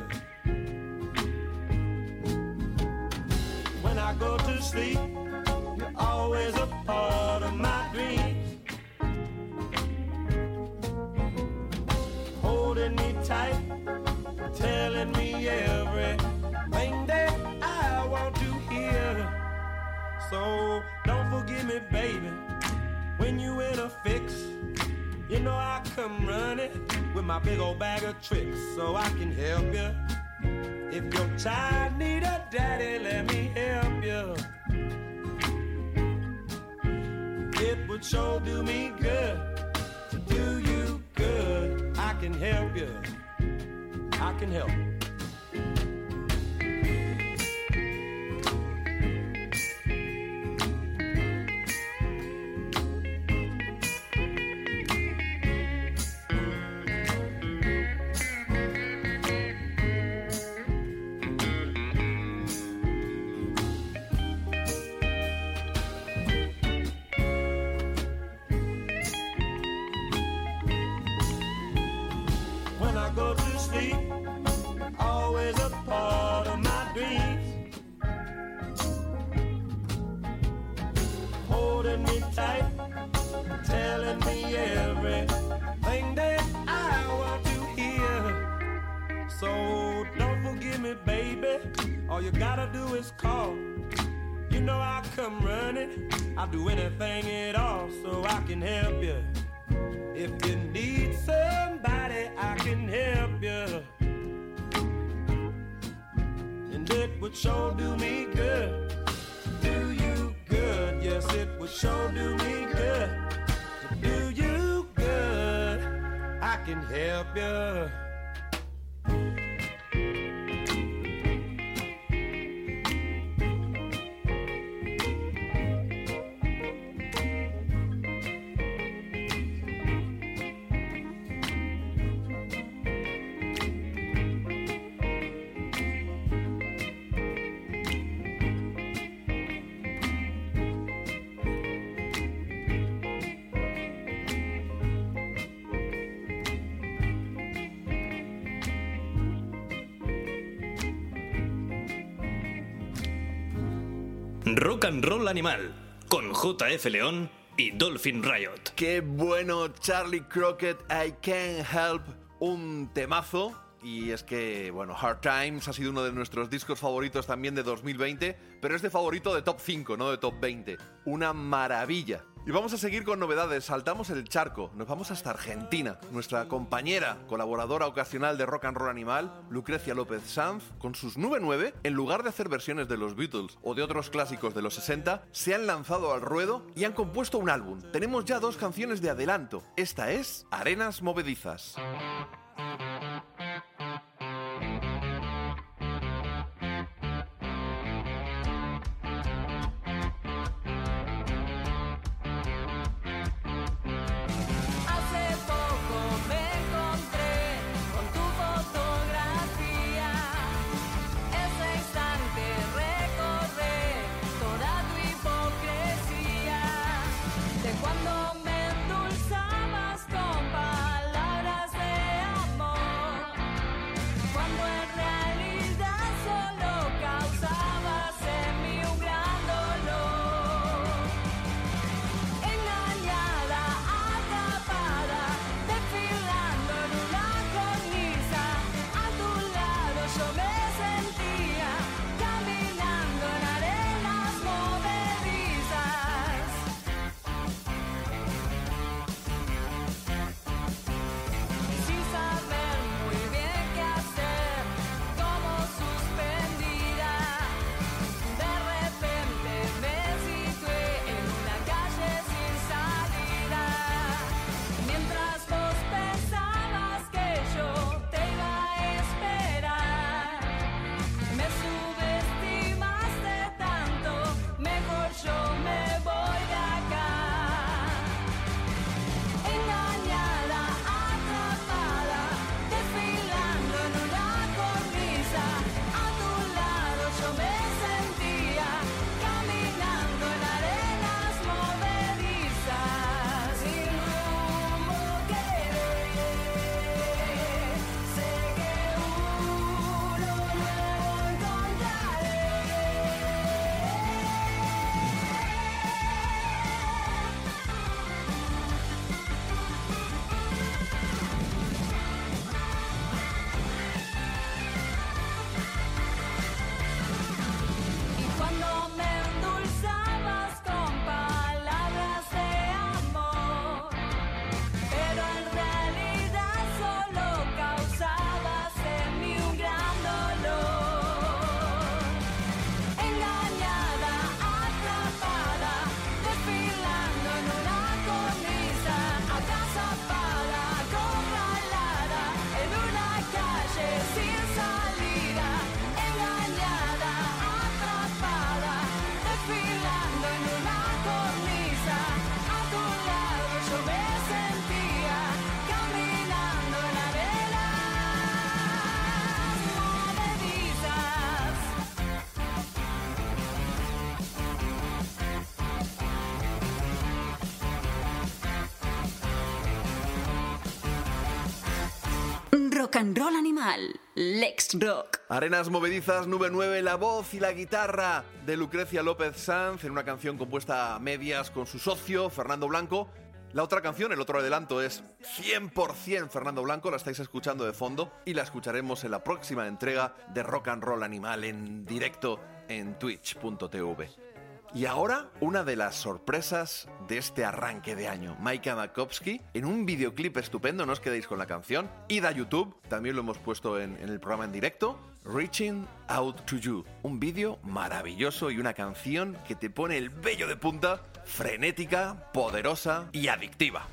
S21: When I go to sleep, you're always a part of my Don't forgive me, baby, when you in a fix. You know I come running with my big old bag of tricks, so I can help you. If your child need a daddy, let me help you. It would sure do me good to do you good. I can help you. I can help. I'll do anything at all so I can help you.
S3: Rock and Roll Animal, con JF León y Dolphin Riot.
S1: Qué bueno, Charlie Crockett, I Can't Help, un temazo. Y es que, bueno, Hard Times ha sido uno de nuestros discos favoritos también de 2020, pero es de favorito de top 5, no de top 20. Una maravilla. Y vamos a seguir con novedades. Saltamos el charco, nos vamos hasta Argentina. Nuestra compañera, colaboradora ocasional de Rock and Roll Animal, Lucrecia López Sanz, con sus 9-9, en lugar de hacer versiones de los Beatles o de otros clásicos de los 60, se han lanzado al ruedo y han compuesto un álbum. Tenemos ya dos canciones de adelanto. Esta es Arenas Movedizas.
S5: Rock and roll animal. Lex Rock.
S1: Arenas movedizas, nube 9, la voz y la guitarra de Lucrecia López Sanz en una canción compuesta a medias con su socio, Fernando Blanco. La otra canción, el otro adelanto, es 100% Fernando Blanco, la estáis escuchando de fondo y la escucharemos en la próxima entrega de Rock and Roll Animal en directo en twitch.tv. Y ahora, una de las sorpresas de este arranque de año. Maika Makovsky, en un videoclip estupendo, no os quedéis con la canción. Id a YouTube, también lo hemos puesto en, en el programa en directo. Reaching Out to You. Un vídeo maravilloso y una canción que te pone el vello de punta, frenética, poderosa y adictiva.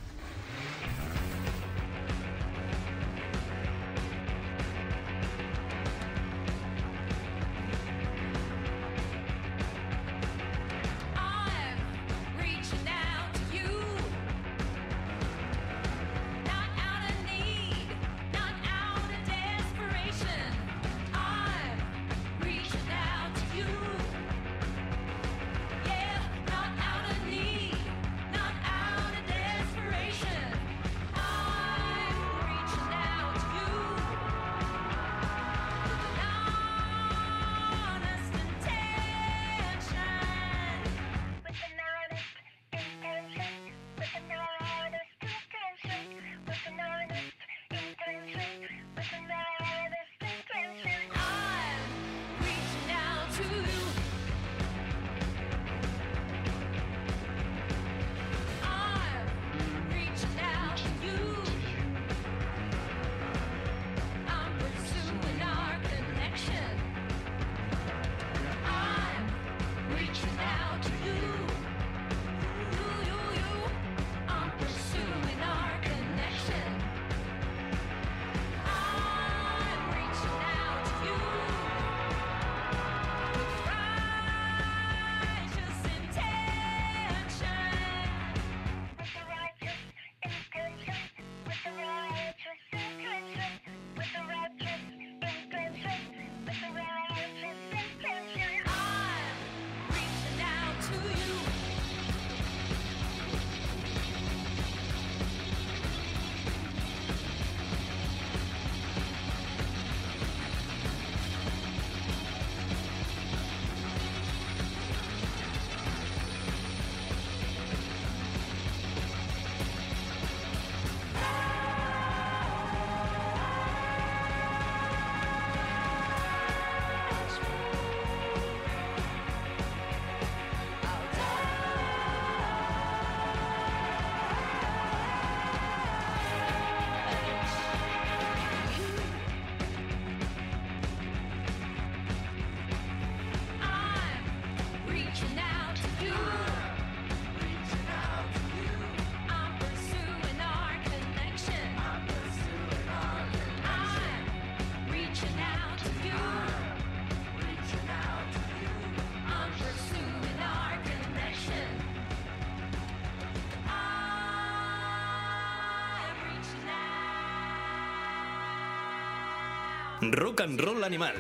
S3: Rock and Roll Animal,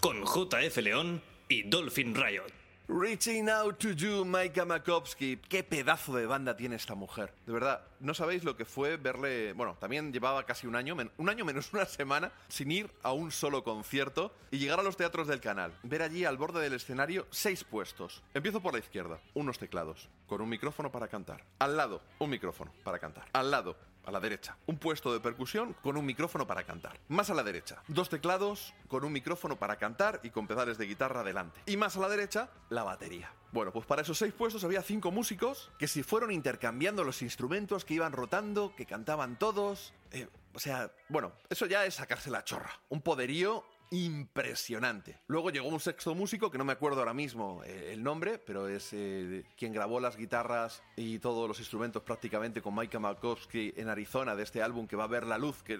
S3: con JF León y Dolphin Riot.
S1: Reaching Out to You, Maika Makovsky. Qué pedazo de banda tiene esta mujer. De verdad, no sabéis lo que fue verle. Bueno, también llevaba casi un año, un año menos una semana, sin ir a un solo concierto y llegar a los teatros del canal. Ver allí al borde del escenario seis puestos. Empiezo por la izquierda, unos teclados, con un micrófono para cantar. Al lado, un micrófono para cantar. Al lado, a la derecha, un puesto de percusión con un micrófono para cantar. Más a la derecha, dos teclados con un micrófono para cantar y con pedales de guitarra delante. Y más a la derecha, la batería. Bueno, pues para esos seis puestos había cinco músicos que se fueron intercambiando los instrumentos, que iban rotando, que cantaban todos. Eh, o sea, bueno, eso ya es sacarse la chorra. Un poderío impresionante. Luego llegó un sexto músico, que no me acuerdo ahora mismo eh, el nombre, pero es eh, quien grabó las guitarras y todos los instrumentos prácticamente con Maika Malkowski en Arizona de este álbum que va a ver la luz, que,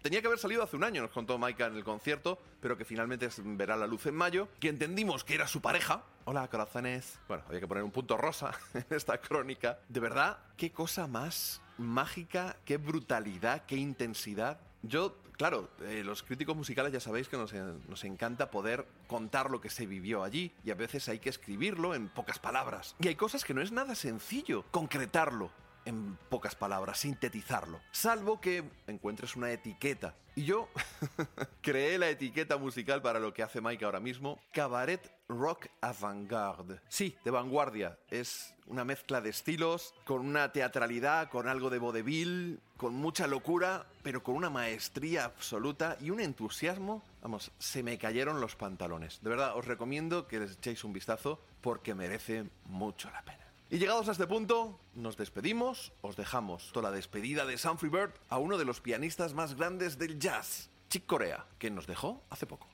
S1: tenía que haber salido hace un año, nos contó Maika en el concierto, pero que finalmente verá la luz en mayo, que entendimos que era su pareja. Hola, corazones. Bueno, había que poner un punto rosa en esta crónica. De verdad, qué cosa más mágica, qué brutalidad, qué intensidad. Yo, claro, eh, los críticos musicales ya sabéis que nos, nos encanta poder contar lo que se vivió allí y a veces hay que escribirlo en pocas palabras. Y hay cosas que no es nada sencillo concretarlo en pocas palabras, sintetizarlo. Salvo que encuentres una etiqueta. Y yo creé la etiqueta musical para lo que hace Mike ahora mismo, Cabaret Rock Avant-Garde. Sí, de vanguardia. Es una mezcla de estilos, con una teatralidad, con algo de vodevil, con mucha locura, pero con una maestría absoluta y un entusiasmo. Vamos, se me cayeron los pantalones. De verdad, os recomiendo que les echéis un vistazo porque merece mucho la pena. Y llegados a este punto, nos despedimos, os dejamos toda la despedida de Humphrey Bird a uno de los pianistas más grandes del jazz, Chick Corea, que nos dejó hace poco.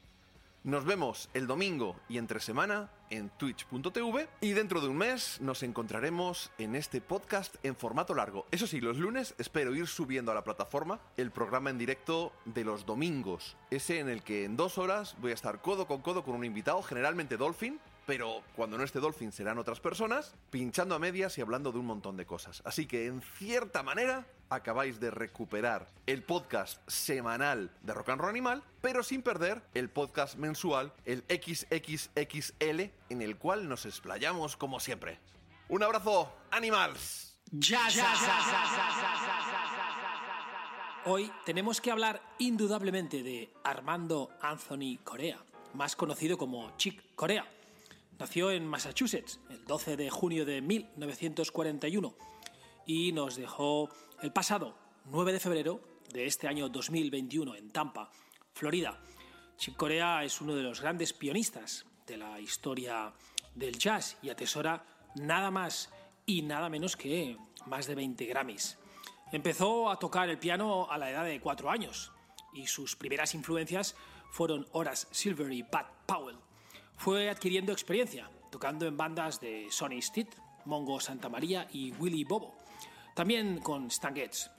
S1: Nos vemos el domingo y entre semana en twitch.tv y dentro de un mes nos encontraremos en este podcast en formato largo. Eso sí, los lunes espero ir subiendo a la plataforma el programa en directo de los domingos, ese en el que en dos horas voy a estar codo con codo con un invitado, generalmente Dolphin, pero cuando no esté Dolphin serán otras personas, pinchando a medias y hablando de un montón de cosas. Así que en cierta manera acabáis de recuperar el podcast semanal de Rock and Roll Animal, pero sin perder el podcast mensual, el XXXL, en el cual nos explayamos como siempre. Un abrazo, Animals.
S10: Hoy tenemos que hablar indudablemente de Armando Anthony Corea, más conocido como Chick Corea. Nació en Massachusetts el 12 de junio de 1941 y nos dejó el pasado 9 de febrero de este año 2021 en Tampa, Florida. Chick Corea es uno de los grandes pianistas de la historia del jazz y atesora nada más y nada menos que más de 20 Grammys. Empezó a tocar el piano a la edad de 4 años y sus primeras influencias fueron Horace Silver y Pat Powell. Fue adquiriendo experiencia, tocando en bandas de Sonny Stitt, Mongo Santa María y Willy Bobo. También con Stan Getz.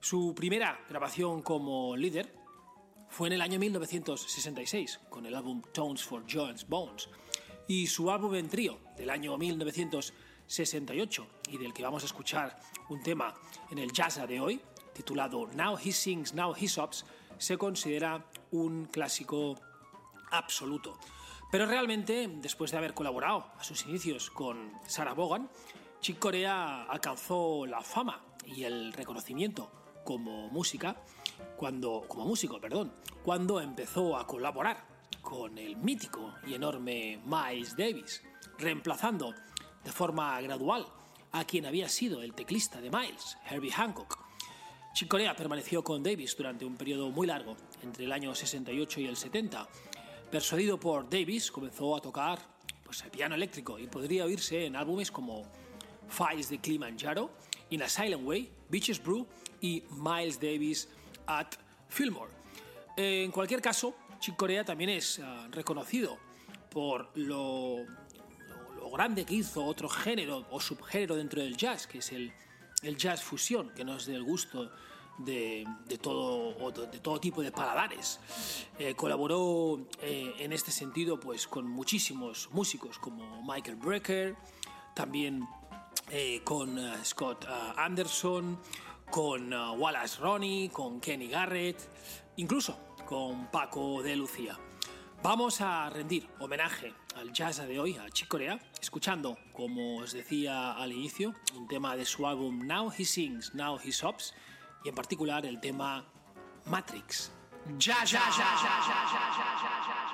S10: Su primera grabación como líder fue en el año 1966, con el álbum Tones for John's Bones, y su álbum en trío del año 1968, y del que vamos a escuchar un tema en el jazz de hoy, titulado Now He Sings, Now He Sobs, se considera un clásico absoluto. Pero realmente, después de haber colaborado a sus inicios con Sarah Vaughan, Chick Corea alcanzó la fama y el reconocimiento como música cuando como músico, perdón, cuando empezó a colaborar con el mítico y enorme Miles Davis, reemplazando de forma gradual a quien había sido el teclista de Miles, Herbie Hancock. Chick Corea permaneció con Davis durante un periodo muy largo, entre el año 68 y el 70. Persuadido por Davis, comenzó a tocar pues, el piano eléctrico y podría oírse en álbumes como Files de Kilimanjaro, In a Silent Way, Beaches Brew y Miles Davis at Fillmore. En cualquier caso, Chick Corea también es ah, reconocido por lo, grande que hizo otro género o subgénero dentro del jazz, que es el, el jazz fusión, que no es del gusto de, de todo, de, todo tipo de paladares. Eh, colaboró eh, en este sentido pues, con muchísimos músicos como Michael Brecker, también eh, con Scott Anderson, con Wallace Ronnie, con Kenny Garrett, incluso con Paco de Lucía. Vamos a rendir homenaje al jazz de hoy, a Chick Corea, escuchando, como os decía al inicio, un tema de su álbum Now He Sings, Now He Sobs, en particular el tema Matrix. ya, ya, ya, ya, ya, ya, ya.